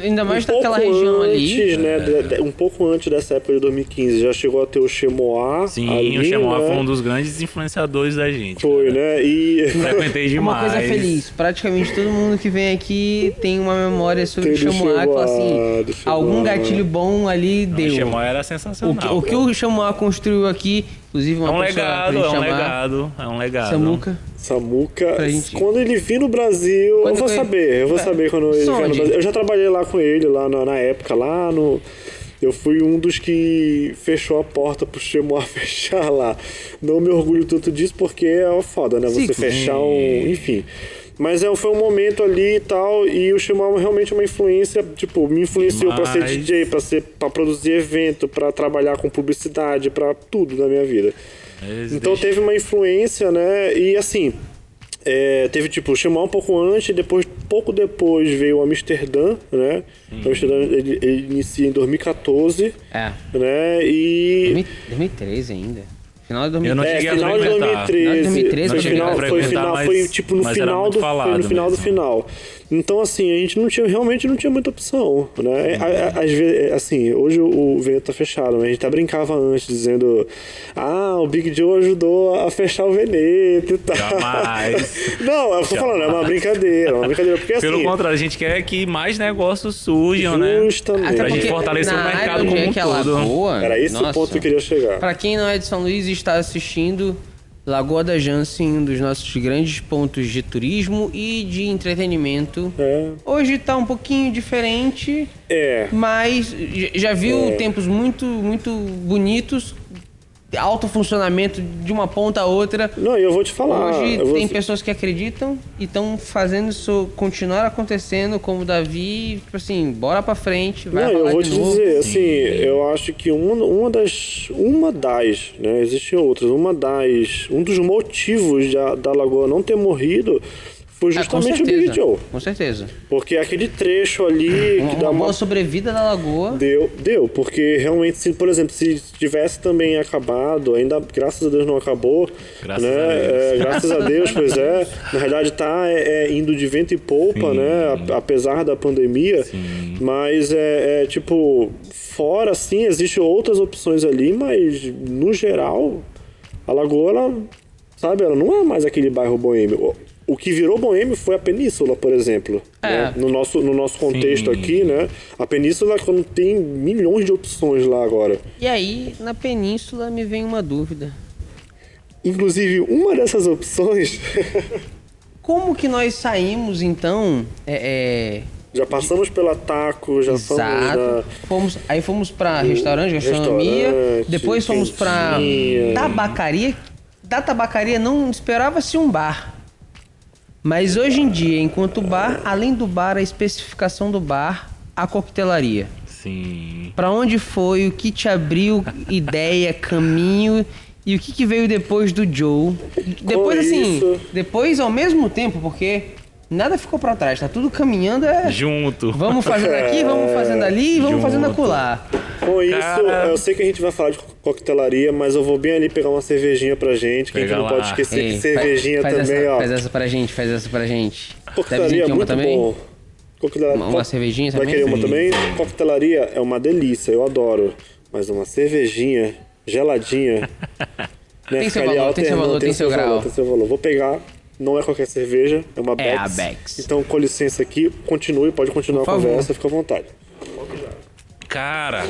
Speaker 2: Ainda mais
Speaker 1: um
Speaker 2: naquela
Speaker 1: pouco
Speaker 2: região
Speaker 1: antes,
Speaker 2: ali.
Speaker 1: né? de- um pouco antes dessa época de 2015, já chegou a ter o Chemoá.
Speaker 3: Sim,
Speaker 1: ali,
Speaker 3: o Xemoa
Speaker 1: né?
Speaker 3: foi um dos grandes influenciadores da gente.
Speaker 1: Foi, né? E.
Speaker 3: Frequentei
Speaker 2: Uma
Speaker 3: demais.
Speaker 2: coisa feliz, praticamente todo mundo que vem aqui tem uma memória sobre o
Speaker 1: Tem do
Speaker 2: Chamoá, que fala assim, algum gatilho bom ali
Speaker 3: O
Speaker 2: deu.
Speaker 3: Xemoa era
Speaker 2: O
Speaker 3: sensacional.
Speaker 2: que, o que o Chamoá construiu aqui, inclusive uma
Speaker 3: É um legado, é um legado, é um legado.
Speaker 2: Samuca.
Speaker 1: Samuca,
Speaker 2: gente-
Speaker 1: quando ele vir no Brasil,
Speaker 2: Quando
Speaker 1: eu vou
Speaker 2: foi-
Speaker 1: saber, eu vou
Speaker 2: É.
Speaker 1: saber quando ele vier no
Speaker 2: Sonde.
Speaker 1: Brasil. Eu já trabalhei lá com ele, lá na, na época, lá no. Eu fui um dos que fechou a porta pro Chemoa fechar lá. Não me orgulho tanto disso porque é foda, né? Você
Speaker 2: Sim.
Speaker 1: fechar um. Enfim. Mas é, foi um momento ali e tal, e o realmente é uma influência, tipo, me influenciou pra ser. DJ, pra, ser, pra produzir evento, pra trabalhar com publicidade, pra tudo na minha vida.
Speaker 3: Eles
Speaker 1: Então
Speaker 3: deixam-
Speaker 1: teve uma influência, né? E assim, é, teve tipo o Shimon um pouco antes, depois, pouco depois veio o Amsterdã, né? O Amsterdã ele, ele inicia em 2014,
Speaker 2: É,
Speaker 1: né? E
Speaker 2: 2000 2013 ainda. Final de
Speaker 3: Eu não
Speaker 2: 2013.
Speaker 1: É,
Speaker 3: cheguei a
Speaker 1: final de
Speaker 3: frequentar.
Speaker 1: 2013.
Speaker 2: 2013,
Speaker 1: foi,
Speaker 2: não cheguei a
Speaker 1: final, foi,
Speaker 3: frequentar,
Speaker 1: final,
Speaker 3: mas-
Speaker 1: foi tipo no final do foi no final do
Speaker 3: mesmo.
Speaker 1: final. Então assim, a gente não tinha realmente não tinha muita opção, né? A- Às vezes, assim, hoje o Veneto tá fechado, mas a gente até brincava antes dizendo: "Ah, o Big Joe ajudou a fechar o Veneto e tal".
Speaker 3: Jamais.
Speaker 1: não, eu tô falando, é uma brincadeira, uma brincadeira porque
Speaker 3: Pelo
Speaker 1: assim,
Speaker 3: contrário, a gente quer que mais negócios surjam, né?
Speaker 1: justamente.
Speaker 2: Até
Speaker 3: Pra gente fortalecer o mercado como
Speaker 2: é
Speaker 3: um
Speaker 2: que é
Speaker 3: todo.
Speaker 2: Lagoa,
Speaker 1: Era esse
Speaker 2: nossa,
Speaker 1: o ponto que eu queria chegar.
Speaker 2: Pra quem não é de São Luís está assistindo, Lagoa da Jansen, um dos nossos grandes pontos de turismo e de entretenimento.
Speaker 1: É.
Speaker 2: Hoje tá um pouquinho diferente,
Speaker 1: É.
Speaker 2: mas já viu tempos muito, muito bonitos, alto funcionamento de uma ponta a outra.
Speaker 1: Não, eu vou te falar,
Speaker 2: Hoje
Speaker 1: eu vou-
Speaker 2: tem pessoas que acreditam e estão fazendo isso continuar acontecendo, como o Davi, tipo assim, bora pra frente, vai
Speaker 1: Não, eu vou
Speaker 2: de
Speaker 1: te
Speaker 2: novo.
Speaker 1: dizer, assim, eu acho que uma, uma das. Uma das, né? Existem outras. Uma das. Um dos motivos da, da Lagoa não ter morrido foi
Speaker 2: É, com
Speaker 1: justamente o Big Joe.
Speaker 2: Com certeza.
Speaker 1: Porque aquele trecho ali
Speaker 2: Uma,
Speaker 1: que dá
Speaker 2: uma
Speaker 1: uma.
Speaker 2: boa sobrevida da lagoa.
Speaker 1: Deu, deu, porque realmente, se, por exemplo, se tivesse também acabado, ainda graças a Deus não acabou,
Speaker 3: Graças
Speaker 1: né?
Speaker 3: a Deus.
Speaker 1: É, graças a Deus, pois é. Na verdade, tá é, é, indo de vento e polpa,
Speaker 3: Sim.
Speaker 1: né? a- Apesar da pandemia. Mas é, é, tipo, fora assim, existem outras opções ali, mas no geral, a Lagoa, ela, sabe, ela não é mais aquele bairro boêmio. O- que virou boêmio foi a Península, por exemplo.
Speaker 2: É.
Speaker 1: né? No, nosso, no nosso contexto
Speaker 3: Sim.
Speaker 1: aqui, né? A Península quando tem milhões de opções lá agora.
Speaker 2: E aí, na península, me vem uma dúvida.
Speaker 1: Inclusive, uma dessas opções,
Speaker 2: Como que nós saímos, então, é... é,
Speaker 1: já passamos pela Taco, já fomos
Speaker 2: Exato.
Speaker 1: na...
Speaker 2: Fomos, aí fomos pra restaurante, gastronomia.
Speaker 1: Restaurante,
Speaker 2: depois fomos pra
Speaker 1: quentinha.
Speaker 2: tabacaria. Da tabacaria não esperava-se um bar. Mas hoje em dia, enquanto bar, além do bar, a especificação do bar, a coquetelaria.
Speaker 3: Sim.
Speaker 2: Pra onde foi? O que te abriu ideia, caminho e o que, que veio depois do Joe? Depois assim,
Speaker 1: isso-
Speaker 2: depois ao mesmo tempo, porque nada ficou pra trás, tá tudo caminhando, é
Speaker 3: Junto.
Speaker 2: vamos fazendo aqui, vamos fazendo ali, vamos
Speaker 3: Junto.
Speaker 2: fazendo acolá.
Speaker 1: Com isso,
Speaker 3: Cara.
Speaker 1: eu sei que a gente vai falar de coquetelaria, mas eu vou bem ali pegar uma cervejinha pra gente, que a gente
Speaker 3: Pega
Speaker 1: não
Speaker 3: lá.
Speaker 1: pode esquecer
Speaker 2: Ei,
Speaker 1: que cervejinha
Speaker 2: faz, faz
Speaker 1: também,
Speaker 2: essa,
Speaker 1: ó.
Speaker 2: Faz essa pra gente, faz essa pra gente.
Speaker 1: Coquetelaria é muito
Speaker 2: também?
Speaker 1: bom. Coquetelaria,
Speaker 2: Uma- uma cervejinha
Speaker 1: Vai
Speaker 2: também?
Speaker 1: querer uma também?
Speaker 3: sim.
Speaker 1: Coquetelaria é uma delícia, eu adoro. Mas uma cervejinha geladinha. né,
Speaker 2: Tem seu valor, tem seu valor, tem seu
Speaker 1: valor,
Speaker 2: grau.
Speaker 1: tem seu valor. Vou pegar, não é qualquer cerveja, é uma
Speaker 2: É a.
Speaker 1: Beck's. Então, com licença aqui, continue, pode continuar a conversa, fica à vontade.
Speaker 3: Cara,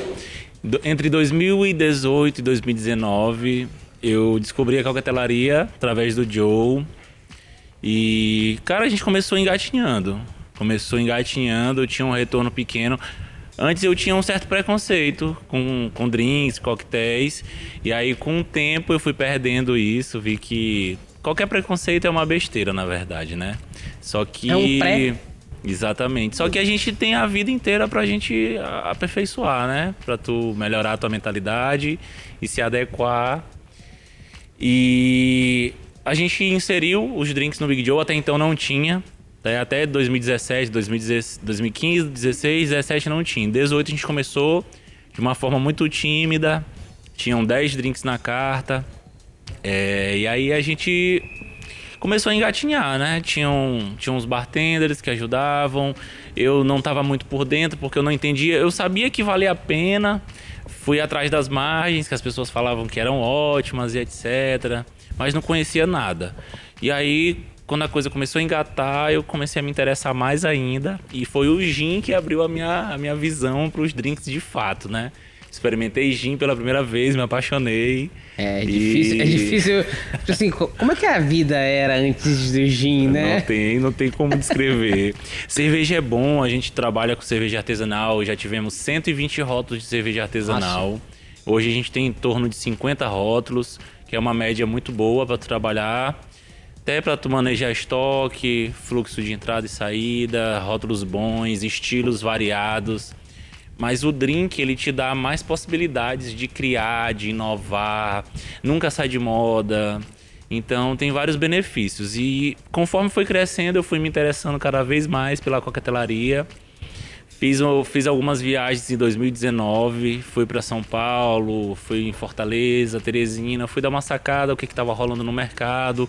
Speaker 3: entre 2018 e 2019, eu descobri a coquetelaria através do Joe. E, cara, a gente começou engatinhando. Começou engatinhando, tinha um retorno pequeno. Antes eu tinha um certo preconceito com, com drinks, coquetéis. E aí, com o tempo, eu fui perdendo isso. Vi que qualquer preconceito é uma besteira, na verdade, né? Só que.
Speaker 2: É um pré.
Speaker 3: Exatamente. Só que a gente tem a vida inteira pra gente aperfeiçoar, né? Pra tu melhorar a tua mentalidade e se adequar. E a gente inseriu os drinks no Big Joe, até então não tinha. Até 2017, 2016, 2015, 16, 17 não tinha. Em 18 a gente começou de uma forma muito tímida. Tinham 10 drinks na carta. É, e aí a gente começou a engatinhar, né? Tinham, tinha uns bartenders que ajudavam. Eu não estava muito por dentro porque eu não entendia. Eu sabia que valia a pena. Fui atrás das margens, que as pessoas falavam que eram ótimas e etc. Mas não conhecia nada. E aí, quando a coisa começou a engatar, eu comecei a me interessar mais ainda. E foi o gin que abriu a minha, a minha visão para os drinks de fato, né? Experimentei gin pela primeira vez, me apaixonei.
Speaker 2: É
Speaker 3: E-
Speaker 2: difícil, é difícil. tipo assim, co- como é que a vida era antes do gin, né?
Speaker 3: Não tem, não tem como descrever. cerveja é bom, a gente trabalha com cerveja artesanal, já tivemos 120 rótulos de cerveja artesanal. Hoje a gente tem em torno de 50 rótulos, que é uma média muito boa para trabalhar. Até para tu manejar estoque, fluxo de entrada e saída, rótulos bons, estilos variados. Mas o drink, ele te dá mais possibilidades de criar, de inovar, nunca sai de moda. Então tem vários benefícios. E conforme foi crescendo, eu fui me interessando cada vez mais pela coquetelaria. Fiz, fiz algumas viagens em 2019, fui para São Paulo, fui em Fortaleza, Teresina, fui dar uma sacada, o que estava rolando no mercado.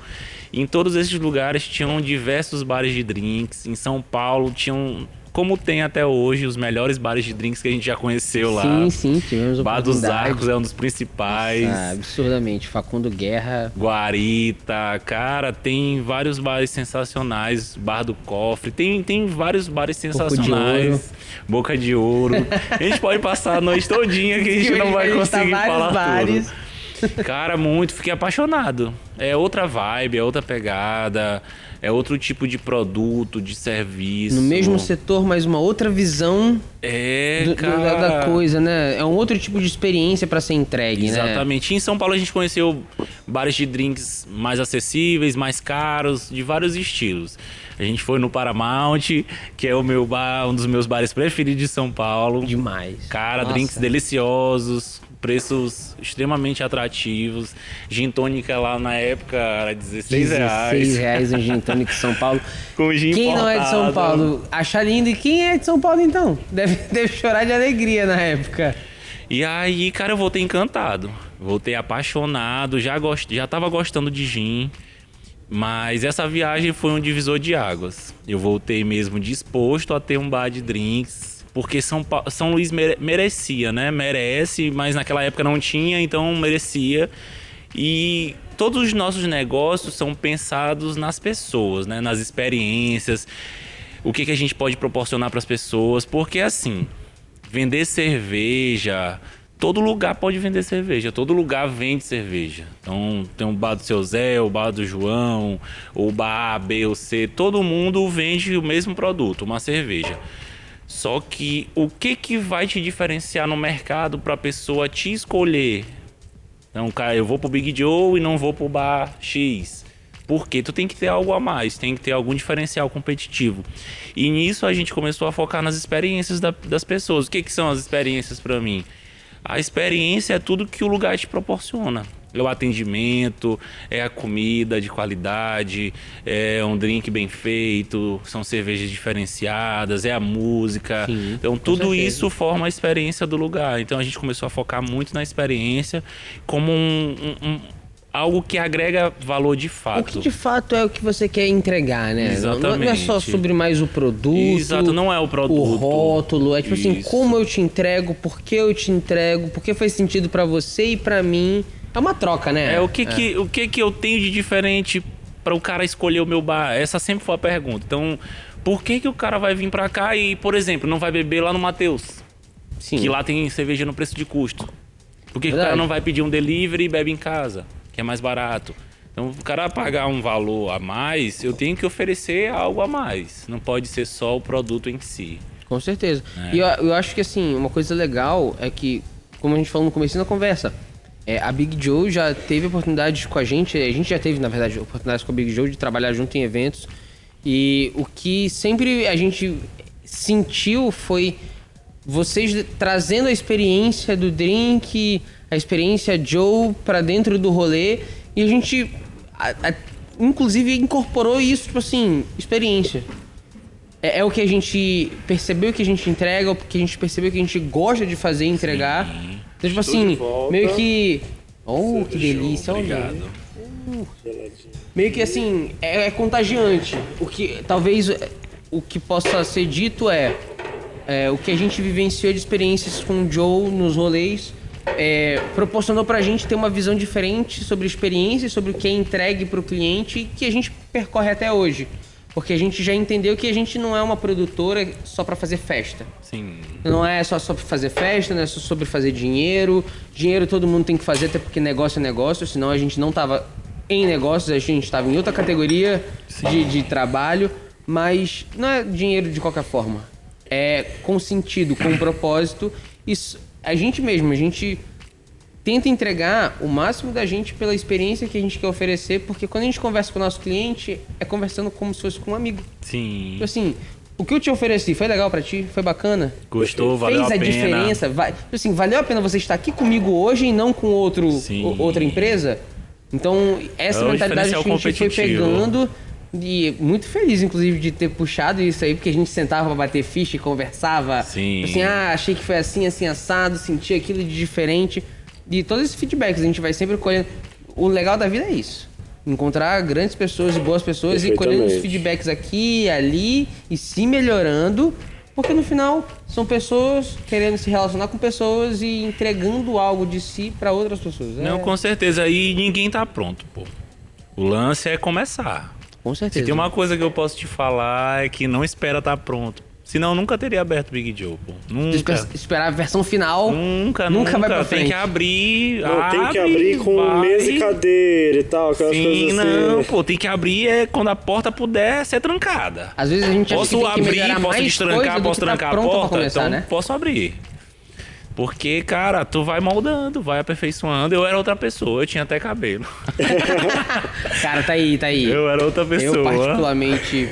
Speaker 3: Em todos esses lugares tinham diversos bares de drinks. Em São Paulo tinham, como tem até hoje, os melhores bares de drinks que a gente já conheceu lá.
Speaker 2: Sim, sim, tivemos
Speaker 3: Bar dos. Arcos é um dos principais.
Speaker 2: Ah, absurdamente. Facundo Guerra.
Speaker 3: Guarita, cara, tem vários bares sensacionais, Bar do Cofre, tem, tem vários bares
Speaker 2: de
Speaker 3: sensacionais, Boca de Ouro. A gente pode passar a noite todinha que a gente não vai
Speaker 2: tá
Speaker 3: conseguir falar
Speaker 2: bares.
Speaker 3: tudo. Cara, muito, fiquei apaixonado. É outra vibe, é outra pegada, é outro tipo de produto, de serviço.
Speaker 2: No mesmo setor, mas uma outra visão
Speaker 3: É,
Speaker 2: do-
Speaker 3: cara.
Speaker 2: da, da coisa, né? É um outro tipo de experiência pra ser entregue, né?
Speaker 3: Exatamente. Em São Paulo a gente conheceu bares de drinks mais acessíveis, mais caros, de vários estilos. A gente foi no Paramount, que é o meu bar, um dos meus bares preferidos de São Paulo.
Speaker 2: Demais.
Speaker 3: Cara,
Speaker 2: Nossa.
Speaker 3: drinks deliciosos, preços extremamente atrativos. Gin tônica lá na época era 16 reais.
Speaker 2: 16 reais um gin tônico em São Paulo.
Speaker 3: Com gin
Speaker 2: Quem não é de São
Speaker 3: importado.
Speaker 2: Paulo acha lindo. E quem é de São Paulo, então? Deve, deve chorar de alegria na época.
Speaker 3: E aí, cara, eu voltei encantado. Voltei apaixonado, já, gost... já tava gostando de gin. Mas essa viagem foi um divisor de águas. Eu voltei mesmo disposto a ter um bar de drinks. Porque São, São Luís mere- merecia, né? Merece, mas naquela época não tinha, então merecia. E todos os nossos negócios são pensados nas pessoas, né? Nas experiências. O que, que a gente pode proporcionar para as pessoas. Porque assim, vender cerveja. Todo lugar pode vender cerveja, todo lugar vende cerveja. Então tem o bar do seu Zé, o bar do João, o bar A, B ou C, todo mundo vende o mesmo produto, uma cerveja. Só que o que, que vai te diferenciar no mercado para a pessoa te escolher? Então, cara, eu vou pro Big Joe e não vou pro bar X. Porque tu tem que ter algo a mais, tem que ter algum diferencial competitivo. E nisso a gente começou a focar nas experiências da- das pessoas. O que, que são as experiências para mim? A experiência é tudo que o lugar te proporciona. É o atendimento, é a comida de qualidade, é um drink bem feito, são cervejas diferenciadas, é a música.
Speaker 2: Sim,
Speaker 3: então tudo
Speaker 2: certeza.
Speaker 3: isso forma a experiência do lugar. Então a gente começou a focar muito na experiência como um, um- um- algo que agrega valor de fato.
Speaker 2: O que de fato é o que você quer entregar, né? Não- Não, é só
Speaker 3: Exatamente.
Speaker 2: sobre mais o produto.
Speaker 3: Exato, não é o produto.
Speaker 2: O rótulo. É tipo assim,
Speaker 3: Isso.
Speaker 2: como eu te entrego, por que eu te entrego, por que faz sentido pra você e pra mim. É uma troca, né?
Speaker 3: É, o que, que, o que que eu tenho de diferente para o cara escolher o meu bar? Essa sempre foi a pergunta. Então, por que que o cara vai vir para cá e, por exemplo, não vai beber lá no Mateus?
Speaker 2: Sim.
Speaker 3: Que lá tem cerveja no preço de custo. Por que, que o cara não vai pedir um delivery e bebe em casa, que é mais barato? Então, o cara pagar um valor a mais, eu tenho que oferecer algo a mais. Não pode ser só o produto em si.
Speaker 2: Com certeza.
Speaker 3: É.
Speaker 2: E eu, eu acho que assim, uma coisa legal é que, como a gente falou no começo da conversa, é, a Big Joe já teve oportunidades com a gente, a gente já teve, na verdade, oportunidades com a Big Joe de trabalhar junto em eventos. E o que sempre a gente sentiu foi vocês trazendo a experiência do drink, a experiência Joe pra dentro do rolê e a gente a- a- inclusive incorporou isso, tipo assim, experiência. É, é o que a gente percebeu que a gente entrega, o que a gente percebeu que a gente gosta de fazer e entregar. Então, tipo
Speaker 1: Estou
Speaker 2: assim, meio que. Oh, que delícia, olha.
Speaker 1: Geladinho.
Speaker 2: Meio que assim, é, é contagiante. O que talvez é, o que possa ser dito é, é, o que a gente vivenciou de experiências com o Joe nos rolês é, proporcionou pra gente ter uma visão diferente sobre experiência, sobre o que é entregue pro cliente que a gente percorre até hoje. Porque a gente já entendeu que a gente não é uma produtora só pra fazer festa.
Speaker 3: Sim.
Speaker 2: Não é só sobre fazer festa, não é só sobre fazer dinheiro. Dinheiro todo mundo tem que fazer, até porque negócio é negócio, senão a gente não tava em negócios, a gente tava em outra categoria de, de trabalho. Mas não é dinheiro de qualquer forma. É com sentido, com propósito. Isso, a gente mesmo, a gente tenta entregar o máximo da gente pela experiência que a gente quer oferecer, porque quando a gente conversa com o nosso cliente, é conversando como se fosse com um amigo.
Speaker 3: Sim.
Speaker 2: Tipo assim, o que eu te ofereci foi legal pra ti? Foi bacana?
Speaker 3: Gostou, valeu
Speaker 2: Fez
Speaker 3: a
Speaker 2: a,
Speaker 3: pena.
Speaker 2: diferença? Vai, tipo assim, valeu a pena você estar aqui comigo hoje e não com outro, o- outra empresa? Então, essa
Speaker 3: É
Speaker 2: mentalidade que a gente foi pegando E muito feliz, inclusive, de ter puxado isso aí, porque a gente sentava pra bater ficha e conversava.
Speaker 3: Sim.
Speaker 2: Assim, ah, achei que foi assim, assim, assado, senti aquilo de diferente. E todos esses feedbacks a gente vai sempre colhendo. O legal da vida é isso. Encontrar grandes pessoas e boas pessoas e colhendo os feedbacks aqui e ali e se melhorando. Porque no final são pessoas querendo se relacionar com pessoas e entregando algo de si pra outras pessoas. É,
Speaker 3: Não, com certeza. Aí ninguém tá pronto, pô. O lance é começar.
Speaker 2: com
Speaker 3: Se
Speaker 2: certeza.
Speaker 3: tem uma coisa que eu posso te falar é que não espera tá pronto. Senão eu nunca teria aberto o Big Joe, pô. Nunca.
Speaker 2: Espe- Esperar a versão final.
Speaker 3: Nunca,
Speaker 2: Nunca
Speaker 3: nunca.
Speaker 2: vai pra
Speaker 3: Tem
Speaker 2: frente.
Speaker 3: que abrir.
Speaker 1: Não, tem que
Speaker 3: abre,
Speaker 1: abrir com
Speaker 3: vai.
Speaker 1: mesa e cadeira e tal, aquelas
Speaker 3: Sim,
Speaker 1: coisas assim.
Speaker 3: não,
Speaker 1: né?
Speaker 3: pô, tem que abrir é quando a porta puder ser trancada.
Speaker 2: Às vezes a gente acha
Speaker 3: Posso
Speaker 2: que tem que
Speaker 3: abrir,
Speaker 2: melhorar
Speaker 3: posso
Speaker 2: mais
Speaker 3: destrancar, posso
Speaker 2: que tá
Speaker 3: trancar a porta,
Speaker 2: começar,
Speaker 3: então
Speaker 2: né?
Speaker 3: posso abrir. Porque, cara, tu vai moldando, vai aperfeiçoando. Eu era outra pessoa, eu tinha até cabelo.
Speaker 2: Cara, tá aí, tá aí.
Speaker 3: Eu era outra pessoa.
Speaker 2: Eu, particularmente.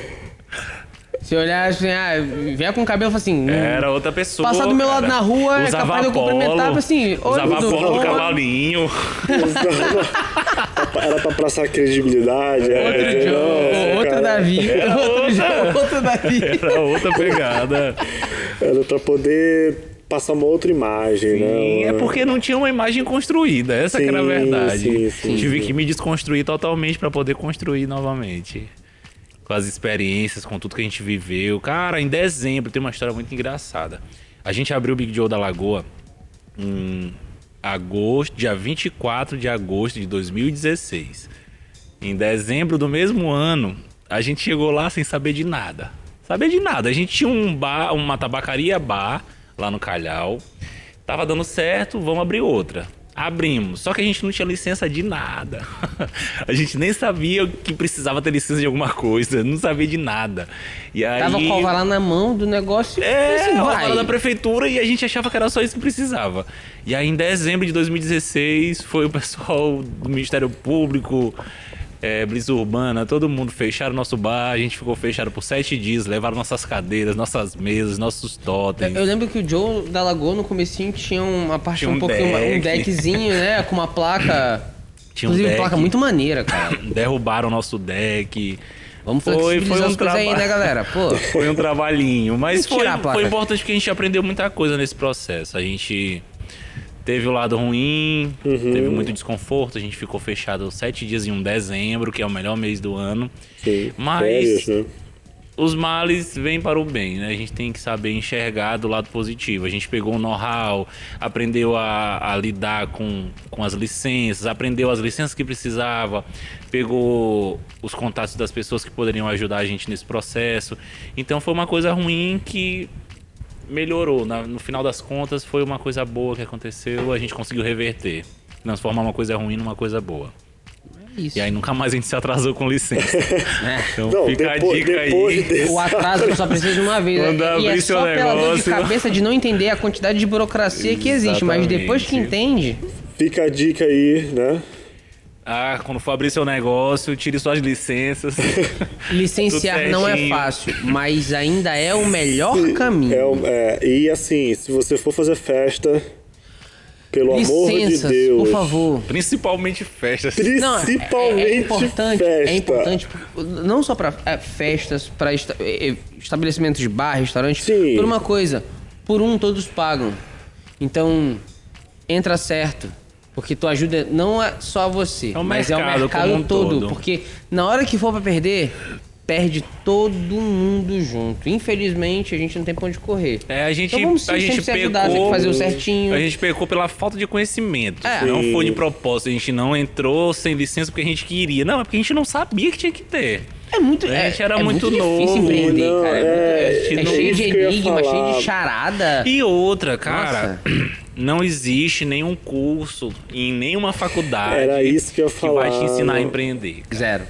Speaker 2: Se olhar assim, ah, vier com o cabelo, fala assim.
Speaker 3: Era outra pessoa.
Speaker 2: Passar do meu lado
Speaker 3: cara.
Speaker 2: na rua, é
Speaker 3: Usava
Speaker 2: capaz de eu cumprimentar, assim,
Speaker 3: Usava
Speaker 2: tudo
Speaker 3: polo do cavalinho.
Speaker 1: Era pra passar credibilidade. era
Speaker 2: Outro
Speaker 1: dizer,
Speaker 2: Joe,
Speaker 1: "Nossa,
Speaker 2: outro
Speaker 1: cara."
Speaker 2: Davi.
Speaker 3: Era
Speaker 2: Outro,
Speaker 3: outra.
Speaker 2: Joe, outro Davi.
Speaker 3: Era outra pegada.
Speaker 1: Era pra poder passar uma outra imagem, né?
Speaker 3: Sim, é
Speaker 1: Uma-
Speaker 3: porque não tinha uma imagem construída. Essa que era a
Speaker 1: Sim,
Speaker 3: verdade.
Speaker 1: sim, sim,
Speaker 3: Tive
Speaker 1: sim.
Speaker 3: que me desconstruir totalmente pra poder construir novamente. Com as experiências, com tudo que a gente viveu. Cara, em dezembro tem uma história muito engraçada. A gente abriu o Big Joe da Lagoa em agosto, dia 24 de agosto de 2016. Em dezembro do mesmo ano, a gente chegou lá sem saber de nada. Saber de nada. A gente tinha um bar, uma tabacaria bar lá no Calhau. Tava dando certo, vamos abrir outra. Abrimos. Só que a gente não tinha licença de nada. a gente nem sabia que precisava ter licença de alguma coisa. Não sabia de nada. E aí...
Speaker 2: Tava com alvará na mão do negócio.
Speaker 3: É,
Speaker 2: assim, vai.
Speaker 3: da prefeitura e a gente achava que era só isso que precisava. E aí, em dezembro de 2016, foi o pessoal do Ministério Público, é, Brisa Urbana, todo mundo fecharam nosso bar, a gente ficou fechado por sete dias, levaram nossas cadeiras, nossas mesas, nossos totens.
Speaker 2: Eu lembro que o Joe da Lagoa no comecinho tinha uma parte
Speaker 3: Tinha
Speaker 2: um,
Speaker 3: um
Speaker 2: pouquinho um
Speaker 3: deck.
Speaker 2: deckzinho, né? Com uma placa.
Speaker 3: Tinha um
Speaker 2: inclusive,
Speaker 3: deck.
Speaker 2: placa muito maneira, cara.
Speaker 3: Derrubaram nosso deck.
Speaker 2: Vamos
Speaker 3: Foi- foi um
Speaker 2: as coisas aí, né, galera? Pô.
Speaker 3: Foi um trabalhinho, mas foi, foi importante porque a gente aprendeu muita coisa nesse processo. A gente teve o lado ruim,
Speaker 1: Uhum.
Speaker 3: teve muito desconforto, a gente ficou fechado sete dias em um dezembro, que é o melhor mês do ano.
Speaker 1: Sim,
Speaker 3: Mas-
Speaker 1: férias, né?
Speaker 3: Os males vêm para o bem, né? A gente tem que saber enxergar do lado positivo. A gente pegou o know-how, aprendeu a, a lidar com, com as licenças, aprendeu as licenças que precisava, pegou os contatos das pessoas que poderiam ajudar a gente nesse processo. Então foi uma coisa ruim que melhorou. Na- no final das contas, foi uma coisa boa que aconteceu, a gente conseguiu reverter. Transformar uma coisa ruim numa coisa boa.
Speaker 2: Isso.
Speaker 3: E aí nunca mais a gente se atrasou com licença.
Speaker 2: É.
Speaker 3: Então
Speaker 1: Não,
Speaker 3: fica
Speaker 1: depois,
Speaker 3: a dica aí.
Speaker 1: desse...
Speaker 2: O atraso só precisa de uma vez. né?
Speaker 3: Quando
Speaker 2: e é
Speaker 3: abrir seu
Speaker 2: só pela dor de
Speaker 3: negócio-
Speaker 2: cabeça de não entender a quantidade de burocracia que existe. Mas depois que entende,
Speaker 1: Fica a dica aí, né?
Speaker 3: Ah, quando for abrir seu negócio, tire suas licenças.
Speaker 2: licenciar não é fácil. Mas ainda é o melhor caminho.
Speaker 1: É, é, e assim, se você for fazer festa, pelo amor de
Speaker 2: Licenças,
Speaker 1: Deus.
Speaker 2: por favor.
Speaker 3: Principalmente festas.
Speaker 2: Não, é-
Speaker 1: Principalmente
Speaker 2: é, importante,
Speaker 1: festa.
Speaker 2: é importante, não só para festas, para estabelecimentos de bar, restaurante,
Speaker 1: Sim.
Speaker 2: por uma coisa, por um todos pagam. Então, entra certo, porque tu ajuda não é só você,
Speaker 3: É
Speaker 2: mas é o
Speaker 3: mercado
Speaker 2: mercado
Speaker 3: um
Speaker 2: todo,
Speaker 3: todo.
Speaker 2: porque na hora que for para perder, perde todo mundo junto. Infelizmente, a gente não tem pra onde correr.
Speaker 3: É, a gente,
Speaker 2: Então vamos sim
Speaker 3: a gente
Speaker 2: se ajudar,
Speaker 3: pecou.
Speaker 2: tem que fazer o certinho.
Speaker 3: A gente pecou pela falta de conhecimento.
Speaker 2: É.
Speaker 3: Não foi de propósito. A gente não entrou sem licença porque a gente queria. Não, é porque a gente não sabia que tinha que ter.
Speaker 2: É muito,
Speaker 3: A
Speaker 2: é,
Speaker 3: gente era
Speaker 2: é
Speaker 3: muito
Speaker 2: difícil
Speaker 3: novo,
Speaker 2: empreender,
Speaker 1: não,
Speaker 2: cara. É,
Speaker 1: é,
Speaker 2: muito- é
Speaker 3: não-
Speaker 2: cheio de enigma, cheio de charada.
Speaker 3: E outra, cara, não existe nenhum curso em nenhuma faculdade
Speaker 1: Era isso que eu ia
Speaker 3: vai te ensinar a empreender.
Speaker 2: Zero.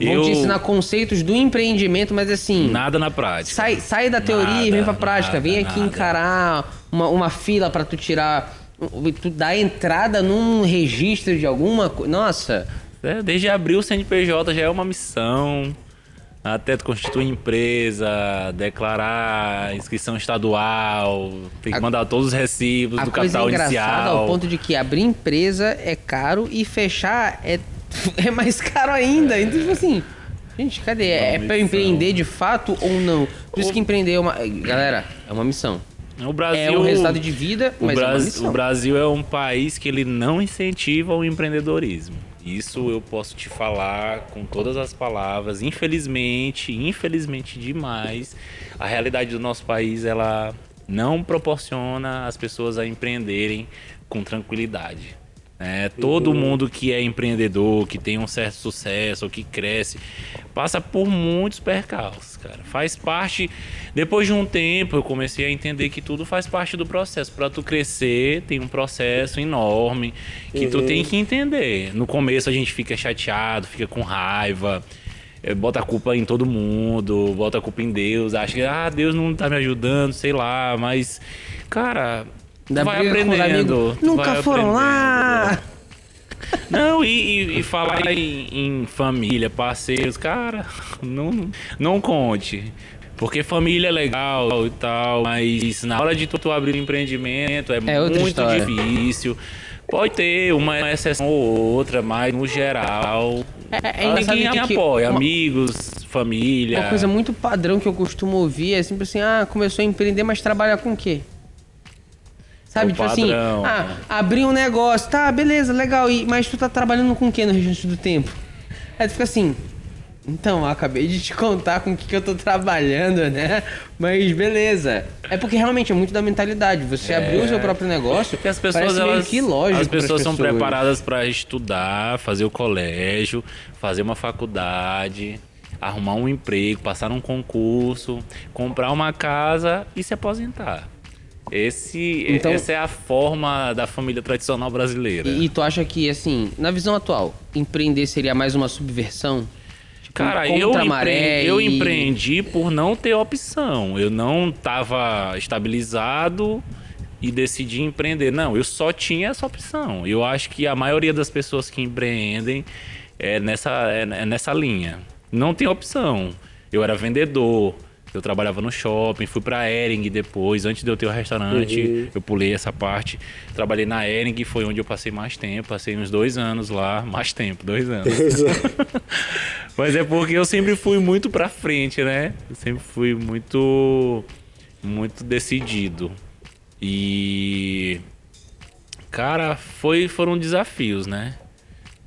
Speaker 2: Vão
Speaker 3: Eu-
Speaker 2: te ensinar conceitos do empreendimento, mas assim.
Speaker 3: Nada na prática.
Speaker 2: Sai, sai da teoria e vem pra
Speaker 3: Nada,
Speaker 2: prática. Vem
Speaker 3: nada,
Speaker 2: aqui
Speaker 3: nada.
Speaker 2: encarar uma, uma fila pra tu tirar. Tu dar entrada num registro de alguma coisa. Nossa.
Speaker 3: É, desde abrir o CNPJ já é uma missão. Até tu constituir empresa, declarar inscrição estadual, tem que
Speaker 2: A-
Speaker 3: mandar todos os recibos do
Speaker 2: coisa
Speaker 3: capital
Speaker 2: engraçada
Speaker 3: inicial.
Speaker 2: ao ponto de que abrir empresa é caro e fechar é, é mais caro ainda. Então, tipo assim. Gente, cadê? É, é pra
Speaker 3: missão.
Speaker 2: empreender de fato ou não? Por isso que empreender é uma. Galera, é uma missão.
Speaker 3: O Brasil,
Speaker 2: É um resultado de vida,
Speaker 3: o,
Speaker 2: mas é uma
Speaker 3: Bras-
Speaker 2: missão.
Speaker 3: o Brasil é um país que ele não incentiva o empreendedorismo. Isso eu posso te falar com todas as palavras. Infelizmente, infelizmente demais, a realidade do nosso país ela não proporciona as pessoas a empreenderem com tranquilidade. Né? todo mundo que é empreendedor, que tem um certo sucesso, ou que cresce, passa por muitos percalços, cara. Faz parte. Depois de um tempo, eu comecei a entender que tudo faz parte do processo. Para tu crescer, tem um processo enorme que tu tem que entender. No começo a gente fica chateado, fica com raiva. eh, Bota a culpa em todo mundo, bota a culpa em Deus, acha que ah, Deus não tá me ajudando, sei lá, mas cara,
Speaker 2: Ainda
Speaker 3: vai aprendendo.
Speaker 2: Nunca
Speaker 3: vai
Speaker 2: foram lá.
Speaker 3: aprendendo. Não, e, e- falar em, em família, parceiros, cara, não, não conte. Porque família é legal e tal, mas na hora de tu, tu abrir um empreendimento é,
Speaker 2: É
Speaker 3: muito
Speaker 2: história.
Speaker 3: difícil. Pode ter uma exceção ou outra, mas no geral,
Speaker 2: É, é
Speaker 3: ninguém apoia.
Speaker 2: uma-
Speaker 3: Amigos, família.
Speaker 2: Uma coisa muito padrão que eu costumo ouvir é sempre assim: ah, começou a empreender, mas trabalha com o quê? Sabe,
Speaker 3: É o
Speaker 2: tipo assim,
Speaker 3: padrão.
Speaker 2: ah, abri um negócio, tá, beleza, legal, e, mas tu tá trabalhando com o quê no restante do tempo? Aí tu fica assim, então, acabei de te contar com o que, que eu tô trabalhando, né? Mas beleza. É porque realmente é muito da mentalidade. Você abriu o seu próprio negócio,
Speaker 3: Porque as pessoas, elas,
Speaker 2: que lógico
Speaker 3: as
Speaker 2: pras
Speaker 3: pessoas são
Speaker 2: pessoas.
Speaker 3: preparadas para estudar, fazer o colégio, fazer uma faculdade, arrumar um emprego, passar um concurso, comprar uma casa e se aposentar. Esse,
Speaker 2: Então-
Speaker 3: essa é a forma da família tradicional brasileira.
Speaker 2: E, e tu acha que, assim, na visão atual, empreender seria mais uma subversão? Tipo,
Speaker 3: Cara, eu,
Speaker 2: maré
Speaker 3: empreendi, eu
Speaker 2: e-
Speaker 3: empreendi por não ter opção. Eu não estava estabilizado e decidi empreender. Não, eu só tinha essa opção. Eu acho que a maioria das pessoas que empreendem é nessa, é, é nessa linha. Não tem opção. Eu era vendedor. Eu trabalhava no shopping, fui pra Ering depois, antes de eu ter o restaurante,
Speaker 1: Uhum.
Speaker 3: eu pulei essa parte. Trabalhei na Ering, foi onde eu passei mais tempo, passei uns dois anos lá, mais tempo, dois anos. Mas é porque eu sempre fui muito pra frente, né? Eu sempre fui muito muito decidido. E cara, foi foram desafios, né?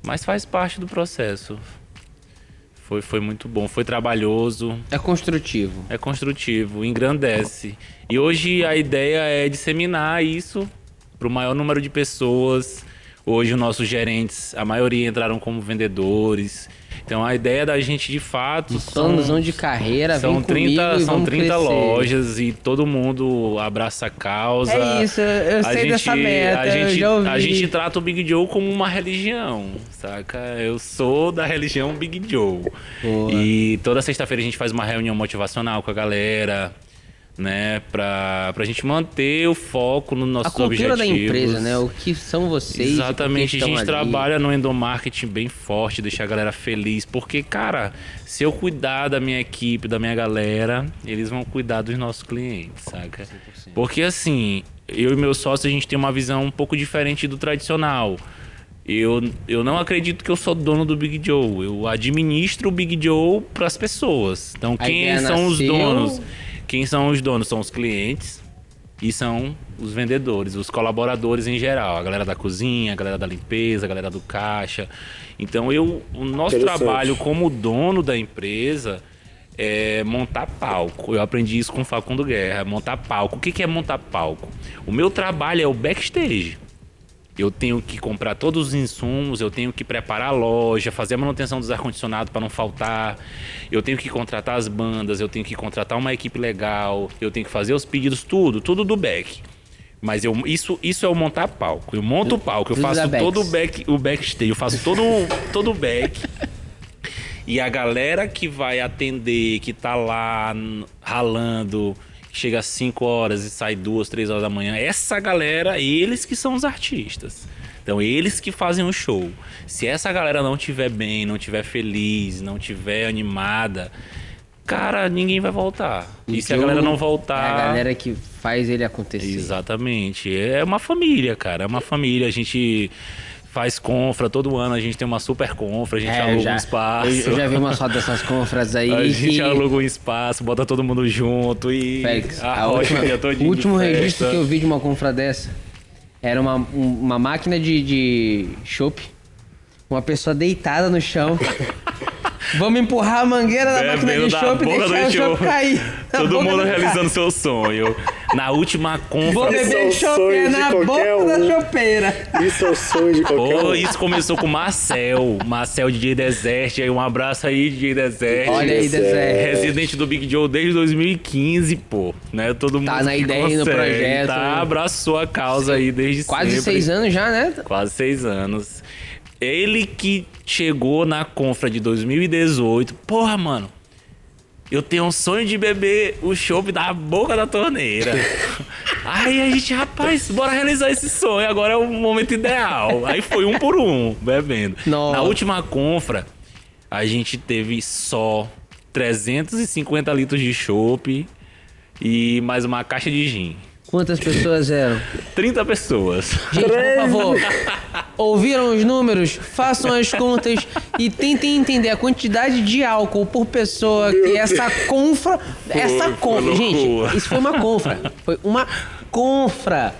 Speaker 3: Mas faz parte do processo. Foi foi muito bom, foi trabalhoso,
Speaker 2: É construtivo.
Speaker 3: é construtivo, engrandece. E hoje a ideia é disseminar isso para o maior número de pessoas. Hoje os nossos gerentes, a maioria entraram como vendedores. Então a ideia da gente de fato são,
Speaker 2: Planozão de carreira,
Speaker 3: são
Speaker 2: vem
Speaker 3: 30,
Speaker 2: comigo e
Speaker 3: são
Speaker 2: vamos
Speaker 3: 30
Speaker 2: crescer.
Speaker 3: lojas e todo mundo abraça a causa.
Speaker 2: É isso, eu
Speaker 3: a
Speaker 2: sei
Speaker 3: gente,
Speaker 2: dessa meta,
Speaker 3: a
Speaker 2: eu
Speaker 3: gente,
Speaker 2: já ouvi.
Speaker 3: a gente trata o Big Joe como uma religião, saca? Eu sou da religião Big Joe.
Speaker 2: Boa.
Speaker 3: E toda sexta-feira a gente faz uma reunião motivacional com a galera, né? Pra, pra gente manter o foco nos
Speaker 2: A
Speaker 3: nossos
Speaker 2: cultura
Speaker 3: objetivos.
Speaker 2: da empresa, né? O que são vocês?
Speaker 3: Exatamente, a gente
Speaker 2: ali.
Speaker 3: trabalha no endomarketing bem forte, deixar a galera feliz. Porque, cara, se eu cuidar da minha equipe, da minha galera, eles vão cuidar dos nossos clientes, saca? Porque assim, eu e meu sócio, a gente tem uma visão um pouco diferente do tradicional. Eu, eu não acredito que eu sou dono do Big Joe. Eu administro o Big Joe para as pessoas. Então,
Speaker 2: A
Speaker 3: quem são os
Speaker 2: nasceu-
Speaker 3: donos? Quem são os donos? São os clientes e são os vendedores, os colaboradores em geral, a galera da cozinha, a galera da limpeza, a galera do caixa. Então eu, o nosso trabalho como dono da empresa é montar palco. Eu aprendi isso com o Facundo Guerra, montar palco. O que é montar palco? O meu trabalho é o backstage. Eu tenho que comprar todos os insumos, eu tenho que preparar a loja, fazer a manutenção dos ar-condicionados para não faltar. Eu tenho que contratar as bandas, eu tenho que contratar uma equipe legal, eu tenho que fazer os pedidos, tudo, tudo do back. Mas eu, isso, isso é o montar palco. Eu monto o palco, eu faço todo o back, o backstage, eu faço todo, todo o back. E a galera que vai atender, que tá lá ralando, chega às 5 horas e sai 2, 3 horas da manhã, essa galera, eles que são os artistas. Então, eles que fazem o show. Se essa galera não tiver bem, não tiver feliz, não tiver animada, cara, ninguém vai voltar. E se a
Speaker 2: Joe
Speaker 3: galera não
Speaker 2: É
Speaker 3: voltar.
Speaker 2: a galera que faz ele acontecer.
Speaker 3: Exatamente. É uma família, cara. É uma família. A gente faz confra, todo ano a gente tem uma super confra, a gente
Speaker 2: É,
Speaker 3: aluga
Speaker 2: já,
Speaker 3: um espaço.
Speaker 2: eu, eu já vi umas fotos dessas confras aí.
Speaker 3: A gente
Speaker 2: que...
Speaker 3: aluga um espaço, bota todo mundo junto e
Speaker 2: Félix, a
Speaker 3: arrocha
Speaker 2: última-
Speaker 3: o dia todinho
Speaker 2: o último registro que eu vi de uma confra dessa era uma, um- uma máquina de, de chopp, uma pessoa deitada no chão. Vamos empurrar a mangueira da máquina de
Speaker 3: da
Speaker 2: chopp e deixar o chopp
Speaker 3: chopp.
Speaker 2: cair.
Speaker 3: Todo mundo
Speaker 2: do
Speaker 3: realizando seu sonho. Na última confra.
Speaker 2: Vou
Speaker 1: é
Speaker 2: beber chopp
Speaker 1: sonho
Speaker 2: é
Speaker 1: de
Speaker 2: na boca da
Speaker 1: um.
Speaker 2: chopeira.
Speaker 1: Isso é o sonho de qualquer
Speaker 3: Pô,
Speaker 1: um.
Speaker 3: isso começou com Marcel. Marcel DJ Desert. Aí um abraço aí, DJ Desert.
Speaker 2: Olha aí,
Speaker 1: Deserto.
Speaker 2: Deserto.
Speaker 3: Residente do Big Joe desde 2015, pô. Né? Todo mundo
Speaker 2: Tá na ideia e no
Speaker 3: consegue,
Speaker 2: projeto,
Speaker 3: Tá,
Speaker 2: né?
Speaker 3: abraçou a causa aí desde
Speaker 2: Quase
Speaker 3: sempre.
Speaker 2: seis anos já, né?
Speaker 3: Quase seis anos. Ele que chegou na confra de 2018. Porra, mano. Eu tenho um sonho de beber o chopp da boca da torneira. Aí a gente, rapaz, bora realizar esse sonho. Agora é o momento ideal. Aí foi um por um, bebendo.
Speaker 2: Nossa.
Speaker 3: Na última confra, a gente teve só 350 litros de chopp e mais uma caixa de gin.
Speaker 2: Quantas pessoas eram?
Speaker 3: 30 pessoas.
Speaker 2: Gente, por favor, ouviram os números? Façam as contas e tentem entender a quantidade de álcool por pessoa que essa confra. Essa confra. Gente, isso foi uma confra. Foi uma confra.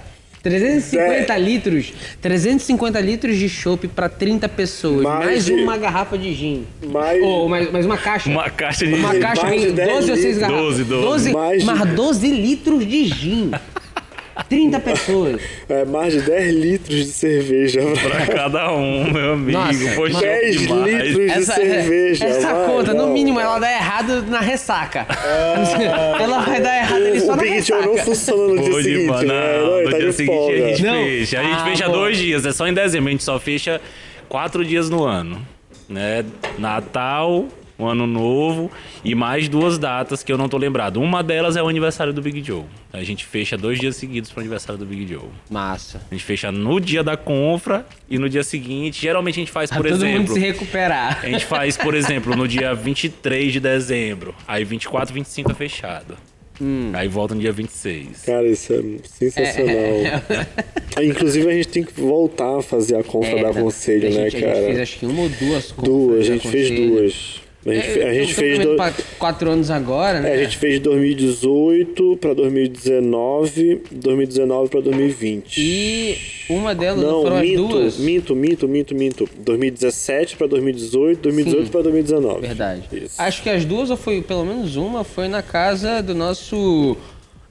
Speaker 2: 350
Speaker 1: É.
Speaker 2: litros. 350 litros de chopp pra 30 pessoas.
Speaker 1: Mais
Speaker 2: Mais,
Speaker 1: de-
Speaker 2: uma garrafa de gin.
Speaker 1: Mais-
Speaker 2: Ou mais, mais uma caixa.
Speaker 3: Uma caixa de
Speaker 2: Uma
Speaker 3: gin.
Speaker 2: caixa
Speaker 1: mais de
Speaker 2: vem
Speaker 1: 10
Speaker 2: 12 ou 6
Speaker 1: litros.
Speaker 2: garrafas.
Speaker 3: 12, 12.
Speaker 1: Mais de-
Speaker 2: mas 12 litros de gin. 30 pessoas.
Speaker 1: É mais de 10 litros de cerveja.
Speaker 3: Pra cada um, meu amigo.
Speaker 2: Nossa, mano.
Speaker 1: 10
Speaker 3: demais.
Speaker 1: litros de
Speaker 2: Essa,
Speaker 1: cerveja.
Speaker 2: essa
Speaker 1: vai,
Speaker 2: conta, no
Speaker 1: não.
Speaker 2: mínimo, ela dá errado na ressaca. ela vai dar errado ali só
Speaker 1: O
Speaker 2: na
Speaker 1: Big
Speaker 2: ressaca.
Speaker 1: não funciona no dia
Speaker 3: Pô,
Speaker 1: seguinte,
Speaker 3: demais.
Speaker 1: né?
Speaker 3: Não,
Speaker 1: Não,
Speaker 3: no
Speaker 1: tá
Speaker 3: dia
Speaker 1: de
Speaker 3: seguinte a
Speaker 1: folga.
Speaker 3: gente
Speaker 2: Não.
Speaker 3: fecha. A gente
Speaker 2: Ah,
Speaker 3: fecha
Speaker 2: bom.
Speaker 3: dois dias, é só em dezembro. A gente só fecha quatro dias no ano. Né? Natal, o Ano Novo e mais duas datas que eu não tô lembrado. Uma delas é o aniversário do Big Joe. A gente fecha dois dias seguidos pro aniversário do Big Joe.
Speaker 2: Massa.
Speaker 3: A gente fecha no dia da confra e no dia seguinte. Geralmente a gente faz,
Speaker 2: Pra
Speaker 3: por
Speaker 2: todo mundo
Speaker 3: exemplo.
Speaker 2: se recuperar.
Speaker 3: A gente faz, por exemplo, no dia 23 de dezembro. Aí 24, 25 é fechado.
Speaker 2: Hum.
Speaker 3: Aí volta no dia 26.
Speaker 1: Cara, isso é sensacional. Inclusive, a gente tem que voltar a fazer a compra da Conselho,
Speaker 2: a
Speaker 1: né,
Speaker 2: gente, A
Speaker 1: cara?
Speaker 2: gente fez acho que uma ou duas compras
Speaker 1: Duas, a gente fez
Speaker 2: Conselho.
Speaker 1: duas. A gente, fe- a gente fez. do-
Speaker 2: quatro anos agora, né?
Speaker 1: É, a gente fez de 2018 pra 2019, 2019 pra 2020.
Speaker 2: E uma delas
Speaker 1: Não,
Speaker 2: foram as
Speaker 1: minto,
Speaker 2: duas.
Speaker 1: minto, minto, minto, minto. 2017 pra 2018, 2018
Speaker 2: Sim.
Speaker 1: pra 2019.
Speaker 2: Verdade.
Speaker 1: Isso.
Speaker 2: Acho que as duas, ou foi pelo menos uma, foi na casa do nosso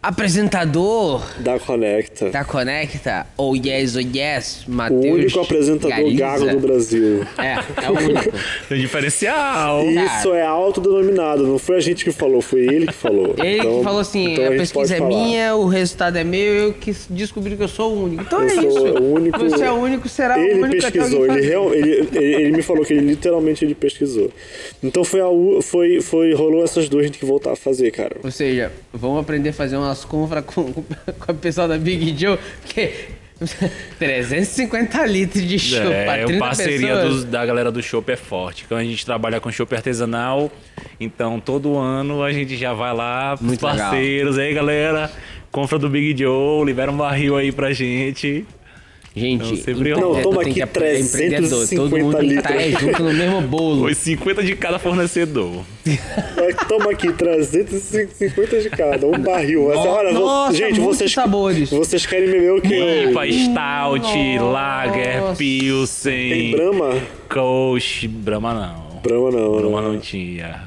Speaker 2: apresentador
Speaker 1: Da Conecta.
Speaker 2: da Conecta, ou Yes, ou Yes,
Speaker 1: o
Speaker 2: Matheus
Speaker 1: único apresentador gago do Brasil.
Speaker 2: É, é o único.
Speaker 3: Tem diferencial.
Speaker 1: Isso é autodenominado, não foi a gente que falou, foi ele que falou.
Speaker 2: Ele
Speaker 1: Então-
Speaker 2: que falou assim,
Speaker 1: então
Speaker 2: a,
Speaker 1: gente
Speaker 2: pesquisa é
Speaker 1: falar.
Speaker 2: minha, o resultado é meu, eu que descobri que eu sou o único. Então
Speaker 1: Eu
Speaker 2: é
Speaker 1: sou
Speaker 2: isso.
Speaker 1: o único-
Speaker 2: Você é o único, será o
Speaker 1: Ele
Speaker 2: único até
Speaker 1: pesquisou, ele, real, ele, ele, ele me falou que ele literalmente ele pesquisou. Então foi, a, foi, foi rolou essas duas, a gente tem que voltar a fazer, cara.
Speaker 2: Ou seja, vamos aprender a fazer umas compras com, com o pessoal da Big Joe, que 350 litros de chopp
Speaker 3: É,
Speaker 2: 30
Speaker 3: a parceria dos- da galera do Chopp é forte. Então a gente trabalha com chopp artesanal. Então todo ano a gente já vai lá pros
Speaker 2: Muito legal.
Speaker 3: parceiros. Aí galera, compra do Big Joe, libera um barril aí pra gente.
Speaker 2: Gente,
Speaker 3: Não, sempre
Speaker 2: empreendedor
Speaker 1: Não, toma
Speaker 2: tem
Speaker 1: aqui
Speaker 2: que aprender- empreendedor, Todo
Speaker 1: 350
Speaker 2: mundo tem que estar
Speaker 1: litros.
Speaker 2: junto no mesmo bolo.
Speaker 3: Foi 50 de cada fornecedor.
Speaker 1: Toma aqui 350 de cada, um barril. Essa, vo-
Speaker 2: nossa,
Speaker 1: gente, vocês,
Speaker 2: sabores.
Speaker 1: vocês querem beber o quê?
Speaker 3: IPA, Stout,
Speaker 2: Nossa.
Speaker 3: Lager,
Speaker 1: Tem
Speaker 3: Pilsen,
Speaker 1: Brahma?
Speaker 3: Coach, Brahma não.
Speaker 1: Brahma não,
Speaker 3: Brahma
Speaker 1: não.
Speaker 3: não tinha.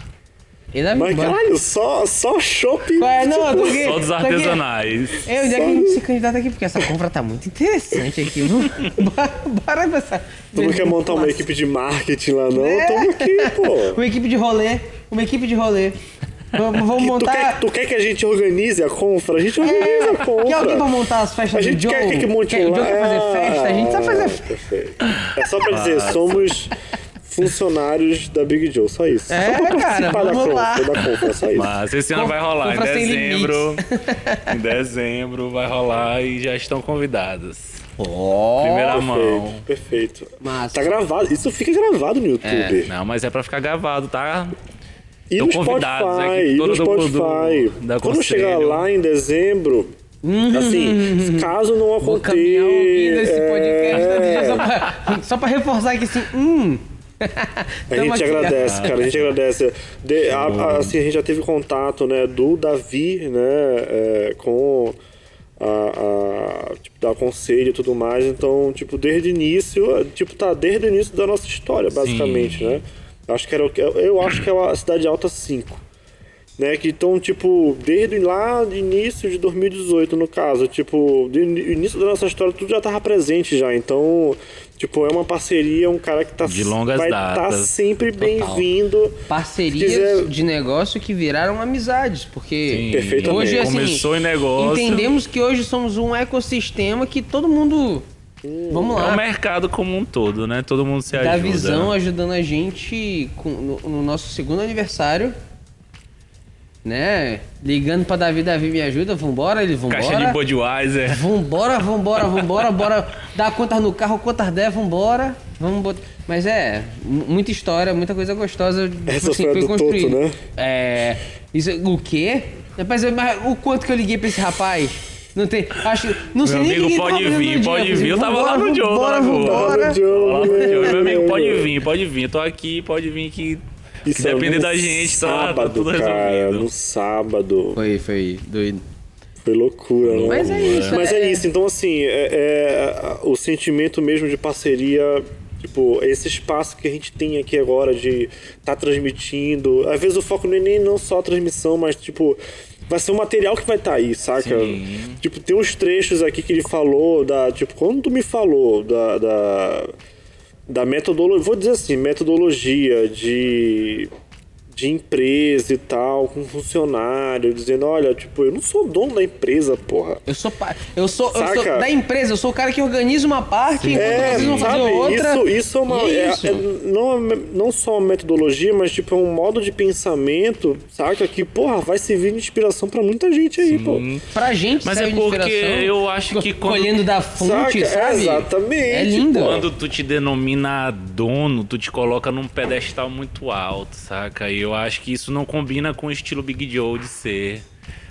Speaker 2: Ele deve
Speaker 1: Mas
Speaker 2: embora.
Speaker 1: caralho, só, só shopping.
Speaker 2: Ué, não, eu tô aqui.
Speaker 3: Só dos artesanais.
Speaker 2: É, onde é que a gente se candidata aqui? Porque essa compra tá muito interessante aqui. Bora, passar.
Speaker 1: Tu não quer montar uma equipe de marketing lá, não?
Speaker 2: É.
Speaker 1: Tamo aqui, pô.
Speaker 2: Uma equipe de rolê. Uma equipe de rolê. Vamos, vamos
Speaker 1: Tu
Speaker 2: montar.
Speaker 1: quer, tu quer que a gente organize a confra? A gente organiza a confra.
Speaker 2: Quer alguém pra montar as festas
Speaker 1: A
Speaker 2: do
Speaker 1: gente
Speaker 2: Joe?
Speaker 1: quer que monte
Speaker 2: quer,
Speaker 1: um
Speaker 2: o Joe quer fazer
Speaker 1: Ah,
Speaker 2: festa? A gente sabe fazer festa.
Speaker 1: Perfeito. É só pra dizer, somos funcionários da Big Joe, só isso.
Speaker 2: É,
Speaker 1: só pra
Speaker 2: cara,
Speaker 1: participar da
Speaker 2: vamos lá.
Speaker 1: da só isso.
Speaker 3: Mas esse ano
Speaker 2: Com-
Speaker 3: vai rolar em dezembro. em dezembro vai rolar e já estão convidados.
Speaker 2: Ó.
Speaker 3: Primeira mão.
Speaker 1: Perfeito, perfeito.
Speaker 2: Massa.
Speaker 1: Tá gravado, isso fica gravado no YouTube.
Speaker 3: Não, mas é pra ficar gravado, tá?
Speaker 1: E
Speaker 3: Tão
Speaker 1: no
Speaker 3: convidados
Speaker 1: Spotify,
Speaker 3: aqui,
Speaker 1: e no Spotify.
Speaker 3: da
Speaker 1: Quando chegar lá em dezembro, Assim, caso não
Speaker 2: Vou
Speaker 1: aconteça.
Speaker 2: caminhar ouvindo esse podcast.
Speaker 1: É,
Speaker 2: Só, pra, só pra reforçar aqui assim, hum.
Speaker 1: A gente agradece, cara, a gente agradece. De- a- a- assim, a gente já teve contato, né, do Davi, né, é, com a, a- tipo, da conselho e tudo mais. Então, tipo, desde o início, tipo, tá desde o início da nossa história, basicamente,
Speaker 3: Sim.
Speaker 1: né? Acho que era, o que- eu acho que é a Cidade Alta 5. Né, que então, tipo, desde lá de início de 2018, no caso, tipo, do ini- início da nossa história, tudo já tava presente já. Então, tipo, é uma parceria, um cara que tá
Speaker 3: De longas
Speaker 1: vai estar
Speaker 3: datas.
Speaker 1: sempre bem-vindo.
Speaker 2: Parcerias
Speaker 1: quiser-
Speaker 2: de negócio que viraram amizades, porque
Speaker 3: Sim.
Speaker 1: Perfeitamente.
Speaker 2: hoje assim,
Speaker 3: Começou em negócio.
Speaker 2: entendemos que hoje somos um ecossistema que todo mundo vamos
Speaker 3: É
Speaker 2: lá,
Speaker 3: o mercado como um todo, né? Todo mundo se
Speaker 2: da
Speaker 3: ajuda.
Speaker 2: visão ajudando a gente com- no, no nosso segundo aniversário. Né? Ligando pra Davi, Davi me ajuda, vambora, ele vambora.
Speaker 3: Caixa de Budweiser.
Speaker 2: Vambora, vambora, vambora, bora dar contas no carro, quantas der, vambora. Vamos botar. Mas é, mu- muita história, muita coisa gostosa. tipo
Speaker 1: Essa foi a do Toto, né?
Speaker 2: É. Isso, o quê? Rapaz, mas o quanto que eu liguei pra esse rapaz? Não tem. Acho. Não sei
Speaker 3: Meu
Speaker 2: nem o
Speaker 3: amigo
Speaker 2: que ele
Speaker 3: pode vir,
Speaker 2: dia,
Speaker 3: pode vir. Eu tava
Speaker 2: vambora,
Speaker 3: lá no Joe,
Speaker 2: Vambora.
Speaker 3: Lá no
Speaker 1: Joe.
Speaker 3: Meu amigo, pode vir, pode vir. Eu tô aqui, pode vir que.
Speaker 1: Isso
Speaker 3: que
Speaker 1: é
Speaker 3: depender da gente, tá, tá
Speaker 1: sábado,
Speaker 3: tudo
Speaker 1: cara,
Speaker 3: resolvido.
Speaker 1: no sábado.
Speaker 2: Foi, foi doido.
Speaker 1: Foi loucura, né?
Speaker 2: Mas é isso,
Speaker 1: Mas é
Speaker 2: é-
Speaker 1: isso, então assim, é, é, o sentimento mesmo de parceria, tipo, esse espaço que a gente tem aqui agora de estar transmitindo. Às vezes o foco não é nem não só a transmissão, mas tipo. Vai ser o material que vai estar aí, saca?
Speaker 3: Sim.
Speaker 1: Tipo, tem uns trechos aqui que ele falou da. Tipo, quando tu me falou da. da da metodologia, vou dizer assim, metodologia de, de empresa e tal, com funcionário, dizendo, olha, tipo, eu não sou dono da empresa, porra.
Speaker 2: Eu sou, pa- eu sou, eu sou da empresa, eu sou o cara que organiza uma parte enquanto
Speaker 1: É,
Speaker 2: vocês vão fazer
Speaker 1: sabe,
Speaker 2: outra.
Speaker 1: isso, isso é uma.
Speaker 2: É
Speaker 1: é-
Speaker 2: isso.
Speaker 1: é- não, é não só uma metodologia, mas tipo, é um modo de pensamento, saca? Que, porra, vai servir de inspiração pra muita gente aí, pô.
Speaker 3: Sim.
Speaker 2: Pra gente
Speaker 3: Mas é porque eu acho que quando-
Speaker 2: Colhendo da fonte,
Speaker 1: Saca?
Speaker 2: sabe?
Speaker 1: Exatamente,
Speaker 2: É lindo.
Speaker 1: pô.
Speaker 3: Quando tu te denomina dono, tu te coloca num pedestal muito alto, saca? E eu acho que isso não combina com o estilo Big Joe de ser.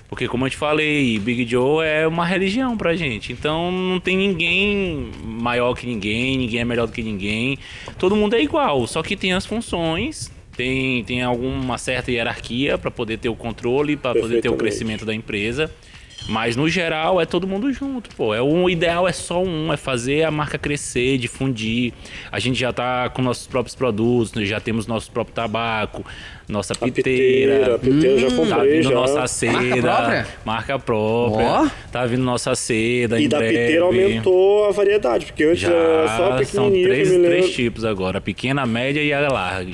Speaker 3: Porque, como eu te falei, Big Joe é uma religião pra gente. Então não tem ninguém maior que ninguém, ninguém é melhor do que ninguém. Todo mundo é igual, só que tem as funções. Tem, tem alguma certa hierarquia pra poder ter o controle, pra poder ter o crescimento da empresa. Mas no geral é todo mundo junto, pô. É o ideal é só um, é fazer a marca crescer, difundir. A gente já tá com nossos próprios produtos, né? já temos nosso próprio tabaco, nossa
Speaker 1: A piteira,
Speaker 3: piteira.
Speaker 1: a piteira eu já
Speaker 3: Tá
Speaker 1: comprei
Speaker 3: vindo
Speaker 1: já.
Speaker 3: nossa seda.
Speaker 2: Marca própria?
Speaker 3: Marca própria.
Speaker 2: Ó.
Speaker 3: Tá vindo nossa seda.
Speaker 1: E
Speaker 3: em
Speaker 1: da
Speaker 3: breve.
Speaker 1: piteira aumentou a variedade, porque antes
Speaker 3: Já
Speaker 1: era só a
Speaker 3: são
Speaker 1: pequenininha
Speaker 3: três, três tipos agora: a pequena, a média e a larga.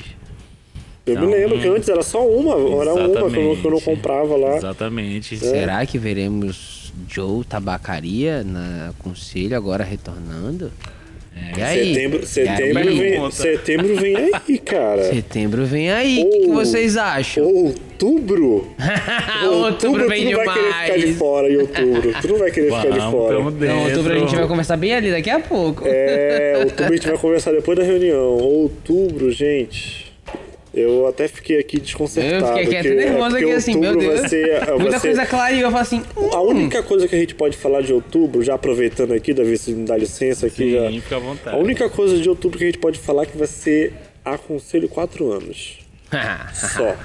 Speaker 1: Eu me
Speaker 3: Então,
Speaker 1: lembro que antes era só uma, era uma que eu, não- que eu não comprava lá.
Speaker 3: Exatamente.
Speaker 2: Será que veremos Joe Tabacaria na Conselho agora retornando? E aí?
Speaker 1: Setembro,
Speaker 2: E
Speaker 1: setembro,
Speaker 2: aí?
Speaker 1: vem, setembro vem aí, cara.
Speaker 2: Setembro vem aí, o que, que vocês acham?
Speaker 1: Outubro?
Speaker 2: Outubro vem
Speaker 1: tu não vai querer ficar de
Speaker 2: demais.
Speaker 1: fora em outubro. Tu não vai querer ficar de
Speaker 3: Vamos,
Speaker 1: fora.
Speaker 2: Não, outubro a gente vai conversar bem ali daqui a pouco.
Speaker 1: É, outubro a gente vai conversar depois da reunião. Outubro, gente. Eu até fiquei aqui desconcertado.
Speaker 2: Eu fiquei aqui até
Speaker 1: porque- é
Speaker 2: nervoso
Speaker 1: porque
Speaker 2: aqui assim, meu
Speaker 1: outubro
Speaker 2: Deus.
Speaker 1: Vai ser, vai
Speaker 2: Muita
Speaker 1: ser-
Speaker 2: coisa clara e eu falo assim.
Speaker 1: A
Speaker 2: hum,
Speaker 1: única coisa que a gente pode falar de outubro, já aproveitando aqui, Davi, se me dá licença aqui já.
Speaker 3: Sim, fica à vontade.
Speaker 1: A única coisa de outubro que a gente pode falar é que vai ser aconselho quatro anos. Só.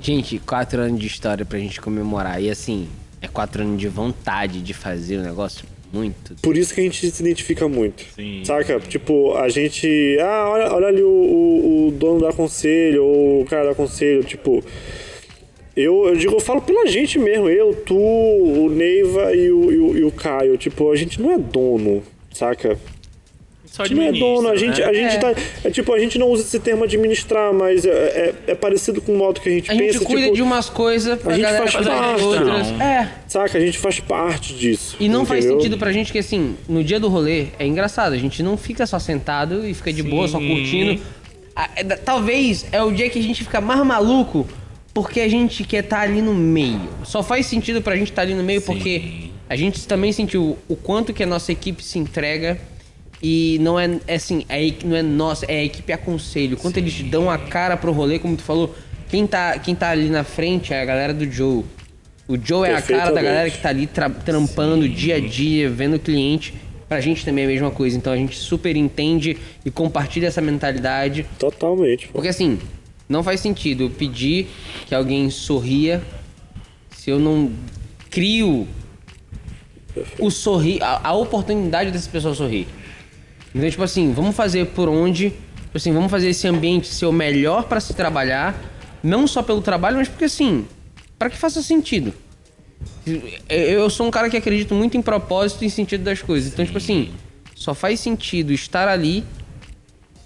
Speaker 2: gente, quatro anos de história pra gente comemorar. E assim, é quatro anos de vontade de fazer o negócio muito.
Speaker 1: Por isso que a gente se identifica muito.
Speaker 3: Sim.
Speaker 1: Saca? Tipo, a gente. Ah, olha, olha ali o, o, o dono da conselho, ou o cara da conselho, tipo. Eu, eu digo, eu falo pela gente mesmo, eu, tu, o Neiva e o, e o, e o Caio. Tipo, a gente não é dono, saca?
Speaker 3: Só
Speaker 1: A gente não é dono, a gente,
Speaker 3: né?
Speaker 1: a gente
Speaker 2: É.
Speaker 1: tá. É tipo, a gente não usa esse termo administrar, mas é, é, é parecido com o modo que a gente
Speaker 2: A
Speaker 1: pensa.
Speaker 2: gente cuida
Speaker 1: tipo,
Speaker 2: de umas coisas pra
Speaker 1: a gente faz parte.
Speaker 2: outras.
Speaker 3: Não.
Speaker 2: É.
Speaker 1: Saca? A gente faz parte disso.
Speaker 2: E não faz
Speaker 1: entendeu?
Speaker 2: sentido pra gente que, assim, no dia do rolê, é engraçado. A gente não fica só sentado e fica de boa, só
Speaker 3: Sim.
Speaker 2: curtindo. É Talvez é o dia que a gente fica mais maluco porque a gente quer estar ali no meio. Só faz sentido pra gente estar ali no meio porque a gente também sentiu o quanto que a nossa equipe se entrega e não é, é assim, é, não é nossa, é a equipe aconselho. Quanto eles dão a cara pro rolê, como tu falou. Quem tá, quem tá ali na frente é a galera do Joe. O Joe é a cara da galera que tá ali tra- trampando dia a dia, vendo o cliente. Pra gente também é a mesma coisa. Então a gente super entende e compartilha essa mentalidade.
Speaker 1: Totalmente, pô.
Speaker 2: Porque assim, não faz sentido eu pedir que alguém sorria se eu não crio o sorrir, a, a oportunidade dessa pessoa sorrir. Então, tipo assim, vamos fazer por onde, tipo assim, vamos fazer esse ambiente ser o melhor pra se trabalhar, não só pelo trabalho, mas porque assim, para que faça sentido. Eu sou um cara que acredito muito em propósito e sentido das coisas. Então, tipo assim, só faz sentido estar ali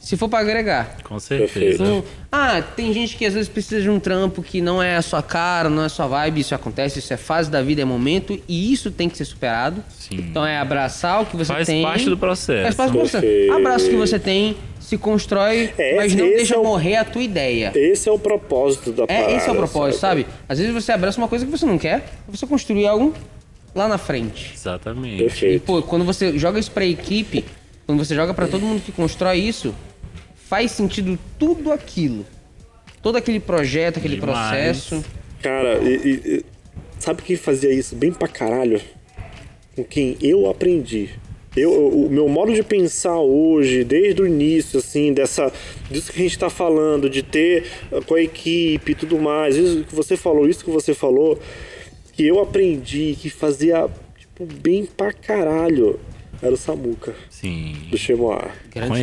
Speaker 2: se for pra agregar.
Speaker 3: Com certeza.
Speaker 2: Então, ah, tem gente que às vezes precisa de um trampo que não é a sua cara, não é a sua vibe, isso acontece, isso é fase da vida, é momento, e isso tem que ser superado.
Speaker 3: Sim.
Speaker 2: Então é abraçar o que você
Speaker 3: Faz
Speaker 2: tem.
Speaker 3: parte do processo.
Speaker 2: Faz parte do processo.
Speaker 1: Perfeito.
Speaker 2: Abraça o que você tem, se constrói,
Speaker 1: É,
Speaker 2: mas não deixa
Speaker 1: é o-
Speaker 2: morrer a tua ideia.
Speaker 1: Esse é o propósito da parada.
Speaker 2: É, esse é o propósito, sabe? Às vezes você abraça uma coisa que você não quer, você construir algo lá na frente.
Speaker 3: Exatamente.
Speaker 2: E,
Speaker 1: Perfeito.
Speaker 2: pô, quando você joga isso pra equipe, quando você joga pra todo mundo que constrói isso, faz sentido tudo aquilo. Todo aquele projeto, aquele
Speaker 3: Demais.
Speaker 2: processo.
Speaker 1: Cara, e- e- sabe quem fazia isso bem pra caralho? Com quem eu aprendi. Eu, o meu modo de pensar hoje, desde o início, assim, dessa, disso que a gente tá falando, de ter com a equipe e tudo mais, isso que você falou, isso que você falou, que eu aprendi, que fazia, tipo, bem pra caralho, era o Samuca,
Speaker 3: Sim.
Speaker 1: do Chemoar.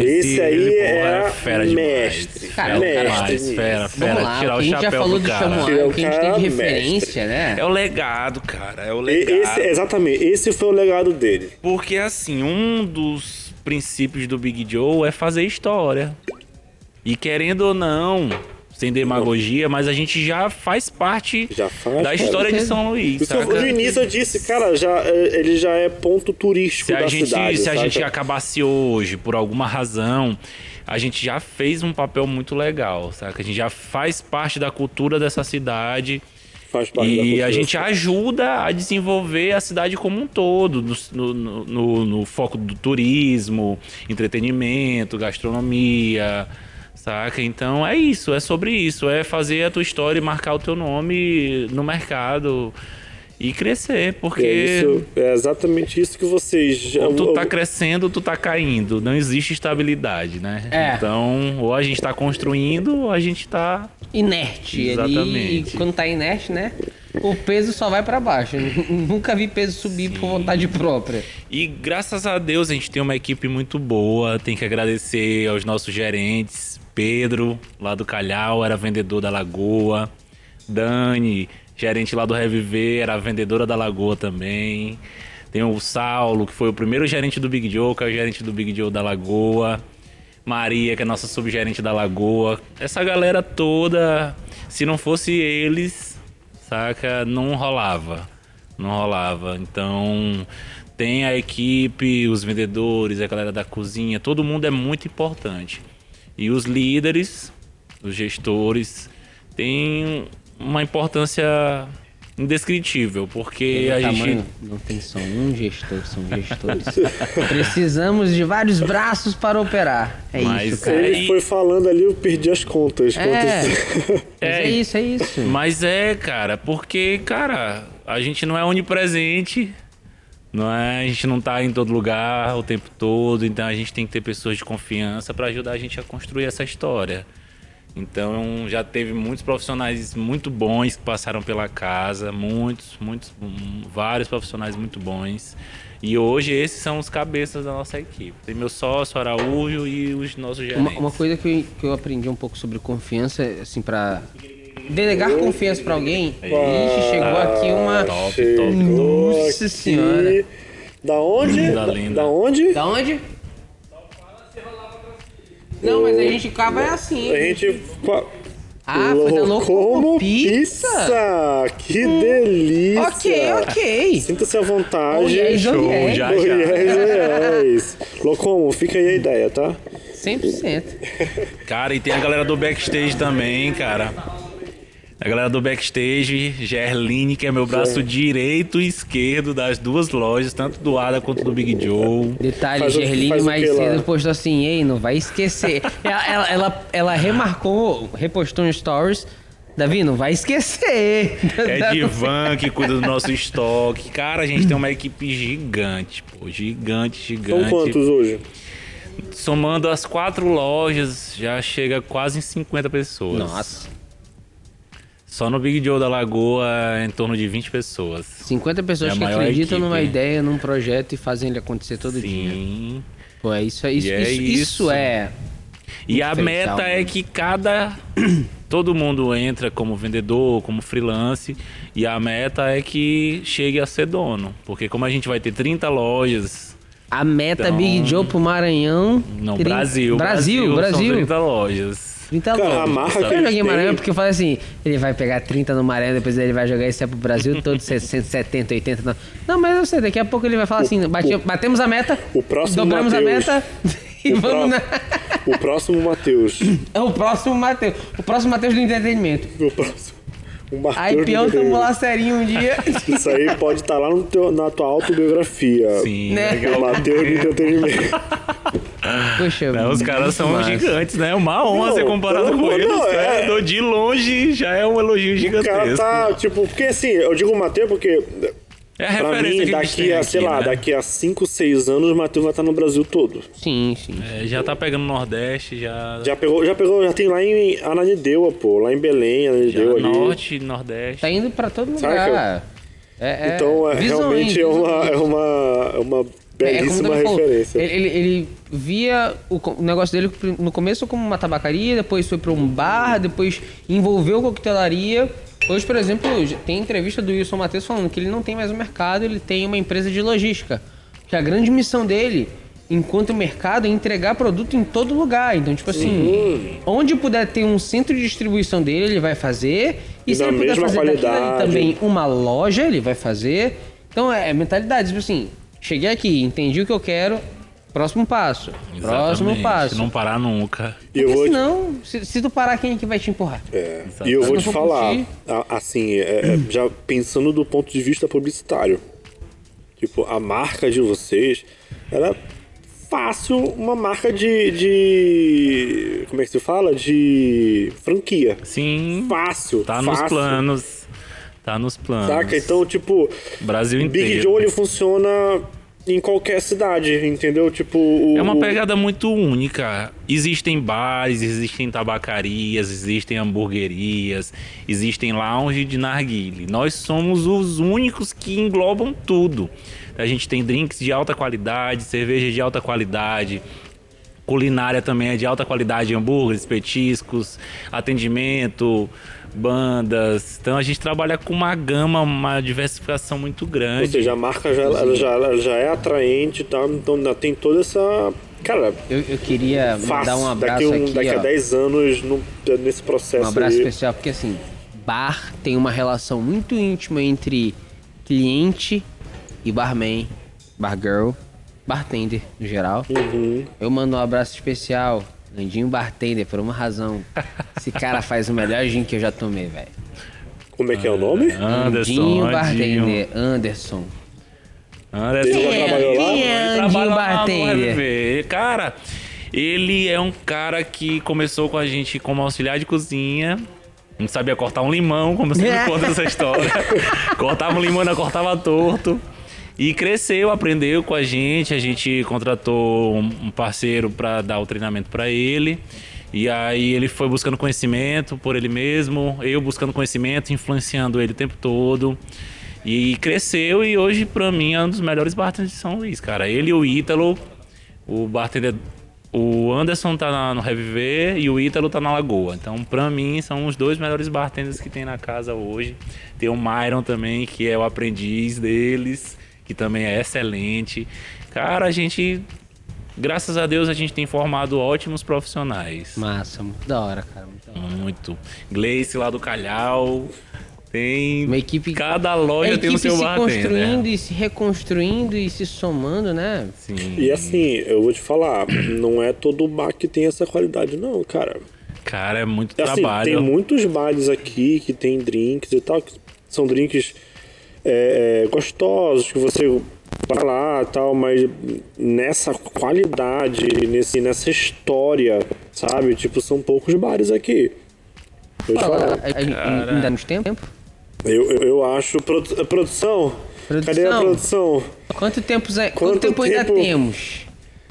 Speaker 1: Esse aí
Speaker 3: ele, porra,
Speaker 1: era
Speaker 3: fera
Speaker 1: mestre.
Speaker 2: Cara, o cara-
Speaker 1: mestre
Speaker 3: fera, fera.
Speaker 2: Vamos lá,
Speaker 3: tirar
Speaker 2: o
Speaker 3: o
Speaker 2: que a gente já
Speaker 3: chapéu
Speaker 2: falou
Speaker 3: do cara.
Speaker 1: É
Speaker 2: o que a gente tem de referência, né?
Speaker 3: É o legado, cara. É o legado.
Speaker 1: Esse, exatamente, esse foi o legado dele.
Speaker 3: Porque, assim, um dos princípios do Big Joe é fazer história. E querendo ou não, sem demagogia, mas a gente já faz parte
Speaker 1: Já faz,
Speaker 3: da
Speaker 1: cara.
Speaker 3: história de
Speaker 2: Com
Speaker 3: São Luís.
Speaker 1: Isso, no início eu disse, cara, já, é, ele já é ponto turístico
Speaker 3: Se a
Speaker 1: da
Speaker 3: gente,
Speaker 1: cidade.
Speaker 3: se a gente acabasse hoje, por alguma razão, a gente já fez um papel muito legal, saca? A gente já faz parte da cultura dessa cidade.
Speaker 1: Faz parte da
Speaker 3: E
Speaker 1: cultura.
Speaker 3: a gente ajuda a desenvolver a cidade como um todo, no, no- no- no foco do turismo, entretenimento, gastronomia, saca? Então é isso, é sobre isso, é fazer a tua história e marcar o teu nome no mercado e crescer, porque
Speaker 1: É, isso, é exatamente isso que vocês. já-
Speaker 3: ou tu tá crescendo, ou tu tá caindo, não existe estabilidade, né?
Speaker 2: É.
Speaker 3: Então, ou a gente tá construindo, ou a gente tá
Speaker 2: Inerte. Ali,
Speaker 3: Exatamente.
Speaker 2: e quando tá inerte, né? O peso só vai pra baixo. Nunca vi peso subir por vontade própria.
Speaker 3: E graças a Deus a gente tem uma equipe muito boa. Tem que agradecer aos nossos gerentes. Pedro, lá do Calhau, era vendedor da Lagoa. Dani, gerente lá do Reviver, era vendedora da Lagoa também. Tem o Saulo, que foi o primeiro gerente do Big Joe, que é o gerente do Big Joe da Lagoa. Maria, que é nossa subgerente da Lagoa. Essa galera toda, se não fosse eles, saca, não rolava. Não rolava. Então, tem a equipe, os vendedores, a galera da cozinha, todo mundo é muito importante. E os líderes, os gestores, têm uma importância indescritível, porque a gente.
Speaker 2: não tem só um gestor, são gestores. Precisamos de vários braços para operar. É
Speaker 3: Mas
Speaker 2: isso, cara.
Speaker 1: Ele
Speaker 3: E-
Speaker 1: foi falando ali, eu perdi as contas.
Speaker 2: É, mas
Speaker 3: É.
Speaker 2: é isso, é isso.
Speaker 3: Mas é, cara, porque, cara, a gente não é onipresente, não é? A gente não tá em todo lugar o tempo todo, então a gente tem que ter pessoas de confiança para ajudar a gente a construir essa história. Então já teve muitos profissionais muito bons que passaram pela casa, muitos, muitos, vários profissionais muito bons. E hoje esses são os cabeças da nossa equipe. Tem meu sócio, Araújo e os nossos gerentes.
Speaker 2: Uma, uma coisa que eu, que eu aprendi um pouco sobre confiança, assim, pra delegar confiança pra alguém. Ixi, chegou aqui uma.
Speaker 3: Top, top.
Speaker 2: Nossa
Speaker 1: aqui.
Speaker 2: senhora.
Speaker 1: Da onde?
Speaker 3: Linda,
Speaker 1: da,
Speaker 3: linda.
Speaker 1: da onde?
Speaker 2: Da onde? Não, mas a gente cava é assim.
Speaker 1: A gente.
Speaker 2: Ah, foi da Locomo Pizza.
Speaker 1: Que delícia!
Speaker 2: Ok, ok.
Speaker 1: Sinta-se à vontade.
Speaker 2: Oh, yes, oh,
Speaker 3: Show, já,
Speaker 1: Oh,
Speaker 3: já.
Speaker 1: yes, yes. Locomo, fica aí a ideia, tá?
Speaker 2: 100%.
Speaker 3: Cara, e tem a galera do backstage também, cara. A galera do backstage, Gerline, que é meu braço direito e esquerdo das duas lojas, tanto do Ada quanto do Big Joe.
Speaker 2: Detalhe,
Speaker 1: Faz
Speaker 2: Gerline
Speaker 1: faz
Speaker 2: mais
Speaker 1: lá?
Speaker 2: cedo postou assim, ei, não vai esquecer. ela, ela, ela, ela remarcou, repostou um stories Davi, não vai esquecer.
Speaker 3: É Divan que cuida do nosso estoque. Cara, a gente tem uma equipe gigante, pô. Gigante, gigante.
Speaker 1: São quantos hoje?
Speaker 3: Somando as quatro lojas, já chega quase em 50 pessoas.
Speaker 2: Nossa.
Speaker 3: Só no Big Joe da Lagoa, em torno de 20 pessoas.
Speaker 2: 50 pessoas
Speaker 3: É
Speaker 2: que acreditam
Speaker 3: equipe.
Speaker 2: numa ideia, num projeto e fazem ele acontecer todo dia.
Speaker 3: Sim.
Speaker 2: Pô, é isso, é isso,
Speaker 3: E é
Speaker 2: isso,
Speaker 3: isso.
Speaker 2: isso é.
Speaker 3: E a meta é que cada. Todo mundo entra como vendedor, como freelance, e a meta é que chegue a ser dono. Porque como a gente vai ter 30 lojas
Speaker 2: A meta
Speaker 3: Então-
Speaker 2: Big Joe pro Maranhão.
Speaker 3: no
Speaker 2: 30
Speaker 3: Brasil,
Speaker 2: Brasil,
Speaker 3: São
Speaker 2: Brasil.
Speaker 3: 30 lojas.
Speaker 2: 30
Speaker 1: Cara, a
Speaker 2: Eu
Speaker 1: que
Speaker 2: joguei
Speaker 1: eles
Speaker 2: em Maranhão porque eu falei assim: ele vai pegar 30 no Maranhão, depois ele vai jogar isso é pro Brasil todo 60, 70, 80. Não, não mas eu sei, daqui a pouco ele vai falar assim: bate- batemos a meta,
Speaker 1: o próximo
Speaker 2: dobramos a
Speaker 1: Mateus.
Speaker 2: meta e
Speaker 1: O,
Speaker 2: vamos na.
Speaker 1: o próximo Matheus.
Speaker 2: É o próximo Matheus. O próximo Matheus do entretenimento.
Speaker 1: O próximo. O Matheus.
Speaker 2: Aí
Speaker 1: Deus.
Speaker 2: lá serinho um dia.
Speaker 1: Isso aí pode estar lá no teu- na tua autobiografia.
Speaker 3: Sim,
Speaker 2: Né?
Speaker 1: O Matheus do entretenimento.
Speaker 2: Poxa,
Speaker 3: Né, Os caras são
Speaker 2: massa.
Speaker 3: gigantes, né? Uma honra
Speaker 1: Não,
Speaker 3: ser comparado com eles.
Speaker 1: não,
Speaker 3: né?
Speaker 1: é.
Speaker 3: Do- De longe já é um elogio
Speaker 1: O
Speaker 3: gigantesco.
Speaker 1: cara tá, tipo, porque assim, eu digo o Matheus porque.
Speaker 3: É a
Speaker 1: Pra mim, daqui a,
Speaker 3: aqui,
Speaker 1: sei lá,
Speaker 3: né?
Speaker 1: daqui a 5, 6 anos, o Matheus vai estar no Brasil todo.
Speaker 2: Sim, sim.
Speaker 3: É, já tá pegando o Nordeste, já.
Speaker 1: Já pegou, já pegou, já tem lá em Ananindeua, pô, lá em Belém,
Speaker 3: já
Speaker 1: Ananindeua ali.
Speaker 3: Norte, Nordeste.
Speaker 2: Tá indo pra todo
Speaker 1: Saca?
Speaker 2: lugar. É, é,
Speaker 1: Então, é,
Speaker 2: visões,
Speaker 1: realmente é uma,
Speaker 2: visões.
Speaker 1: é uma, é uma
Speaker 2: É, é como falou. Ele, ele, via o, negócio dele no começo como uma tabacaria, depois foi para um bar, depois envolveu coquetelaria. Hoje, por exemplo, tem entrevista do Wilson Matheus falando que ele não tem mais um mercado, ele tem uma empresa de logística. Que a grande missão dele, enquanto mercado, é entregar produto em todo lugar. Então, tipo assim, onde puder ter um centro de distribuição dele, ele vai fazer. E,
Speaker 1: E
Speaker 2: se ele puder fazer também uma loja, ele vai fazer. Então é mentalidade, tipo assim, cheguei aqui, entendi o que eu quero, próximo passo. Próximo
Speaker 3: Exatamente,
Speaker 2: passo.
Speaker 3: Não parar nunca.
Speaker 1: Eu
Speaker 2: Porque
Speaker 1: te-
Speaker 2: senão, se, se tu parar, quem é que vai te empurrar?
Speaker 1: É, e eu
Speaker 2: Se
Speaker 1: vou
Speaker 2: não
Speaker 1: te falar,
Speaker 2: curtir-
Speaker 1: assim, é, é, já pensando do ponto de vista publicitário, tipo, a marca de vocês, ela é fácil uma marca de, de como é que se fala? De franquia.
Speaker 3: Sim,
Speaker 1: Fácil,
Speaker 3: tá
Speaker 1: fácil.
Speaker 3: nos planos. Tá nos planos.
Speaker 1: Saca? Então, tipo,
Speaker 3: Brasil
Speaker 1: Big
Speaker 3: inteiro.
Speaker 1: Joe ele funciona em qualquer cidade, entendeu? Tipo, o,
Speaker 3: É uma pegada muito única. Existem bares, existem tabacarias, existem hamburguerias, existem lounge de narguile. Nós somos os únicos que englobam tudo. A gente tem drinks de alta qualidade, cerveja de alta qualidade, culinária também é de alta qualidade, hambúrgueres, petiscos, atendimento, bandas. Então a gente trabalha com uma gama, uma diversificação muito grande.
Speaker 1: Ou seja, a marca já, ela já, ela já é atraente e tal, então ainda tem toda essa. Cara,
Speaker 2: Eu, eu queria
Speaker 1: fácil.
Speaker 2: mandar um abraço
Speaker 1: daqui, um-
Speaker 2: aqui,
Speaker 1: daqui a
Speaker 2: ó.
Speaker 1: 10 anos no- nesse processo.
Speaker 2: Um abraço
Speaker 1: aí.
Speaker 2: especial, porque assim, bar tem uma relação muito íntima entre cliente e barman, bargirl, bartender no geral.
Speaker 1: Uhum.
Speaker 2: Eu mando um abraço especial, Landinho Bartender, por uma razão. Esse cara faz o melhor gin que eu já tomei, velho.
Speaker 1: Como é que é o nome?
Speaker 3: Anderson, Andinho.
Speaker 2: Bartender, Anderson.
Speaker 3: Anderson
Speaker 1: Ele já
Speaker 2: Quem é-
Speaker 1: trabalhou lá?
Speaker 2: quem é Andinho
Speaker 3: trabalha no
Speaker 2: Bartender?
Speaker 3: Cara, ele é um cara que começou com a gente como auxiliar de cozinha. Não sabia cortar um limão, como eu sempre conto essa história. cortava um limão, ainda cortava torto. E cresceu, aprendeu com a gente. A gente contratou um parceiro para dar o treinamento para ele. E aí ele foi buscando conhecimento por ele mesmo, eu buscando conhecimento, influenciando ele o tempo todo. E cresceu e hoje, pra mim, é um dos melhores bartenders de São Luís, cara. Ele e o Ítalo, o bartender. O Anderson tá na- no Reviver e o Ítalo tá na Lagoa. Então, pra mim, são os dois melhores bartenders que tem na casa hoje. Tem o Myron também, que é o aprendiz deles, que também é excelente. Cara, a gente. Graças a Deus, a gente tem formado ótimos profissionais.
Speaker 2: Massa, muito da hora, cara. Muito da hora.
Speaker 3: Muito. Gleice lá do Calhau. Tem.
Speaker 2: Uma equipe.
Speaker 3: Cada loja
Speaker 2: a
Speaker 3: tem o
Speaker 2: equipe
Speaker 3: seu
Speaker 2: se
Speaker 3: bartender.
Speaker 2: construindo e se reconstruindo e se somando, né?
Speaker 3: Sim.
Speaker 1: E assim, eu vou te falar, não é todo bar que tem essa qualidade, não, cara.
Speaker 3: Cara, é muito
Speaker 1: Assim,
Speaker 3: trabalho.
Speaker 1: tem muitos bares aqui que tem drinks e tal, que são drinks é, é, gostosos, que você vai lá e tal, mas nessa qualidade, nesse, nessa história, sabe? Tipo, são poucos bares aqui. Pode
Speaker 2: Fala,
Speaker 1: falar.
Speaker 2: a- a- ainda nos tempo?
Speaker 1: Eu, eu, eu acho. Produ- produção? Cadê a
Speaker 2: Produção.
Speaker 1: produção?
Speaker 2: Quanto tempo, quanto
Speaker 1: Quanto
Speaker 2: tempo ainda
Speaker 1: tempo-
Speaker 2: temos?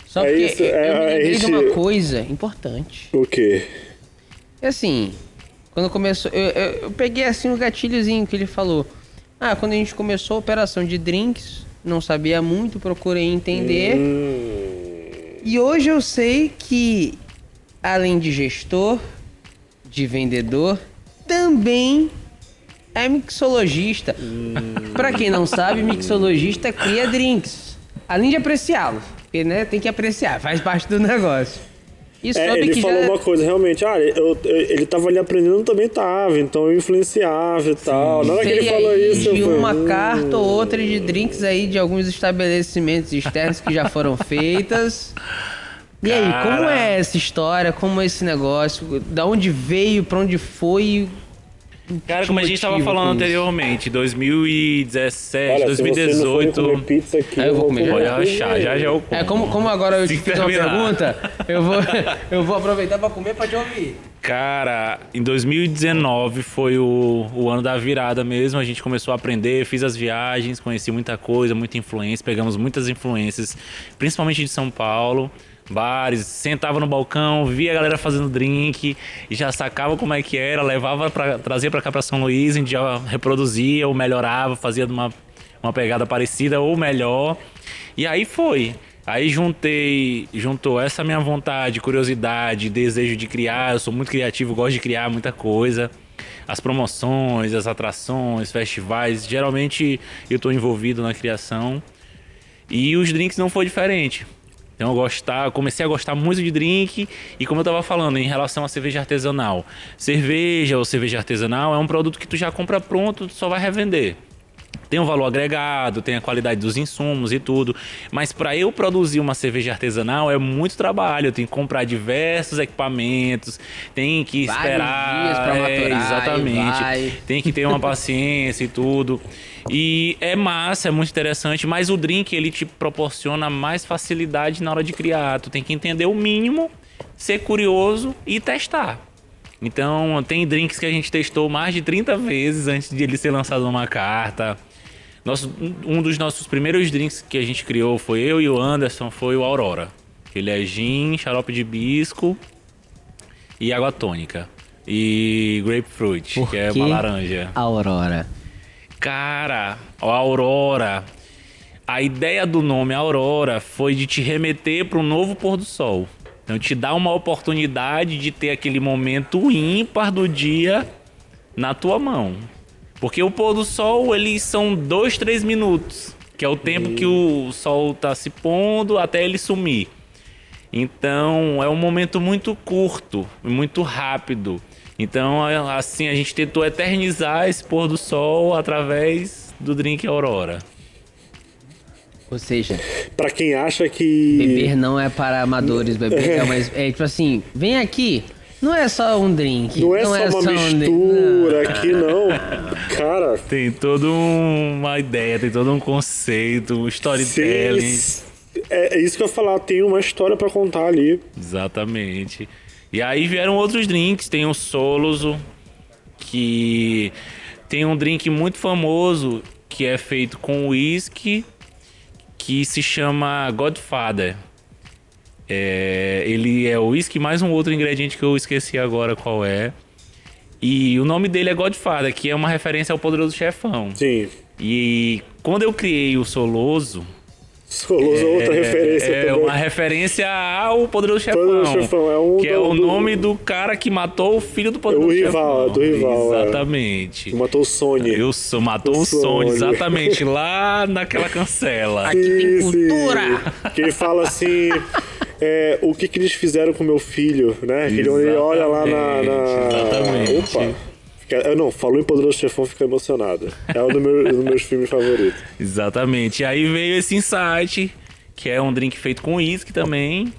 Speaker 2: Só
Speaker 1: É
Speaker 2: porque
Speaker 1: isso,
Speaker 2: eu
Speaker 1: é-
Speaker 2: me lembrei de
Speaker 1: gente-
Speaker 2: uma coisa importante.
Speaker 1: O quê?
Speaker 2: É assim, quando começou, eu, eu, eu peguei assim o gatilhozinho que ele falou. Ah, quando a gente começou a operação de drinks, não sabia muito, procurei entender.
Speaker 1: Hum,
Speaker 2: E hoje eu sei que, além de gestor, de vendedor, também é mixologista. Pra quem não sabe, mixologista cria drinks. Além de apreciá-los. Porque, né, tem que apreciar, faz parte do negócio. E
Speaker 1: É, ele
Speaker 2: que
Speaker 1: falou
Speaker 2: já...
Speaker 1: uma coisa, realmente, ah, eu, eu- ele tava ali aprendendo, eu também tava, então eu influenciava e tal. Na hora que ele falou isso, eu
Speaker 2: de
Speaker 1: falei,
Speaker 2: uma
Speaker 1: hum,
Speaker 2: carta ou outra de drinks aí de alguns estabelecimentos externos que já foram feitas. E aí, como
Speaker 3: Cara.
Speaker 2: é essa história? Como é esse negócio? Da onde veio? Pra onde foi?
Speaker 3: Cara, como a gente tava falando anteriormente, 2017,
Speaker 1: Olha, se você não for
Speaker 3: 2018.
Speaker 1: comer pizza aqui,
Speaker 2: Aí eu vou comer.
Speaker 3: Pode achar, já já eu como.
Speaker 2: É, como, como agora eu te fiz uma pergunta, eu vou, eu vou aproveitar pra comer pra te ouvir.
Speaker 3: Cara, em 2019 foi o, o ano da virada mesmo. A gente começou a aprender, fiz as viagens, conheci muita coisa, muita influência, pegamos muitas influências, principalmente de São Paulo. Bares, sentava no balcão, via a galera fazendo drink e já sacava como é que era, levava para trazia pra cá pra São Luís, a gente já reproduzia ou melhorava, fazia uma, uma pegada parecida ou melhor. E aí foi. Aí juntei, juntou essa minha vontade, curiosidade, desejo de criar. Eu sou muito criativo, gosto de criar muita coisa. As promoções, as atrações, festivais, geralmente eu estou envolvido na criação. E os drinks não foi diferente. Então eu gostar, comecei a gostar muito de drink e como eu tava falando em relação à cerveja artesanal, cerveja ou cerveja artesanal é um produto que tu já compra pronto, tu só vai revender. Tem um valor agregado, tem a qualidade dos insumos e tudo. Mas para eu produzir uma cerveja artesanal é muito trabalho. Eu tenho que comprar diversos equipamentos, tem que
Speaker 2: Vários
Speaker 3: esperar.
Speaker 2: dias pra
Speaker 3: é,
Speaker 2: maturar e
Speaker 3: exatamente.
Speaker 2: vai.
Speaker 3: Tem que ter uma paciência e tudo. E é massa, é muito interessante, mas o drink ele te proporciona mais facilidade na hora de criar. Tu tem que entender o mínimo, ser curioso e testar. Então, tem drinks que a gente testou mais de 30 vezes antes de ele ser lançado numa carta. Nosso, um dos nossos primeiros drinks que a gente criou foi eu e o Anderson, foi o Aurora. Ele é gin, xarope de bisco e água tônica. E grapefruit,
Speaker 2: Por
Speaker 3: que é uma laranja.
Speaker 2: Aurora.
Speaker 3: Cara, a Aurora. A ideia do nome Aurora foi de te remeter para um novo pôr do sol. Então te dá uma oportunidade de ter aquele momento ímpar do dia na tua mão. Porque o pôr do sol, eles são dois, três minutos. Que é o tempo que o sol tá se pondo até ele sumir. Então é um momento muito curto, muito rápido. Então, é- assim, a gente tentou eternizar esse pôr do sol através do drink Aurora.
Speaker 2: Ou seja,
Speaker 1: Pra quem acha que.
Speaker 2: beber não é para amadores, beber é, uma, é tipo assim, vem aqui, não é só um drink.
Speaker 1: Não é só uma
Speaker 2: um drink.
Speaker 1: mistura aqui, não. Cara,
Speaker 3: Tem toda uma ideia, tem todo um conceito, um storytelling.
Speaker 1: é, é isso que eu ia falar, tem uma história pra contar ali.
Speaker 3: Exatamente. E aí vieram outros drinks, tem o Soloso, que tem um drink muito famoso que é feito com whisky, que se chama Godfather. É, ele é o whisky mais um outro ingrediente que eu esqueci agora qual é. E o nome dele é Godfather, que é uma referência ao Poderoso Chefão.
Speaker 1: Sim.
Speaker 3: E quando eu criei o Soloso,
Speaker 1: Soloso é outra referência
Speaker 3: é
Speaker 1: também.
Speaker 3: uma referência ao Poderoso Chefão.
Speaker 1: Poderoso Chefão, é um
Speaker 3: que é
Speaker 1: do-
Speaker 3: o
Speaker 1: do-
Speaker 3: nome do cara que matou o filho do Poderoso
Speaker 1: O rival,
Speaker 3: Chefão.
Speaker 1: do rival, é.
Speaker 3: Exatamente.
Speaker 1: Que matou o Sony.
Speaker 3: Eu sou, matou
Speaker 1: O
Speaker 3: o Sony, exatamente, lá naquela cancela.
Speaker 2: Aqui tem cultura.
Speaker 1: Que ele fala assim. é, o que, que eles fizeram com meu filho, né? Ele olha lá na. na...
Speaker 3: Exatamente.
Speaker 1: Opa! Eu não, falou em Poderoso Chefão, fica emocionado. É um dos meus, dos meus filmes favoritos.
Speaker 3: Exatamente. E aí veio esse insight, que é um drink feito com uísque também,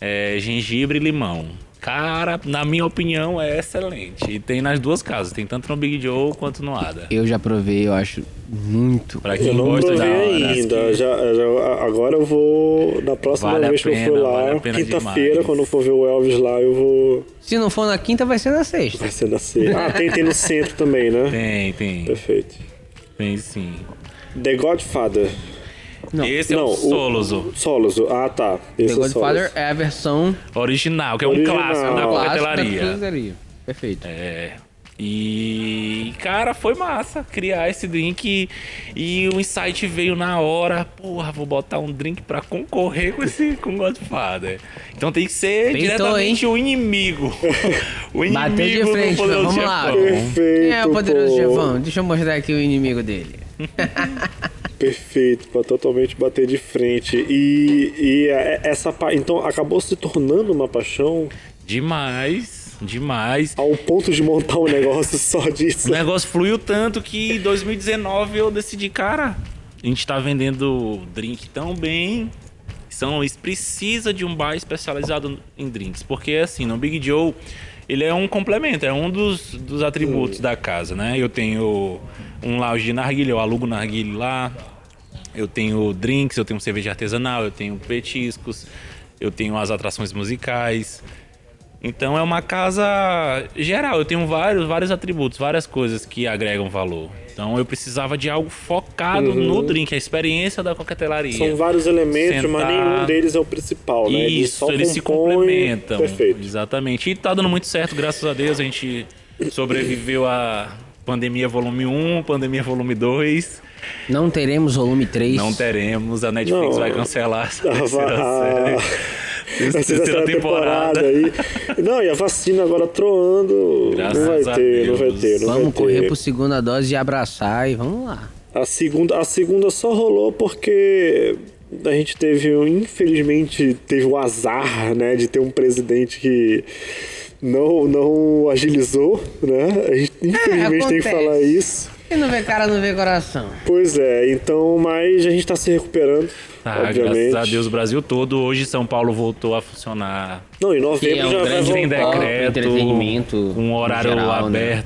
Speaker 3: é, gengibre e limão. Cara, na minha opinião, é excelente. E tem nas duas casas, tem tanto no Big Joe quanto no Ada.
Speaker 2: Eu já provei, eu acho muito.
Speaker 3: Pra
Speaker 1: Eu
Speaker 3: quem
Speaker 1: não
Speaker 3: gosta da
Speaker 1: provei
Speaker 3: hora,
Speaker 1: ainda. Já, já- agora eu vou. Na próxima
Speaker 3: Vale a
Speaker 1: vez que eu for lá,
Speaker 3: vale
Speaker 1: quinta-feira, quando eu for ver o Elvis lá, eu vou.
Speaker 2: Se não for na quinta, vai ser na sexta.
Speaker 1: Vai ser na sexta. Ah, tem, tem no centro também, né?
Speaker 3: Tem, tem,
Speaker 1: Perfeito.
Speaker 3: tem sim.
Speaker 1: The Godfather.
Speaker 2: Não.
Speaker 3: Esse é
Speaker 1: Não,
Speaker 3: o
Speaker 1: o-
Speaker 3: Soloso,
Speaker 1: Soloso. Ah, tá. Esse
Speaker 2: The
Speaker 1: é o
Speaker 2: Godfather é a versão
Speaker 3: original, que é um
Speaker 1: Original.
Speaker 3: clássico da coquetelaria.
Speaker 2: coquetelaria. Perfeito.
Speaker 3: É. E, cara, foi massa criar esse drink e, e o insight veio na hora. Porra, vou botar um drink pra concorrer com esse com o Godfather. Então tem que ser diretamente o inimigo. o inimigo
Speaker 2: Bateu de
Speaker 3: do
Speaker 2: frente,
Speaker 3: Poderoso
Speaker 2: vamos lá.
Speaker 1: Perfeito.
Speaker 2: Quem é o poderoso
Speaker 1: pô.
Speaker 2: chefão? Deixa eu mostrar aqui o inimigo dele.
Speaker 1: Perfeito, pra totalmente bater de frente. E, e é- essa pa- então acabou se tornando uma paixão
Speaker 3: Demais, demais.
Speaker 1: ao ponto de montar um negócio só disso.
Speaker 3: O negócio fluiu tanto que em 2019 eu decidi, cara, a gente tá vendendo drink tão bem. São, isso precisa de um bar especializado em drinks. Porque assim, no Big Joe, ele é um complemento, é um dos, dos atributos da casa, né? Eu tenho um lounge de narguilha, eu alugo narguilha lá. Eu tenho drinks, eu tenho cerveja artesanal, eu tenho petiscos, eu tenho as atrações musicais. Então é uma casa geral, eu tenho vários, vários atributos, várias coisas que agregam valor. Então eu precisava de algo focado no drink, a experiência da coquetelaria.
Speaker 1: São vários elementos, mas
Speaker 3: Sentar.
Speaker 1: nenhum deles é o principal, né? Eles
Speaker 3: Isso,
Speaker 1: só
Speaker 3: eles se complementam.
Speaker 1: Perfeito.
Speaker 3: Exatamente. E tá dando muito certo, graças a Deus. A gente sobreviveu à pandemia volume 1, pandemia volume 2.
Speaker 2: Não teremos volume 3.
Speaker 3: Não teremos, a Netflix
Speaker 1: Não.
Speaker 3: vai cancelar essa
Speaker 1: Ah,
Speaker 3: terceira série. Terceira
Speaker 1: terceira
Speaker 3: temporada.
Speaker 1: aí. Não, e a vacina agora troando.
Speaker 3: Graças
Speaker 1: não vai
Speaker 3: a
Speaker 1: ter, não vai
Speaker 3: Deus.
Speaker 1: ter. Não
Speaker 2: Vamos
Speaker 1: vai
Speaker 2: correr
Speaker 1: ter.
Speaker 2: pro segunda dose e abraçar e vamos lá.
Speaker 1: A segunda, a segunda só rolou porque a gente teve, um- infelizmente, teve o azar, né, de ter um presidente que não, não agilizou, né? A gente, infelizmente tem que falar isso.
Speaker 2: Quem não vê cara não vê coração.
Speaker 1: Pois é, então, mas a gente tá se recuperando,
Speaker 3: Ah,
Speaker 1: obviamente.
Speaker 3: graças a Deus, o Brasil todo. Hoje São Paulo voltou a funcionar.
Speaker 1: Não, em novembro
Speaker 2: é um
Speaker 1: já vai
Speaker 2: grande
Speaker 3: Tem
Speaker 1: voltar.
Speaker 2: foco.
Speaker 3: decreto, um horário
Speaker 2: geral, né?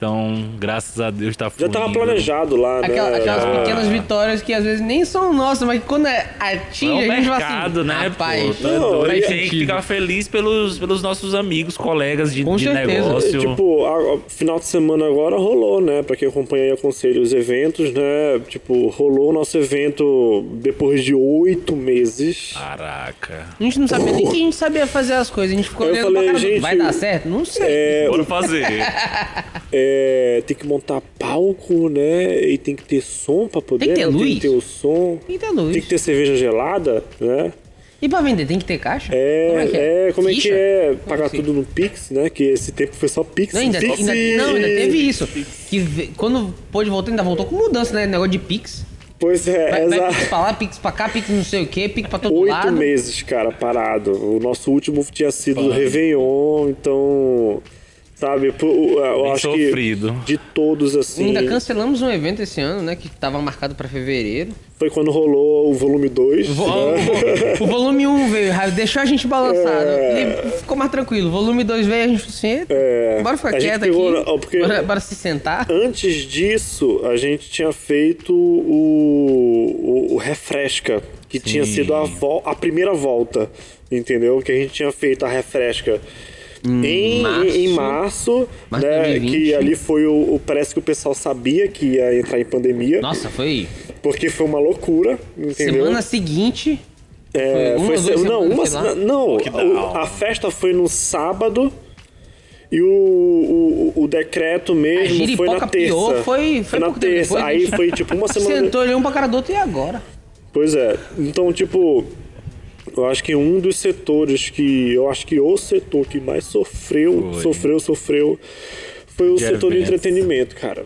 Speaker 3: Então, graças a Deus, tá
Speaker 1: Já
Speaker 3: fluindo.
Speaker 1: tava planejado lá,
Speaker 2: Aquela-
Speaker 1: né?
Speaker 2: aquelas
Speaker 1: Já-
Speaker 2: pequenas vitórias que às vezes nem são nossas, mas que quando é-
Speaker 3: É
Speaker 2: atinge,
Speaker 3: o
Speaker 2: a gente fala
Speaker 3: mercado,
Speaker 2: assim,
Speaker 3: né,
Speaker 2: rapaz,
Speaker 3: pô? Tá
Speaker 1: Não,
Speaker 3: a gente tem que ficar feliz pelos, pelos nossos amigos, colegas de,
Speaker 2: Com
Speaker 3: de
Speaker 2: certeza.
Speaker 3: negócio.
Speaker 1: Tipo, a, a- final de semana agora rolou, né? Pra quem acompanha e aconselha os eventos, né? Tipo, rolou o nosso evento depois de oito meses.
Speaker 3: Caraca.
Speaker 2: A gente não sabia nem que a gente sabia fazer as coisas. A gente ficou
Speaker 1: Eu
Speaker 2: olhando
Speaker 1: falei,
Speaker 2: pra cara
Speaker 1: gente,
Speaker 2: Vai dar certo? Não sei.
Speaker 1: É,
Speaker 3: Bora fazer.
Speaker 1: é, tem que montar palco, né? E tem que ter som pra poder.
Speaker 2: Tem que ter
Speaker 1: né? Tem
Speaker 2: luz?
Speaker 1: que ter o som.
Speaker 2: Tem que ter luz.
Speaker 1: Tem que ter cerveja gelada, né?
Speaker 2: E pra vender, tem que ter caixa?
Speaker 1: É,
Speaker 2: como é que é?
Speaker 1: é, como é que
Speaker 2: Ficha?
Speaker 1: é? Pagar
Speaker 2: assim?
Speaker 1: tudo no Pix, né? Que esse tempo foi só Pix.
Speaker 2: Não, ainda,
Speaker 1: Pix
Speaker 2: ainda-
Speaker 1: e-
Speaker 2: não, ainda teve isso. Que quando pôde voltar, ainda voltou com mudança, né? Negócio de Pix.
Speaker 1: Pois é,
Speaker 2: Vai, vai
Speaker 1: exato.
Speaker 2: Pix pra lá, Pix pra cá, Pix não sei o quê, Pix pra todo
Speaker 1: Oito
Speaker 2: lado.
Speaker 1: meses, cara, parado. O nosso último tinha sido o Réveillon, então. Sabe, eu
Speaker 3: Bem
Speaker 1: acho
Speaker 3: sofrido.
Speaker 1: que de todos, assim.
Speaker 2: Ainda cancelamos um evento esse ano, né? Que tava marcado pra fevereiro.
Speaker 1: Foi quando rolou o volume 2.
Speaker 2: Vo-
Speaker 1: né?
Speaker 2: O, o volume 1 veio, deixou a gente balançado.
Speaker 1: É.
Speaker 2: E ficou mais tranquilo. O volume 2 veio, a gente falou assim, "Eita,
Speaker 1: É.
Speaker 2: bora ficar quieto
Speaker 1: pegou,
Speaker 2: aqui.
Speaker 1: porque-
Speaker 2: Bora, bora se sentar.
Speaker 1: Antes disso, a gente tinha feito o, o, o Refresca, que tinha sido a, a primeira volta, entendeu? Que a gente tinha feito a Refresca. Em,
Speaker 2: março.
Speaker 1: em março,
Speaker 2: Março
Speaker 1: né,
Speaker 2: 2020.
Speaker 1: que ali foi o, o- Parece que o pessoal sabia que ia entrar em pandemia,
Speaker 2: Nossa, foi
Speaker 1: porque foi uma loucura, entendeu?
Speaker 2: semana seguinte.
Speaker 1: É,
Speaker 2: Foi uma
Speaker 1: foi se-
Speaker 2: duas
Speaker 1: não,
Speaker 2: semanas,
Speaker 1: uma, não
Speaker 3: Lockdown.
Speaker 1: o- a festa foi no sábado e o, o, o decreto mesmo foi na terça.
Speaker 2: pior foi, foi
Speaker 1: na
Speaker 2: pouco tempo
Speaker 1: terça.
Speaker 2: depois,
Speaker 1: Aí foi tipo uma semana.
Speaker 2: Sentou ali um pra cara do outro e agora?
Speaker 1: Pois é. Então, tipo, eu acho que um dos setores que. Eu acho que o setor que mais sofreu,
Speaker 3: Foi.
Speaker 1: sofreu, sofreu, foi o
Speaker 3: De
Speaker 1: setor de
Speaker 3: eventos.
Speaker 1: entretenimento, cara.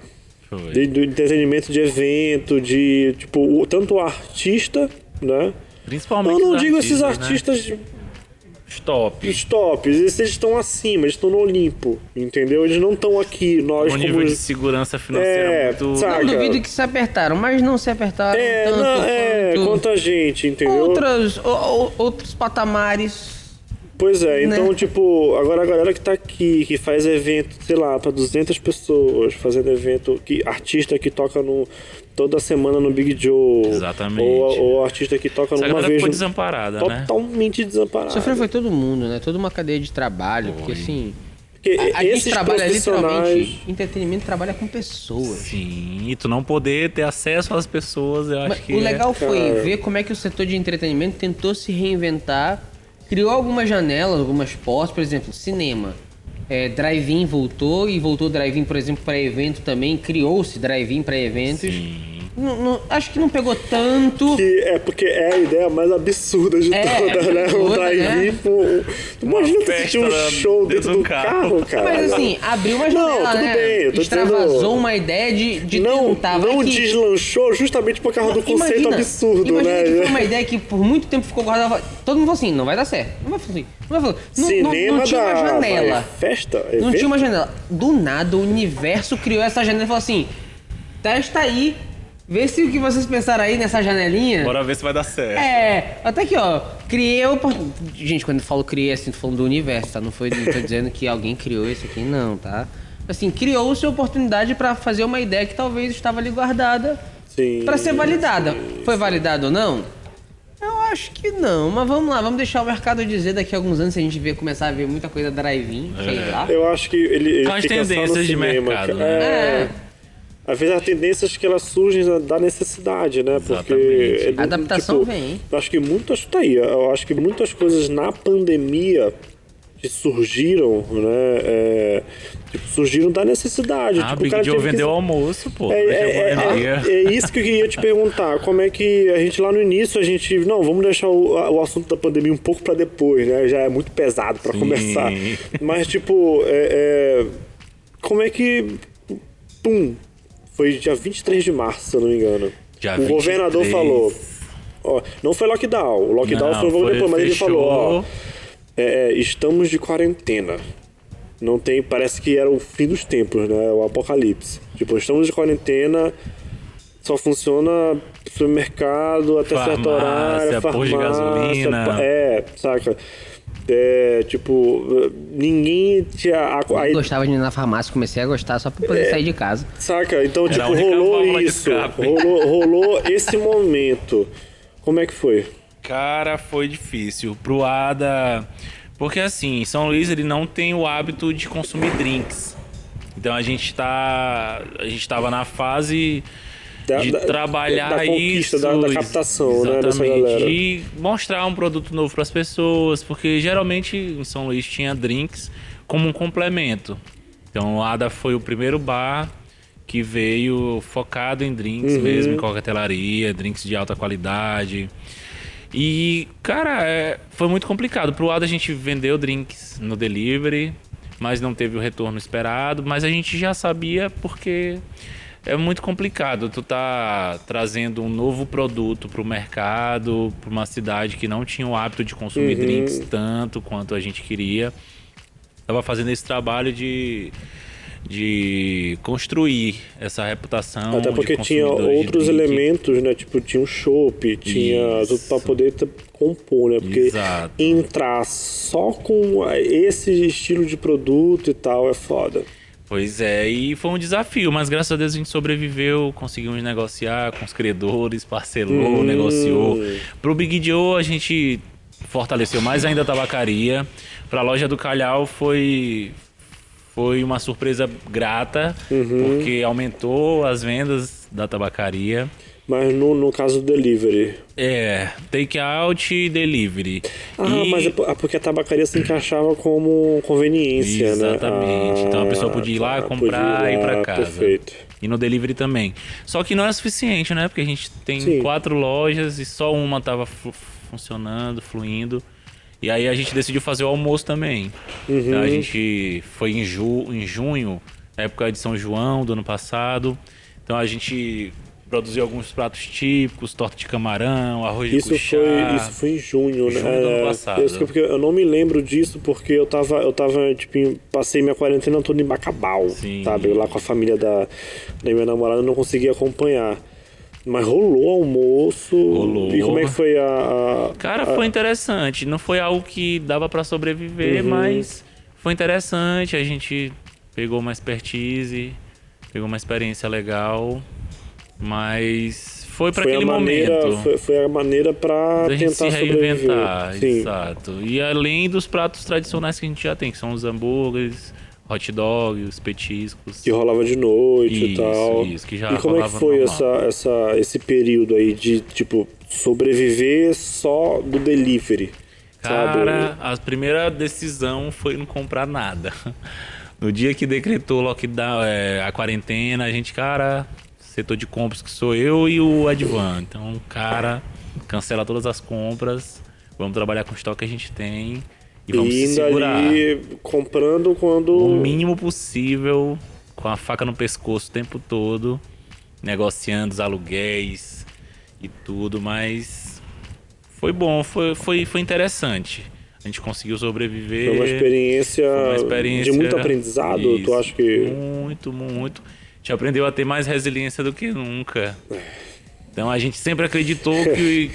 Speaker 3: Foi.
Speaker 1: De, do entretenimento de evento, de. Tipo, o- tanto o artista, né?
Speaker 3: Principalmente
Speaker 1: Eu não digo esses
Speaker 3: né?
Speaker 1: Artistas
Speaker 3: Stop.
Speaker 1: os tops, esses estão acima, eles estão no Olimpo, entendeu? Eles não estão aqui, nós
Speaker 3: Um
Speaker 1: como...
Speaker 3: nível de segurança financeira
Speaker 1: É,
Speaker 3: muito.
Speaker 1: sabe?
Speaker 2: Não
Speaker 1: Saca.
Speaker 2: duvido que se apertaram, mas não se apertaram
Speaker 1: É,
Speaker 2: tanto
Speaker 1: não, é,
Speaker 2: quanto
Speaker 1: quanto a gente, entendeu?
Speaker 2: outras, o- o- outros patamares
Speaker 1: Pois é, então,
Speaker 2: Né?
Speaker 1: tipo, agora a galera que tá aqui, que faz evento, sei lá, pra 200 pessoas, fazendo evento, que artista que toca no, toda semana no Big Joe.
Speaker 3: Exatamente.
Speaker 1: Ou, ou artista que toca
Speaker 3: Essa
Speaker 1: numa vez.
Speaker 3: ficou
Speaker 1: no-
Speaker 3: desamparada, né?
Speaker 1: Totalmente desamparado.
Speaker 2: Sofreu foi todo mundo, né? Toda uma cadeia de trabalho, porque assim.
Speaker 1: Porque
Speaker 2: A, a gente trabalha
Speaker 1: profissionais.
Speaker 2: literalmente. Entretenimento trabalha com pessoas.
Speaker 3: Sim, e tu não poder ter acesso às pessoas, eu acho
Speaker 2: Mas
Speaker 3: que.
Speaker 2: o legal foi
Speaker 1: Cara.
Speaker 2: ver como é que o setor de entretenimento tentou se reinventar, criou algumas janelas, algumas portas, por exemplo, cinema. É, drive-in voltou e voltou drive-in, por exemplo, para evento também. Criou-se drive-in para eventos.
Speaker 3: Sim.
Speaker 2: Não- não- acho que não pegou tanto.
Speaker 1: Que é porque é a ideia mais absurda de
Speaker 2: É,
Speaker 1: todas, né? Um
Speaker 2: toda,
Speaker 1: drive-in.
Speaker 2: né?
Speaker 1: pô, Tu imagina tu assistir um show dentro
Speaker 3: dentro
Speaker 1: do carro,
Speaker 3: carro.
Speaker 1: cara.
Speaker 2: Mas assim, abriu uma
Speaker 1: Não,
Speaker 2: janela,
Speaker 1: tudo
Speaker 2: né?
Speaker 1: bem, eu tô
Speaker 2: Extravasou
Speaker 1: dizendo-
Speaker 2: uma ideia de, de
Speaker 1: não,
Speaker 2: tentar.
Speaker 1: não
Speaker 2: que-
Speaker 1: deslanchou justamente por causa do conceito
Speaker 2: Imagina-
Speaker 1: absurdo,
Speaker 2: imagina
Speaker 1: né?
Speaker 2: que foi uma ideia que por muito tempo ficou guardada. Todo mundo falou assim, não vai dar certo. Não vai fazer. Não vai fazer. Não, não-
Speaker 1: Cinema
Speaker 2: não tinha
Speaker 1: da
Speaker 2: uma janela.
Speaker 1: vai, festa,
Speaker 2: Não
Speaker 1: evento?
Speaker 2: tinha uma janela. Do nada, o universo criou essa janela e falou assim: testa aí, vê se o que vocês pensaram aí nessa janelinha.
Speaker 3: Bora ver se vai dar certo.
Speaker 2: É, até aqui, ó. Criei a oportunidade. Gente, quando eu falo criei, assim, tô falando do universo, tá? Não foi não tô dizendo que alguém criou isso aqui, não, tá? Assim, criou-se a oportunidade pra fazer uma ideia que talvez estava ali guardada
Speaker 1: Sim,
Speaker 2: pra ser validada.
Speaker 1: sim,
Speaker 2: Foi validado ou não? Eu acho que não, mas vamos lá, vamos deixar o mercado dizer daqui a alguns anos se a gente ver, começar a ver muita coisa drive-in, sei lá.
Speaker 1: Eu acho que ele, ele
Speaker 3: São as tendências de mercado, né?
Speaker 1: É. Às vezes as tendências que elas surgem da- da necessidade, né? Porque. É
Speaker 2: A adaptação
Speaker 1: tipo,
Speaker 2: vem, hein?
Speaker 1: Eu acho que muitas. Tá aí. Eu acho que muitas coisas na pandemia que surgiram, né? é, tipo, surgiram da necessidade.
Speaker 3: Ah,
Speaker 1: tipo,
Speaker 3: Big
Speaker 1: teve que
Speaker 3: vendeu
Speaker 1: se-
Speaker 3: almoço, pô.
Speaker 1: É, é,
Speaker 3: vender.
Speaker 1: é, é isso que eu queria te perguntar. Como é que a gente lá no início, a gente. Não, vamos deixar o, o assunto da pandemia um pouco pra depois, né? Já é muito pesado pra
Speaker 3: Sim.
Speaker 1: começar. Mas, tipo, é, é, como é que. Pum! Foi dia 23 de março, se eu não me engano.
Speaker 3: Dia
Speaker 1: o governador
Speaker 3: 23.
Speaker 1: falou. Ó, não foi lockdown. O lockdown
Speaker 3: Não,
Speaker 1: foi um pouco depois, mas ele falou, ó. é, estamos de quarentena. Não tem. Parece que era o fim dos tempos, né? O apocalipse. Tipo, estamos de quarentena. Só funciona supermercado até certo
Speaker 3: Farmácia,
Speaker 1: horário,
Speaker 3: posto de
Speaker 1: farmácia,
Speaker 3: gasolina.
Speaker 1: É, saca? É, tipo, ninguém tinha. a-
Speaker 2: gostava de ir na farmácia, comecei a gostar só pra poder sair de casa.
Speaker 1: Saca? Então,
Speaker 3: Era
Speaker 1: tipo, rolou isso. Rolou, rolou esse momento. Como é que foi?
Speaker 3: Cara, foi difícil. Pro Ada. Porque assim, São Luís ele não tem o hábito de consumir drinks. Então a gente tá. A gente tava na fase
Speaker 1: Da-
Speaker 3: de
Speaker 1: da-
Speaker 3: trabalhar
Speaker 1: da conquista,
Speaker 3: isso.
Speaker 1: da- da captação, né, dessa
Speaker 3: exatamente,
Speaker 1: galera.
Speaker 3: De mostrar um produto novo para as pessoas. Porque geralmente em São Luís tinha drinks como um complemento. Então o Ada foi o primeiro bar que veio focado em drinks
Speaker 1: Uhum.
Speaker 3: mesmo, em coquetelaria, drinks de alta qualidade. E, cara, é, foi muito complicado. Pro lado a gente vendeu drinks no delivery, mas não teve o retorno esperado. Mas a gente já sabia porque é muito complicado. Tu tá trazendo um novo produto pro mercado, pra uma cidade que não tinha o hábito de consumir
Speaker 1: Uhum.
Speaker 3: drinks tanto quanto a gente queria. Tava fazendo esse trabalho de de construir essa reputação
Speaker 1: Até porque tinha outros elementos, né? Tipo, tinha um chopp, tinha
Speaker 3: Isso.
Speaker 1: tudo pra poder compor, né? Porque
Speaker 3: Exato.
Speaker 1: entrar só com esse estilo de produto e tal é foda.
Speaker 3: Pois é, e foi um desafio, mas graças a Deus a gente sobreviveu, conseguimos negociar com os credores, parcelou,
Speaker 1: Hum.
Speaker 3: negociou. Pro Big Joe a gente fortaleceu mais ainda a tabacaria. Pra loja do Calhau foi foi uma surpresa grata,
Speaker 1: Uhum.
Speaker 3: porque aumentou as vendas da tabacaria.
Speaker 1: Mas no, no caso do delivery.
Speaker 3: É, take out e delivery.
Speaker 1: Ah,
Speaker 3: E-
Speaker 1: mas é ah, porque a tabacaria se encaixava como conveniência,
Speaker 3: Exatamente.
Speaker 1: né?
Speaker 3: Então a pessoa
Speaker 1: Ah,
Speaker 3: podia ir lá,
Speaker 1: tá,
Speaker 3: comprar e ir pra casa.
Speaker 1: Perfeito.
Speaker 3: E no delivery também. Só que não era suficiente, né? Porque a gente tem
Speaker 1: Sim.
Speaker 3: quatro lojas e só uma tava fu- funcionando, fluindo. E aí a gente decidiu fazer o almoço também.
Speaker 1: Uhum.
Speaker 3: Então a gente foi em, ju em junho, época de São João do ano passado. Então a gente produziu alguns pratos típicos, torta de camarão, arroz de
Speaker 1: Isso
Speaker 3: cuchá.
Speaker 1: foi, isso foi em junho, né?
Speaker 3: Junho do ano
Speaker 1: É,
Speaker 3: passado.
Speaker 1: isso que- porque eu não me lembro disso porque eu tava, eu tava, tipo, passei minha quarentena toda em Bacabal,
Speaker 3: Sim.
Speaker 1: sabe? Lá com a família da, da minha namorada, eu não conseguia acompanhar. Mas rolou almoço.
Speaker 3: Rolou.
Speaker 1: E como é que foi a. a-
Speaker 3: Cara,
Speaker 1: a-
Speaker 3: foi interessante. Não foi algo que dava pra sobreviver,
Speaker 1: Uhum.
Speaker 3: mas foi interessante. A gente pegou uma expertise, pegou uma experiência legal, mas foi pra
Speaker 1: foi
Speaker 3: aquele
Speaker 1: a maneira,
Speaker 3: momento.
Speaker 1: Foi, foi a maneira
Speaker 3: gente
Speaker 1: tentar
Speaker 3: se reinventar, exato. E além dos pratos tradicionais que a gente já tem, que são os hambúrgueres, hot dog, os petiscos.
Speaker 1: Que rolava de noite e
Speaker 3: Isso,
Speaker 1: tal.
Speaker 3: isso, que já
Speaker 1: e como é que foi essa, essa, esse período aí de, tipo, sobreviver só do delivery?
Speaker 3: Cara, a primeira decisão foi não comprar nada. No dia que decretou o lockdown, é, a quarentena, a gente, cara, setor de compras que sou eu e o Advan. Então, cara, cancela todas as compras, vamos trabalhar com o estoque que a gente tem e vamos
Speaker 1: E
Speaker 3: se segurar.
Speaker 1: ali comprando quando.
Speaker 3: o mínimo possível, com a faca no pescoço o tempo todo, negociando os aluguéis e tudo, mas foi bom, foi, foi, foi interessante. A gente conseguiu sobreviver.
Speaker 1: Foi uma experiência,
Speaker 3: Foi uma experiência-
Speaker 1: de muito aprendizado. Tu
Speaker 3: Isso,
Speaker 1: acha que.
Speaker 3: Muito, muito. A gente aprendeu a ter mais resiliência do que nunca. Então a gente sempre acreditou que,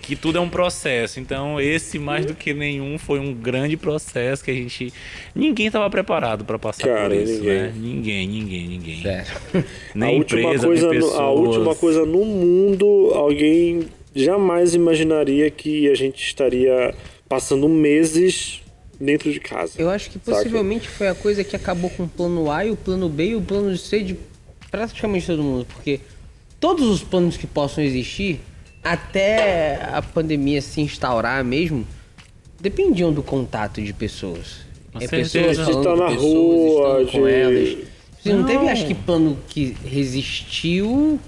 Speaker 3: que tudo é um processo. Então esse, mais do que nenhum, foi um grande processo que a gente. Ninguém estava preparado para passar
Speaker 1: Cara,
Speaker 3: por isso,
Speaker 1: ninguém.
Speaker 3: né? Ninguém, ninguém, ninguém.
Speaker 2: Sério.
Speaker 3: Nem
Speaker 1: a, última
Speaker 3: empresa,
Speaker 1: coisa,
Speaker 3: nem pessoas.
Speaker 1: a última coisa no mundo, alguém jamais imaginaria que a gente estaria passando meses dentro de casa.
Speaker 2: Eu acho que
Speaker 1: Saca?
Speaker 2: possivelmente foi a coisa que acabou com o plano A e o plano B e o plano C de praticamente todo mundo. Porque todos os planos que possam existir, até a pandemia se instaurar mesmo, dependiam do contato de pessoas. É pessoas
Speaker 3: De
Speaker 1: estar
Speaker 2: com
Speaker 1: na
Speaker 2: pessoas,
Speaker 1: rua,
Speaker 2: com
Speaker 1: de-
Speaker 2: elas. Assim, não. teve,
Speaker 3: Não.
Speaker 2: acho que, plano que resistiu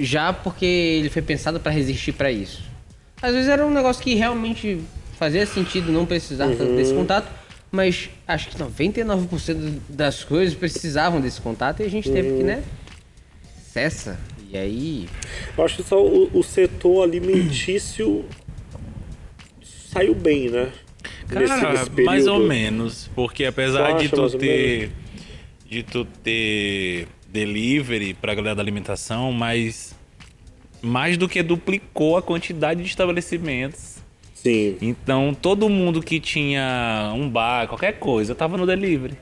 Speaker 2: já porque ele foi pensado pra resistir pra isso. Às vezes era um negócio que realmente fazia sentido não precisar tanto
Speaker 1: Uhum.
Speaker 2: desse contato, mas acho que 99% das coisas precisavam desse contato e a gente teve que,
Speaker 1: Uhum.
Speaker 2: né? Cessa. E aí.
Speaker 1: Eu acho que só o, o setor alimentício saiu bem, né?
Speaker 3: Cara, mais ou menos. Porque apesar de tu ter. De tu ter delivery pra galera da alimentação, mas mais do que duplicou a quantidade de estabelecimentos.
Speaker 1: Sim.
Speaker 3: Então todo mundo que tinha um bar, qualquer coisa, tava no delivery.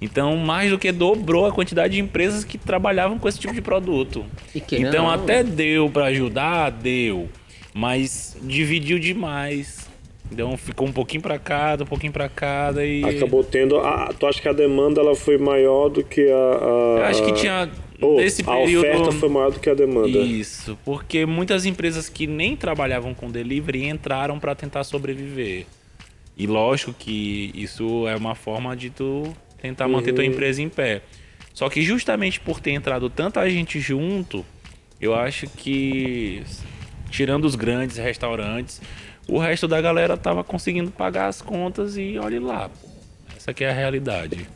Speaker 3: Então, mais do que dobrou a quantidade de empresas que trabalhavam com esse tipo de produto.
Speaker 2: E
Speaker 3: Então,
Speaker 2: não-
Speaker 3: até deu pra ajudar, deu. Mas dividiu demais. Então, ficou um pouquinho pra cada, um pouquinho pra cada e.
Speaker 1: Acabou tendo. A, tu acha que a demanda ela foi maior do que a. a
Speaker 3: Eu acho que tinha.
Speaker 1: Ou
Speaker 3: nesse
Speaker 1: a
Speaker 3: período.
Speaker 1: oferta foi maior do que a demanda.
Speaker 3: Isso, porque muitas empresas que nem trabalhavam com delivery entraram para tentar sobreviver. E lógico que isso é uma forma de tu tentar manter tua empresa em pé. Só que justamente por ter entrado tanta gente junto, eu acho que tirando os grandes restaurantes, o resto da galera tava conseguindo pagar as contas e olhe lá. Essa que é a realidade.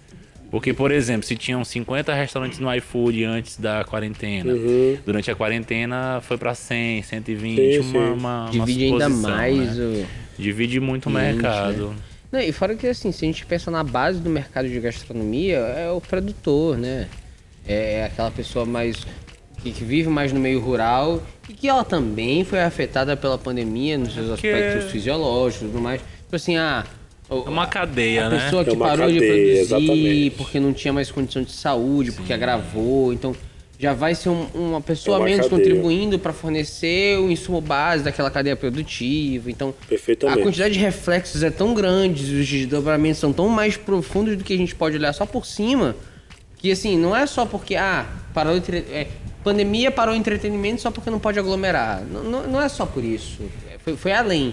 Speaker 3: Porque, por exemplo, se tinham 50 restaurantes no iFood antes da quarentena,
Speaker 1: Uhum.
Speaker 3: durante a quarentena foi para 100, 120,
Speaker 1: Sim,
Speaker 3: uma,
Speaker 1: sim.
Speaker 3: uma, uma
Speaker 2: Divide ainda
Speaker 3: suposição,
Speaker 2: mais
Speaker 3: né?
Speaker 2: o.
Speaker 3: Divide muito o mercado.
Speaker 2: Não, e fora que assim, se a gente pensa na base do mercado de gastronomia, é o produtor, né? É aquela pessoa mais. que, que vive mais no meio rural e que ela também foi afetada pela pandemia nos seus
Speaker 3: Porque-
Speaker 2: aspectos fisiológicos e tudo mais. Tipo assim, ah.
Speaker 3: É uma cadeia,
Speaker 2: a
Speaker 3: né?
Speaker 2: pessoa que
Speaker 1: É
Speaker 2: parou de
Speaker 1: cadeia,
Speaker 2: produzir
Speaker 1: exatamente.
Speaker 2: porque não tinha mais condição de saúde, porque agravou, então já vai ser um- uma pessoa
Speaker 1: É uma
Speaker 2: menos
Speaker 1: cadeia.
Speaker 2: contribuindo para fornecer o insumo base daquela cadeia produtiva. Então, a quantidade de reflexos é tão grande, os desdobramentos são tão mais profundos do que a gente pode olhar só por cima, que assim, não é só porque, ah, parou entre... é, pandemia parou o entretenimento só porque não pode aglomerar. Não, não, não é só por isso. É, Foi, foi além.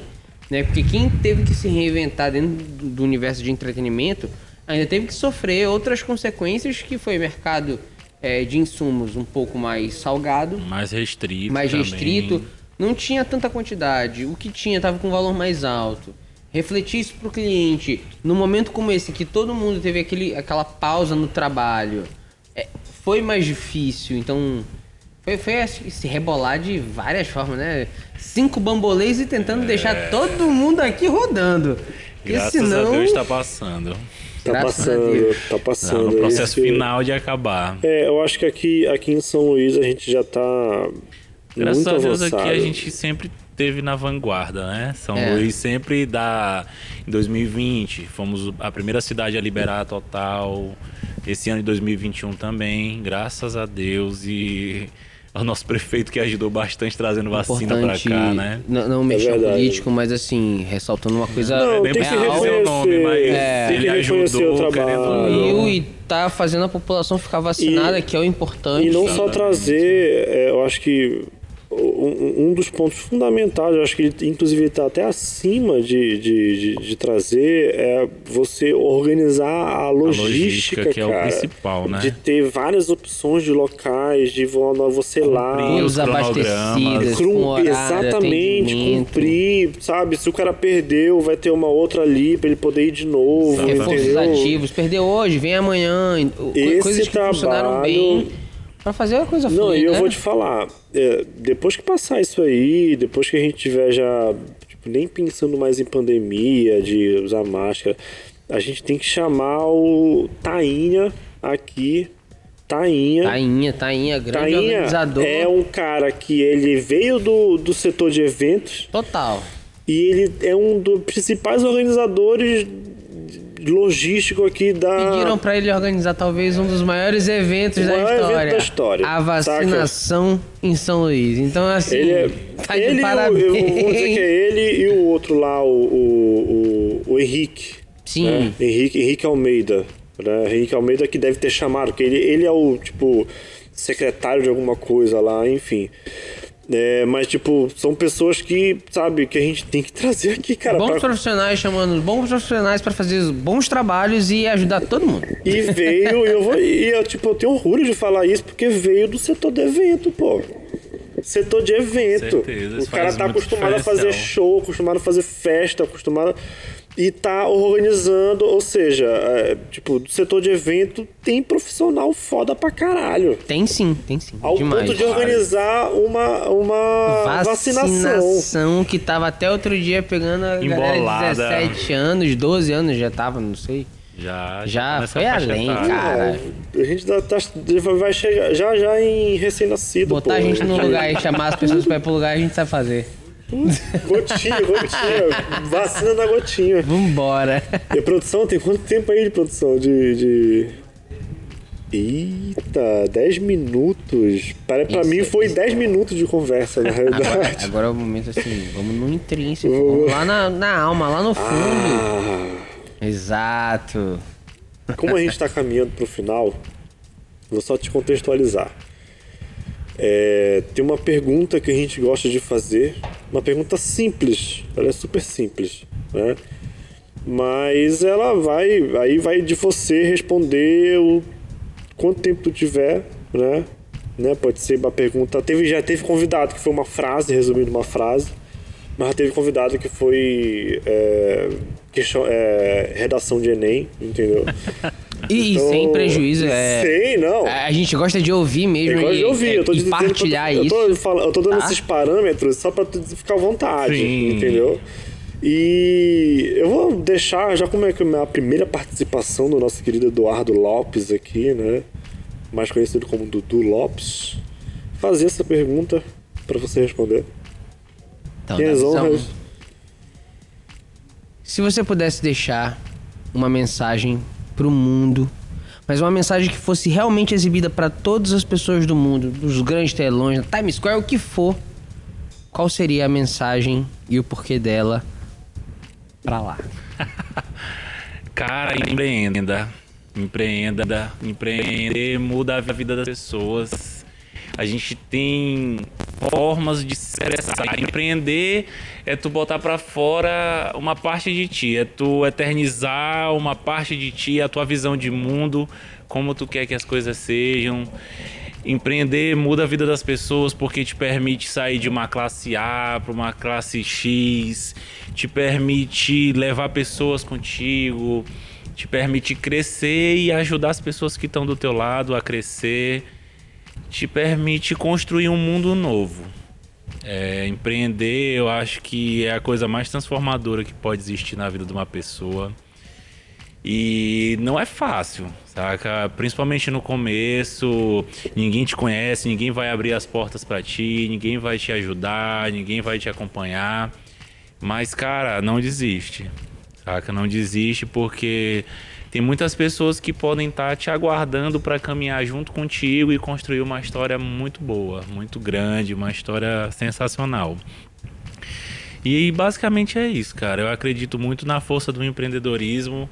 Speaker 2: Né? Porque quem teve que se reinventar dentro do universo de entretenimento ainda teve que sofrer outras consequências que foi mercado é, de insumos um pouco mais salgado
Speaker 3: Mais restrito.
Speaker 2: mais
Speaker 3: também.
Speaker 2: restrito, não tinha tanta quantidade. O que tinha estava com um valor mais alto. Refletir isso para o cliente num momento como esse, que todo mundo teve aquele, aquela pausa no trabalho, é, foi mais difícil. Então, foi, foi se rebolar de várias formas, né? Cinco bambolês e tentando deixar todo mundo aqui rodando.
Speaker 3: Graças
Speaker 2: senão,
Speaker 3: a Deus tá passando.
Speaker 1: Tá
Speaker 2: Graças a
Speaker 1: passando,
Speaker 2: Deus.
Speaker 1: tá passando.
Speaker 3: Tá no processo
Speaker 1: Esse-
Speaker 3: final de acabar.
Speaker 1: É, eu acho que aqui, aqui em São Luís a gente já tá
Speaker 3: Graças
Speaker 1: muito
Speaker 3: a Deus
Speaker 1: avançado.
Speaker 3: aqui a gente sempre teve na vanguarda, né? São
Speaker 2: É.
Speaker 3: Luís sempre dá. Em 2020, fomos a primeira cidade a liberar total. Esse ano de 2021 também, graças a Deus. E ao nosso prefeito que ajudou bastante trazendo vacina pra cá, né?
Speaker 2: não, não mexer
Speaker 1: verdade.
Speaker 2: político, mas assim, ressaltando uma coisa
Speaker 1: Não,
Speaker 3: Nem
Speaker 1: tem que
Speaker 3: precisa
Speaker 2: real.
Speaker 3: dizer o nome, mas
Speaker 2: É.
Speaker 3: ele ajudou,
Speaker 1: o trabalho.
Speaker 3: querendo ou não.
Speaker 2: Uniu e tá fazendo a população ficar vacinada,
Speaker 1: E-
Speaker 2: que é o importante.
Speaker 1: E não só trazer, é, eu acho que um, um dos pontos fundamentais, eu acho que ele, inclusive está até acima de, de, de, de trazer, é você organizar a logística,
Speaker 3: logística, que é o
Speaker 1: cara.
Speaker 3: principal, né?
Speaker 1: De ter várias opções de locais, de vo- você lá.
Speaker 3: Cumprir
Speaker 2: Os
Speaker 3: os
Speaker 2: abastecidas,
Speaker 3: cronogramas.
Speaker 1: Crum-
Speaker 2: com horário,
Speaker 1: exatamente, cumprir, sabe? Se o cara perdeu, vai ter uma outra ali pra ele poder ir de novo,
Speaker 2: Reforços ativos, perdeu hoje, vem amanhã.
Speaker 1: Esse
Speaker 2: coisas que funcionaram
Speaker 1: trabalho-
Speaker 2: bem pra fazer a coisa
Speaker 1: Não,
Speaker 2: fluir,
Speaker 1: e eu
Speaker 2: né?
Speaker 1: vou te falar, é, depois que passar isso aí, depois que a gente tiver já, tipo, nem pensando mais em pandemia, de usar máscara, a gente tem que chamar o Tainha aqui. Tainha.
Speaker 2: Tainha, Tainha, grande
Speaker 1: Tainha
Speaker 2: organizador.
Speaker 1: é um cara que ele veio do, do setor de eventos
Speaker 2: Total.
Speaker 1: e ele é um dos principais organizadores logístico aqui da.
Speaker 2: Pediram pra ele organizar talvez um dos maiores eventos, da,
Speaker 1: maior evento
Speaker 2: história,
Speaker 1: da história,
Speaker 2: A vacinação em São Luís. Então, assim,
Speaker 1: Ele é.
Speaker 2: tá
Speaker 1: ele e o,
Speaker 2: parabéns.
Speaker 1: eu vou dizer que é ele e o outro lá, o, o, o, o Henrique.
Speaker 2: Sim.
Speaker 1: né? Henrique, Henrique Almeida. Né? Henrique Almeida que deve ter chamado, porque ele, ele é o, tipo, secretário de alguma coisa lá, enfim. É, mas, tipo, são pessoas que, sabe, que a gente tem que trazer aqui, cara.
Speaker 2: Bons
Speaker 1: pra-
Speaker 2: profissionais chamando bons profissionais pra fazer bons trabalhos e ajudar todo mundo.
Speaker 1: E veio, e eu vou. E eu, tipo, eu tenho orgulho de falar isso, porque veio do setor de evento, pô. Setor de evento.
Speaker 3: certeza,
Speaker 1: o cara tá acostumado a fazer show, acostumado a fazer festa, acostumado. E tá organizando, ou seja, é, tipo, do setor de evento tem profissional foda pra caralho.
Speaker 2: Tem sim, tem sim.
Speaker 1: Ao
Speaker 2: Demais.
Speaker 1: ponto de organizar uma, uma vacinação.
Speaker 2: Vacinação que tava até outro dia pegando a galera
Speaker 3: Embolada.
Speaker 2: de 17 anos, 12 anos já tava, não sei.
Speaker 3: Já,
Speaker 2: Já
Speaker 3: nessa
Speaker 2: foi além,
Speaker 3: etária.
Speaker 2: cara.
Speaker 1: A gente tá, tá- vai chegar já já em recém-nascido.
Speaker 2: Botar
Speaker 1: pô.
Speaker 2: a gente no lugar e chamar as pessoas pra ir pro lugar, a gente sabe fazer.
Speaker 1: Gotinha, gotinha. Vacina na gotinha.
Speaker 2: Vambora.
Speaker 1: E a produção, tem quanto tempo aí de produção? De. de... Eita, 10 minutos. Para, pra
Speaker 2: Isso,
Speaker 1: mim foi
Speaker 2: isso.
Speaker 1: 10 minutos de conversa, na
Speaker 2: Agora,
Speaker 1: realidade.
Speaker 2: agora é o momento assim, vamos no intrínseco, vamos lá na, na alma, lá no fundo.
Speaker 1: Ah,
Speaker 2: Exato.
Speaker 1: como a gente tá caminhando pro final, vou só te contextualizar. É, tem uma pergunta que a gente gosta de fazer, uma pergunta simples, ela é super simples, né? Mas ela vai, aí vai de você responder o quanto tempo tu tiver, né? né? Pode ser uma pergunta. Teve, já teve convidado que foi uma frase, resumindo uma frase, mas teve convidado que foi é, question- é, redação de Enem, entendeu?
Speaker 2: E,
Speaker 1: Então,
Speaker 2: sem prejuízo, é.
Speaker 1: Sem, não.
Speaker 2: A gente gosta de ouvir mesmo
Speaker 1: Eu gosto
Speaker 2: e,
Speaker 1: de ouvir, eu tô
Speaker 2: e
Speaker 1: dizendo
Speaker 2: partilhar
Speaker 1: eu tô,
Speaker 2: isso.
Speaker 1: Eu tô, falando- eu tô dando
Speaker 2: tá?
Speaker 1: esses parâmetros só pra tu ficar à vontade,
Speaker 3: Sim.
Speaker 1: entendeu? E eu vou deixar, já como é que é a primeira participação do nosso querido Eduardo Lopes aqui, né? Mais conhecido como Dudu Lopes, fazer essa pergunta pra você responder.
Speaker 2: Então,
Speaker 1: as
Speaker 2: Davizão,
Speaker 1: honras.
Speaker 2: Se você pudesse deixar uma mensagem pro mundo, mas uma mensagem que fosse realmente exibida para todas as pessoas do mundo, dos grandes telões, Times Square, o que for, qual seria a mensagem e o porquê dela pra lá?
Speaker 3: Cara, empreenda. Empreenda. Empreender muda a vida das pessoas. A gente tem formas de se expressar. Empreender é tu botar pra fora uma parte de ti, é tu eternizar uma parte de ti, a tua visão de mundo, como tu quer que as coisas sejam. Empreender muda a vida das pessoas porque te permite sair de uma classe A para uma classe X, te permite levar pessoas contigo, te permite crescer e ajudar as pessoas que estão do teu lado a crescer, te permite construir um mundo novo. É, empreender, eu acho que é a coisa mais transformadora que pode existir na vida de uma pessoa. E não é fácil, saca? Principalmente no começo, ninguém te conhece, ninguém vai abrir as portas para ti, ninguém vai te ajudar, ninguém vai te acompanhar. Mas, cara, não desiste, saca? Não desiste porque tem muitas pessoas que podem estar tá te aguardando para caminhar junto contigo e construir uma história muito boa, muito grande, uma história sensacional. E basicamente é isso, cara. Eu acredito muito na força do empreendedorismo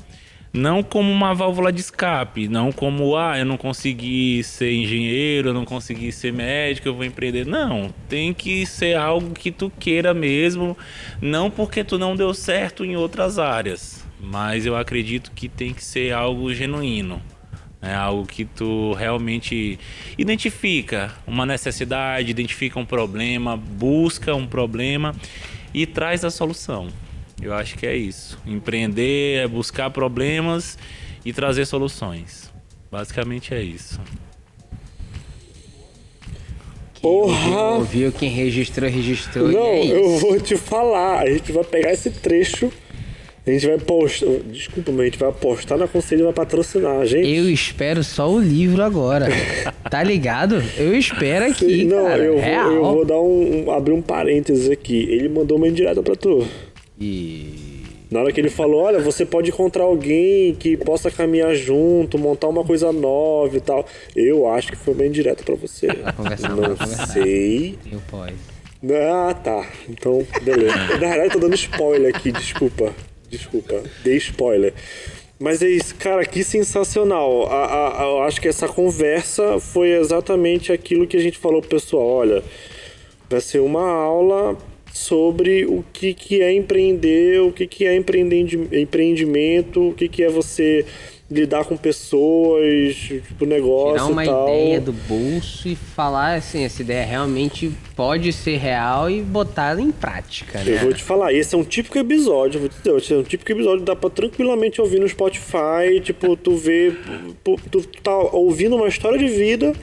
Speaker 3: não como uma válvula de escape, não como, ah, eu não consegui ser engenheiro, eu não consegui ser médico, eu vou empreender. Não, tem que ser algo que tu queira mesmo, não porque tu não deu certo em outras áreas, mas eu acredito que tem que ser algo genuíno. É algo que tu realmente identifica uma necessidade, identifica um problema, busca um problema e traz a solução. Eu acho que é isso. Empreender é buscar problemas e trazer soluções. Basicamente é isso.
Speaker 2: Porra! Ouviu, quem registrou, registrou.
Speaker 1: Não,
Speaker 2: é
Speaker 1: eu vou te falar. A gente vai pegar esse trecho. A gente vai postar. Desculpa, mas a gente vai apostar na Conselho e vai patrocinar a gente.
Speaker 2: Eu espero só o livro agora. tá ligado? Eu espero aqui. Não, cara,
Speaker 1: eu, vou, eu vou dar um, um, abrir um parênteses aqui. Ele mandou uma indireta pra tu.
Speaker 2: E.
Speaker 1: Na hora que ele falou, olha, você pode encontrar alguém que possa caminhar junto, montar uma coisa nova e tal. Eu acho que foi bem direto para você.
Speaker 2: Vai conversar,
Speaker 1: Não sei. Ah, tá. Então, beleza. Na verdade, eu tô dando spoiler aqui, desculpa. Desculpa. Dei spoiler. Mas é isso, cara, que sensacional. A, a, eu acho que essa conversa foi exatamente aquilo que a gente falou pro pessoal. Olha, vai ser uma aula sobre o que, que é empreender, o que, que é empreendimento, o que, que é você lidar com pessoas, tipo, negócio
Speaker 2: Tirar uma
Speaker 1: e tal.
Speaker 2: ideia do bolso e falar assim, essa ideia realmente pode ser real e botar em prática, né?
Speaker 1: Eu vou te falar, esse é um típico episódio, vou te dizer, esse é um típico episódio, dá pra tranquilamente ouvir no Spotify, tipo, tu vê, tu tá ouvindo uma história de vida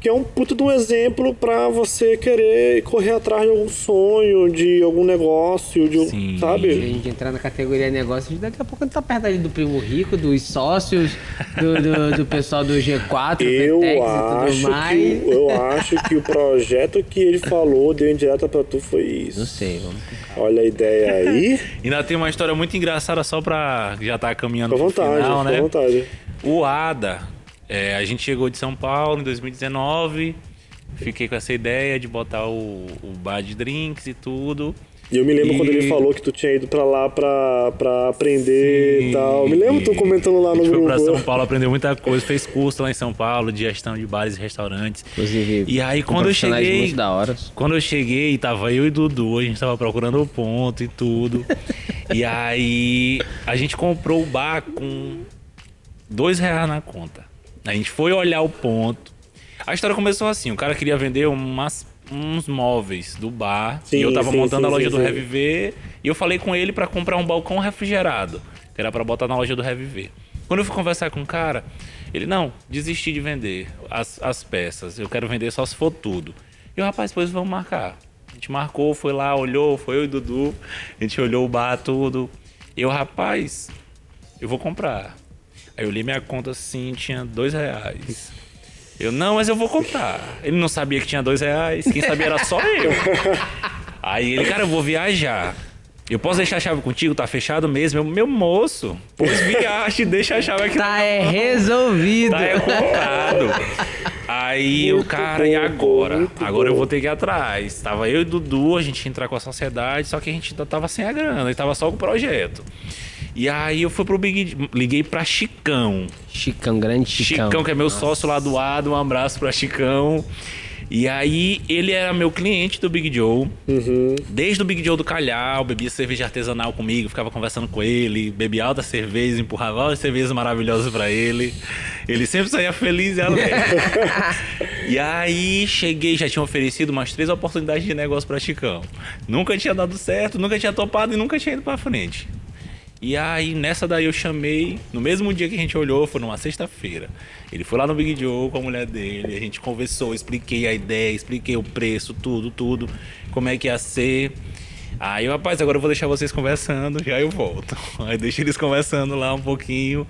Speaker 1: que é um puto de um exemplo para você querer correr atrás de algum sonho, de algum negócio, de um, sabe?
Speaker 2: A gente entrar na categoria negócio, daqui a pouco a gente tá perto ali do primo rico, dos sócios, do, do, do pessoal do G4,
Speaker 1: eu acho e tudo mais. Que, eu acho que o projeto que ele falou deu indireta para tu foi isso.
Speaker 2: Não sei, vamos
Speaker 1: Olha a ideia aí.
Speaker 3: Ainda tem uma história muito engraçada só pra já tá caminhando
Speaker 1: com vontade,
Speaker 3: final, né?
Speaker 1: Com vontade.
Speaker 3: O Ada, é, a gente chegou de São Paulo em 2019, fiquei com essa ideia de botar o, o bar de drinks e tudo.
Speaker 1: E eu me lembro e... quando ele falou que tu tinha ido pra lá pra, pra aprender Sim, e tal. Eu me lembro tu comentando lá no grupo.
Speaker 3: Foi pra São Paulo, aprendeu muita coisa, fez curso lá em São Paulo de gestão de bares e restaurantes.
Speaker 2: Inclusive,
Speaker 3: e aí quando eu cheguei.
Speaker 2: Muito da hora.
Speaker 3: Quando eu cheguei, tava eu e Dudu, a gente tava procurando o ponto e tudo. e aí a gente comprou o bar com dois reais na conta. A gente foi olhar o ponto. A história começou assim: o cara queria vender umas, uns móveis do bar. Sim, e eu tava sim, montando sim, a loja do Reviver. E eu falei com ele para comprar um balcão refrigerado. Que era pra botar na loja do Reviver. Quando eu fui conversar com o cara, ele, não, desisti de vender as, as peças. Eu quero vender só se for tudo. E o rapaz, depois vamos marcar. A gente marcou, foi lá, olhou, foi eu e Dudu. A gente olhou o bar, tudo. E o rapaz, eu vou comprar. Aí eu li minha conta assim, tinha dois reais. Eu, não, mas eu vou comprar. Ele não sabia que tinha dois reais, quem sabia era só eu. Aí ele, cara, eu vou viajar. Eu posso deixar a chave contigo? Tá fechado mesmo? Eu, meu moço, pois viaje, deixa a chave aqui.
Speaker 2: Tá é resolvido.
Speaker 3: Tá é comprado. Aí muito o cara, bom, e agora? Agora bom. eu vou ter que ir atrás. Tava eu e Dudu, a gente ia entrar com a sociedade, só que a gente ainda tava sem a grana, e tava só com o projeto. E aí eu fui pro Big. Liguei pra Chicão.
Speaker 2: Chicão, grande Chicão.
Speaker 3: Chicão, que é meu Nossa. sócio lá do lado. Um abraço pra Chicão. E aí, ele era meu cliente do Big Joe.
Speaker 1: Uhum.
Speaker 3: Desde o Big Joe do Calhau, bebia cerveja artesanal comigo, ficava conversando com ele, bebia alta cerveja, empurrava altas cervejas maravilhosas para ele. Ele sempre saía feliz e alegre. e aí, cheguei, já tinha oferecido umas três oportunidades de negócio para Chicão. Nunca tinha dado certo, nunca tinha topado e nunca tinha ido pra frente. E aí, nessa daí eu chamei, no mesmo dia que a gente olhou, foi numa sexta-feira. Ele foi lá no Big Joe com a mulher dele, a gente conversou, expliquei a ideia, expliquei o preço, tudo, tudo, como é que ia ser. Aí, rapaz, agora eu vou deixar vocês conversando, já eu volto. Aí deixa eles conversando lá um pouquinho.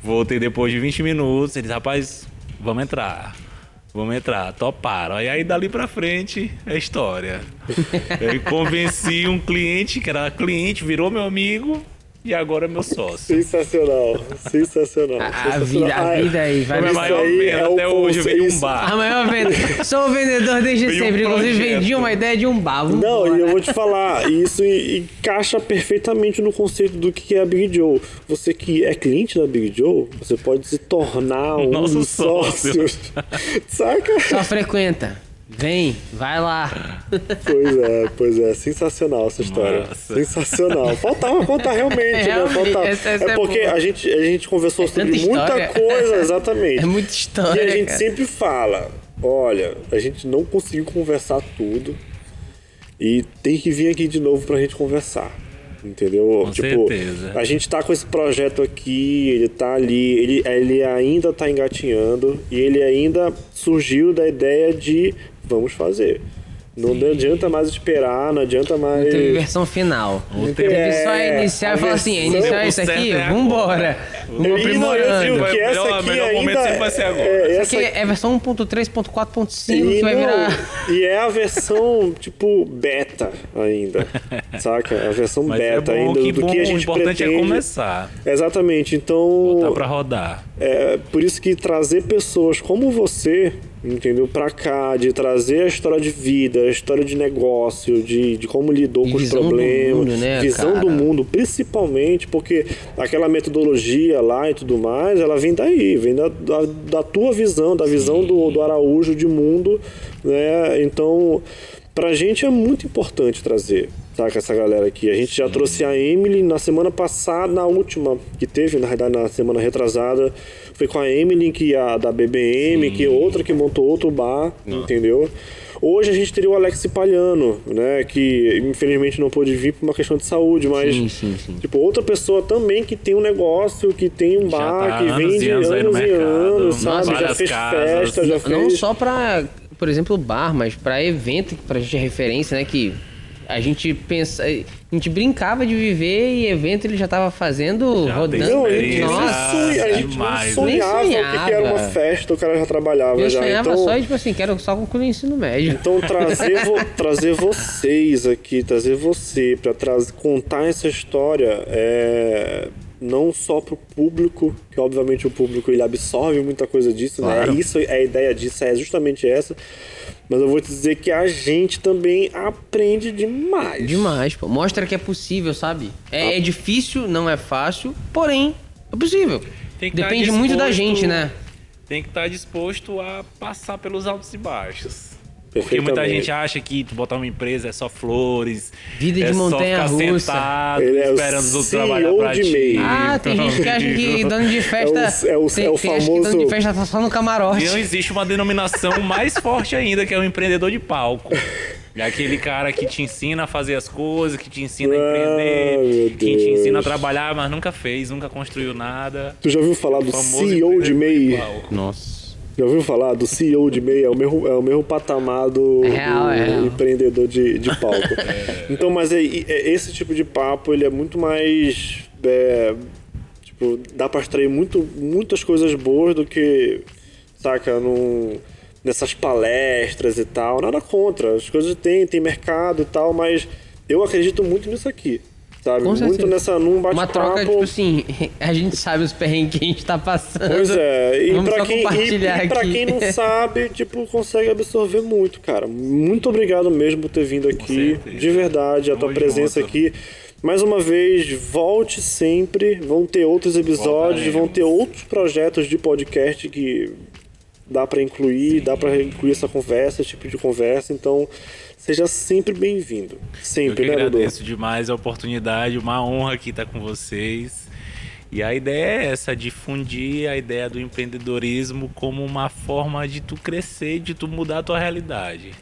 Speaker 3: Voltei depois de 20 minutos. Eles, rapaz, vamos entrar. Vamos entrar, toparam. E aí dali pra frente é história. Eu convenci um cliente, que era cliente, virou meu amigo e agora é meu sócio.
Speaker 1: Sensacional, sensacional.
Speaker 2: A,
Speaker 1: sensacional.
Speaker 2: vida, a
Speaker 1: Ah,
Speaker 2: vida aí, vai
Speaker 3: Foi maior
Speaker 1: aí
Speaker 3: venda
Speaker 1: é o
Speaker 3: até hoje, eu vendi um bar.
Speaker 2: A maior venda. Sou um vendedor desde
Speaker 3: Veio um
Speaker 2: sempre. Inclusive, vendi uma ideia de um bar.
Speaker 1: Não,
Speaker 2: Vambora.
Speaker 1: e eu vou te falar, isso en- encaixa perfeitamente no conceito do que é a Big Joe. Você que é cliente da Big Joe, você pode se tornar um
Speaker 3: Nosso
Speaker 1: dos
Speaker 3: sócio.
Speaker 1: Saca?
Speaker 2: Só frequenta. Vem, vai lá.
Speaker 1: Pois é, pois é, sensacional essa história.
Speaker 3: Nossa.
Speaker 1: Sensacional. Faltava contar realmente, né?
Speaker 2: Realmente,
Speaker 1: Faltava.
Speaker 2: essa- essa
Speaker 1: é
Speaker 2: é
Speaker 1: porque
Speaker 2: boa.
Speaker 1: a gente, a gente conversou
Speaker 2: É
Speaker 1: sobre muita coisa, exatamente.
Speaker 2: É muita
Speaker 1: E
Speaker 2: história.
Speaker 1: a gente
Speaker 2: cara.
Speaker 1: sempre fala, olha, a gente não conseguiu conversar tudo e tem que vir aqui de novo pra gente conversar. Entendeu?
Speaker 3: Com
Speaker 1: tipo,
Speaker 3: certeza.
Speaker 1: a gente tá com esse projeto aqui, ele tá ali, ele, ele ainda tá engatinhando e ele ainda surgiu da ideia de vamos fazer. Não adianta mais esperar, não adianta mais.
Speaker 2: Teve versão final.
Speaker 3: O
Speaker 2: Teve
Speaker 3: tempo-
Speaker 2: só
Speaker 1: É,
Speaker 2: iniciar e falar assim: iniciar isso
Speaker 3: o
Speaker 2: aqui,
Speaker 3: é
Speaker 2: vambora. Vamos
Speaker 1: E não, eu digo
Speaker 2: aprimorando.
Speaker 1: que essa
Speaker 3: Melhor-
Speaker 1: aqui
Speaker 3: melhor momento
Speaker 1: ainda
Speaker 3: sempre vai ser agora.
Speaker 1: É, essa
Speaker 2: aqui é versão 1.3.4.5
Speaker 1: E,
Speaker 2: que vai
Speaker 1: não,
Speaker 2: virar.
Speaker 1: e é a versão, tipo, beta ainda. saca? A versão
Speaker 3: Mas é
Speaker 1: beta
Speaker 3: bom,
Speaker 1: ainda
Speaker 3: que
Speaker 1: do
Speaker 3: bom,
Speaker 1: que a
Speaker 3: o
Speaker 1: gente
Speaker 3: importante
Speaker 1: pretende.
Speaker 3: é começar.
Speaker 1: Exatamente. Então,
Speaker 3: Botar pra rodar.
Speaker 1: é por isso que trazer pessoas como você, entendeu, pra cá, de trazer a história de vida, a história de negócio, de, de como lidou
Speaker 2: E
Speaker 1: com os
Speaker 2: visão do
Speaker 1: problemas,
Speaker 2: mundo, né,
Speaker 1: visão
Speaker 2: cara?
Speaker 1: do mundo, principalmente porque aquela metodologia lá e tudo mais, ela vem daí, vem da, da, da tua visão, da visão do, do Araújo de mundo, né? Então, pra gente é muito importante trazer. Saca, essa galera aqui. A gente já trouxe a Emily na semana passada, na última que teve, na verdade, na semana retrasada. Foi com a Emily, que é a da BBM, que é outra que montou outro bar, entendeu? Hoje a gente teria o Alex Palhano, né? Que infelizmente não pôde vir por uma questão de saúde, mas.
Speaker 2: Sim, sim, sim.
Speaker 1: Tipo, outra pessoa também que tem um negócio, que tem um
Speaker 3: Já
Speaker 1: bar,
Speaker 3: tá
Speaker 1: que
Speaker 3: anos
Speaker 1: vem
Speaker 3: e
Speaker 1: de
Speaker 3: anos
Speaker 1: anos e anos, sabe? Já fez
Speaker 3: casas.
Speaker 1: festa, já fez.
Speaker 2: Não só pra, por exemplo, bar, mas pra evento, que pra gente é referência, né? Que a gente pensa. A gente brincava de viver e evento ele já tava fazendo,
Speaker 3: Já
Speaker 2: rodando.
Speaker 3: tem Nossa,
Speaker 1: sonha- a gente
Speaker 3: demais,
Speaker 1: não
Speaker 3: né?
Speaker 1: sonhava,
Speaker 2: Nem
Speaker 1: o que, era uma
Speaker 2: sonhava.
Speaker 1: festa, o cara já trabalhava
Speaker 2: Eu
Speaker 1: já.
Speaker 2: sonhava
Speaker 1: então,
Speaker 2: só tipo assim, quero só concluir o ensino médio.
Speaker 1: Então trazer, vo- trazer vocês aqui, trazer você para contar essa história é não só pro público, que obviamente o público ele absorve muita coisa disso,
Speaker 2: Claro.
Speaker 1: né? Isso a ideia disso é justamente essa. Mas eu vou te dizer que a gente também aprende demais.
Speaker 2: Demais, pô. Mostra que é possível, sabe? É, é difícil, não é fácil, porém, é possível.
Speaker 3: Tem que tá
Speaker 2: Depende muito da
Speaker 3: disposto-
Speaker 2: gente, né?
Speaker 3: Tem que estar disposto a passar pelos altos e baixos. Porque muita gente acha que tu botar uma empresa é só flores.
Speaker 2: Vida de
Speaker 3: é só
Speaker 2: montanha
Speaker 3: ficar
Speaker 2: russa.
Speaker 3: sentado,
Speaker 1: Ele é o
Speaker 3: esperando os outros trabalhar pra
Speaker 1: de
Speaker 3: ti.
Speaker 1: MEI.
Speaker 2: Ah, tem gente que acha que dono de festa.
Speaker 1: É o- é o-
Speaker 2: tem,
Speaker 1: é o
Speaker 2: tem acha que
Speaker 1: famoso-
Speaker 2: dono de festa tá só no camarote.
Speaker 3: E não existe uma denominação mais forte ainda, que é o empreendedor de palco. É aquele cara que te ensina a fazer as coisas, que te ensina a
Speaker 1: Ah,
Speaker 3: empreender,
Speaker 1: meu
Speaker 3: que te ensina a trabalhar, mas nunca fez, nunca construiu nada.
Speaker 1: Tu já ouviu falar do CEO de MEI?
Speaker 2: Nossa.
Speaker 1: Já ouviu falar do CEO de MEI? É o mesmo, é o mesmo patamar do,
Speaker 2: É real,
Speaker 1: do
Speaker 2: é real.
Speaker 1: empreendedor de, de palco. Então, mas é, é- esse tipo de papo, ele é muito mais... é, tipo, dá pra extrair muito, muitas coisas boas do que, saca, num, nessas palestras e tal. Nada contra, as coisas tem, tem mercado e tal, mas eu acredito muito nisso aqui. Sabe?
Speaker 2: Com
Speaker 1: muito
Speaker 2: certeza.
Speaker 1: nessa, num
Speaker 2: Uma troca,
Speaker 1: bate-papo.
Speaker 2: tipo assim, a gente sabe os perrengues que a gente tá passando.
Speaker 1: Pois é, e
Speaker 2: Vamos
Speaker 1: pra,
Speaker 2: só
Speaker 1: quem, e,
Speaker 2: compartilhar
Speaker 1: e pra
Speaker 2: aqui.
Speaker 1: quem não sabe, tipo, consegue absorver muito, cara. Muito obrigado mesmo por ter vindo aqui. De verdade, a tua presença aqui. Mais uma vez, volte sempre. Vão ter outros episódios,
Speaker 3: Voltaremos.
Speaker 1: vão ter outros projetos de podcast que dá pra incluir, dá pra incluir essa conversa, esse tipo de conversa. Então, seja sempre bem-vindo.
Speaker 3: Eu
Speaker 1: Sempre,
Speaker 3: que
Speaker 1: né, Dudu?
Speaker 3: agradeço demais a oportunidade, uma honra aqui estar com vocês. E a ideia é essa, difundir a ideia do empreendedorismo como uma forma de tu crescer, de tu mudar a tua realidade.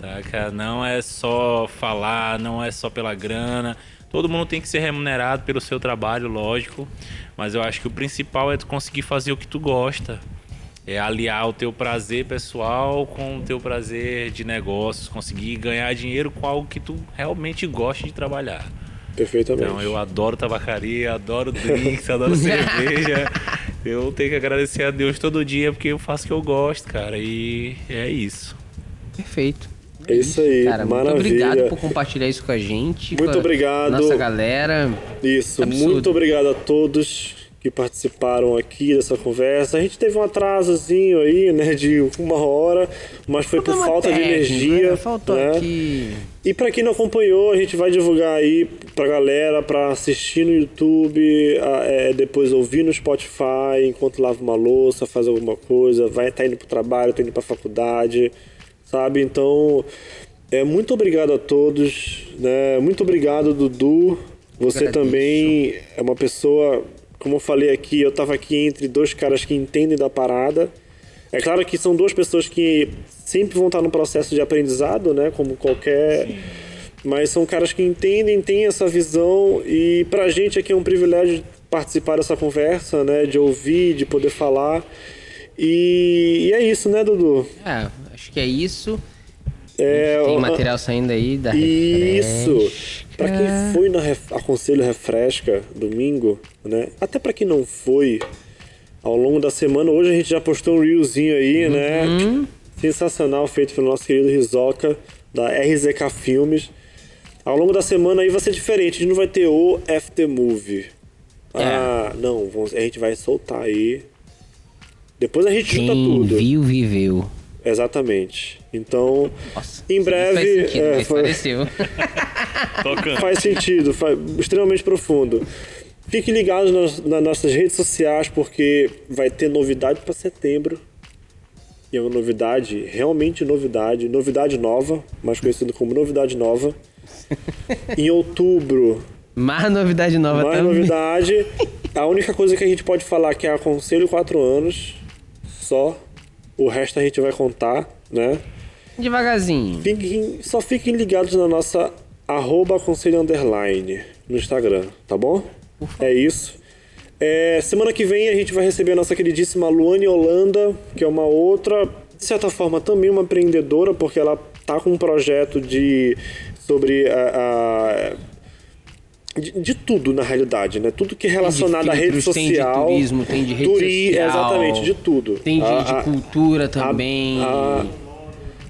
Speaker 3: Saca? Não é só falar, não é só pela grana. Todo mundo tem que ser remunerado pelo seu trabalho, lógico. Mas eu acho que o principal é tu conseguir fazer o que tu gosta. É aliar o teu prazer pessoal com o teu prazer de negócios, conseguir ganhar dinheiro com algo que tu realmente gosta de trabalhar.
Speaker 1: Perfeitamente.
Speaker 3: Então eu adoro tabacaria, adoro drinks, adoro cerveja. Eu tenho que agradecer a Deus todo dia porque eu faço o que eu gosto, cara. E é isso.
Speaker 2: Perfeito.
Speaker 1: É isso aí,
Speaker 2: Cara, muito
Speaker 1: maravilha.
Speaker 2: obrigado por compartilhar isso com a gente.
Speaker 1: Muito
Speaker 2: com a
Speaker 1: obrigado.
Speaker 2: Nossa galera.
Speaker 1: Isso,
Speaker 2: Absurdo.
Speaker 1: muito obrigado a todos que participaram aqui dessa conversa. A gente teve um atrasozinho aí, né, de uma hora, mas foi por
Speaker 2: Problema
Speaker 1: falta de
Speaker 2: técnico,
Speaker 1: energia.
Speaker 2: né? Faltou
Speaker 1: né?
Speaker 2: aqui.
Speaker 1: E pra quem não acompanhou, a gente vai divulgar aí pra galera pra assistir no YouTube, a- é, depois ouvir no Spotify, enquanto lava uma louça, faz alguma coisa, vai tá indo pro trabalho, tá indo pra faculdade, sabe? Então, é muito obrigado a todos, né? Muito obrigado, Dudu. Você
Speaker 2: Agradeço.
Speaker 1: também é uma pessoa, como eu falei aqui, eu tava aqui entre dois caras que entendem da parada. É claro que são duas pessoas que sempre vão estar no processo de aprendizado, né? Como qualquer. Mas são caras que entendem, têm essa visão e pra gente aqui é um privilégio participar dessa conversa, né? De ouvir, de poder falar. E, e é isso, né, Dudu?
Speaker 2: É, acho que é isso.
Speaker 1: É,
Speaker 2: Tem material saindo aí da
Speaker 1: Isso.
Speaker 2: Refresca.
Speaker 1: Pra quem foi na Ref- Aconselho Refresca domingo, né? Até pra quem não foi, ao longo da semana, hoje a gente já postou um reelzinho aí, né? Sensacional, feito pelo nosso querido Rizoka, da RZK Filmes. Ao longo da semana aí vai ser diferente, a gente não vai ter o FT Movie. Ah, não, vamos- a gente vai soltar aí. Depois a gente junta
Speaker 2: Quem
Speaker 1: tudo.
Speaker 2: viu, viveu.
Speaker 1: Exatamente. Então,
Speaker 2: Nossa,
Speaker 1: em breve.
Speaker 2: Faz sentido,
Speaker 1: é, foi- faz sentido, faz, extremamente profundo. Fiquem ligados nas, nas nossas redes sociais, porque vai ter novidade para setembro. E é uma novidade, realmente novidade, novidade nova, mais conhecido como novidade nova. em outubro,
Speaker 2: Mais novidade nova
Speaker 1: mais
Speaker 2: também.
Speaker 1: novidade. A única coisa que a gente pode falar que é aconselho 4 anos, só. O resto a gente vai contar, né?
Speaker 2: Devagarzinho.
Speaker 1: Fiquem- só fiquem ligados na nossa arroba aconselho underline no Instagram, tá bom? É isso. É, semana que vem a gente vai receber a nossa queridíssima Luane Holanda, que é uma outra, de certa forma, também uma empreendedora, porque ela tá com um projeto de sobre a, a- de, de tudo na realidade, né? Tudo que é relacionado à rede
Speaker 2: filtros, tem de
Speaker 1: social,
Speaker 2: turismo, tem de rede
Speaker 1: turi-
Speaker 2: social.
Speaker 1: exatamente, de tudo.
Speaker 2: Tem de,
Speaker 1: A-
Speaker 2: de
Speaker 1: a-
Speaker 2: cultura também.
Speaker 1: a-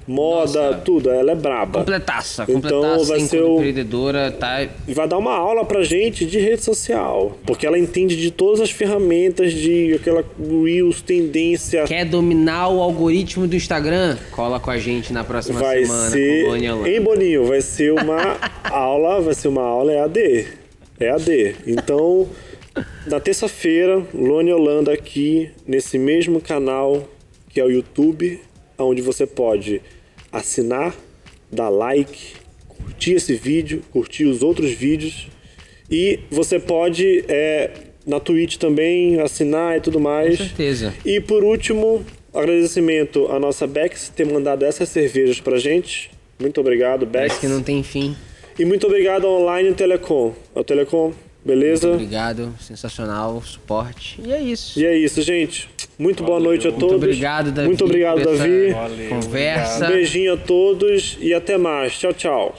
Speaker 1: moda,
Speaker 2: Nossa.
Speaker 1: tudo, ela é braba.
Speaker 2: completaça,
Speaker 1: Então,
Speaker 2: completaça.
Speaker 1: vai
Speaker 2: enquanto
Speaker 1: ser o-
Speaker 2: empreendedora, tá?
Speaker 1: E vai dar uma aula pra gente de rede social. Porque ela entende de todas as ferramentas de aquela Reels, tendência.
Speaker 2: Quer dominar o algoritmo do Instagram? Cola com a gente na próxima
Speaker 1: Vai
Speaker 2: semana
Speaker 1: ser. Hein, Boninho? Vai ser uma aula, vai ser uma aula EAD. EAD. Então, na terça-feira, Luane Holanda aqui, nesse mesmo canal que é o YouTube, onde você pode assinar, dar like, curtir esse vídeo, curtir os outros vídeos. E você pode, é, na Twitch também, assinar e tudo mais.
Speaker 2: Com certeza.
Speaker 1: E por último, agradecimento à nossa Bex ter mandado essas cervejas pra gente. Muito obrigado, Bex.
Speaker 2: Parece que não tem fim.
Speaker 1: E muito obrigado ao Online Telecom. Ao Telecom, beleza?
Speaker 2: Obrigado, sensacional, suporte. E é isso.
Speaker 1: E é isso, gente. Muito boa noite a
Speaker 2: Muito
Speaker 1: todos.
Speaker 2: obrigado, Davi.
Speaker 1: Muito obrigado, Davi.
Speaker 3: Valeu,
Speaker 2: Conversa.
Speaker 1: Beijinho a todos e até mais. Tchau, tchau.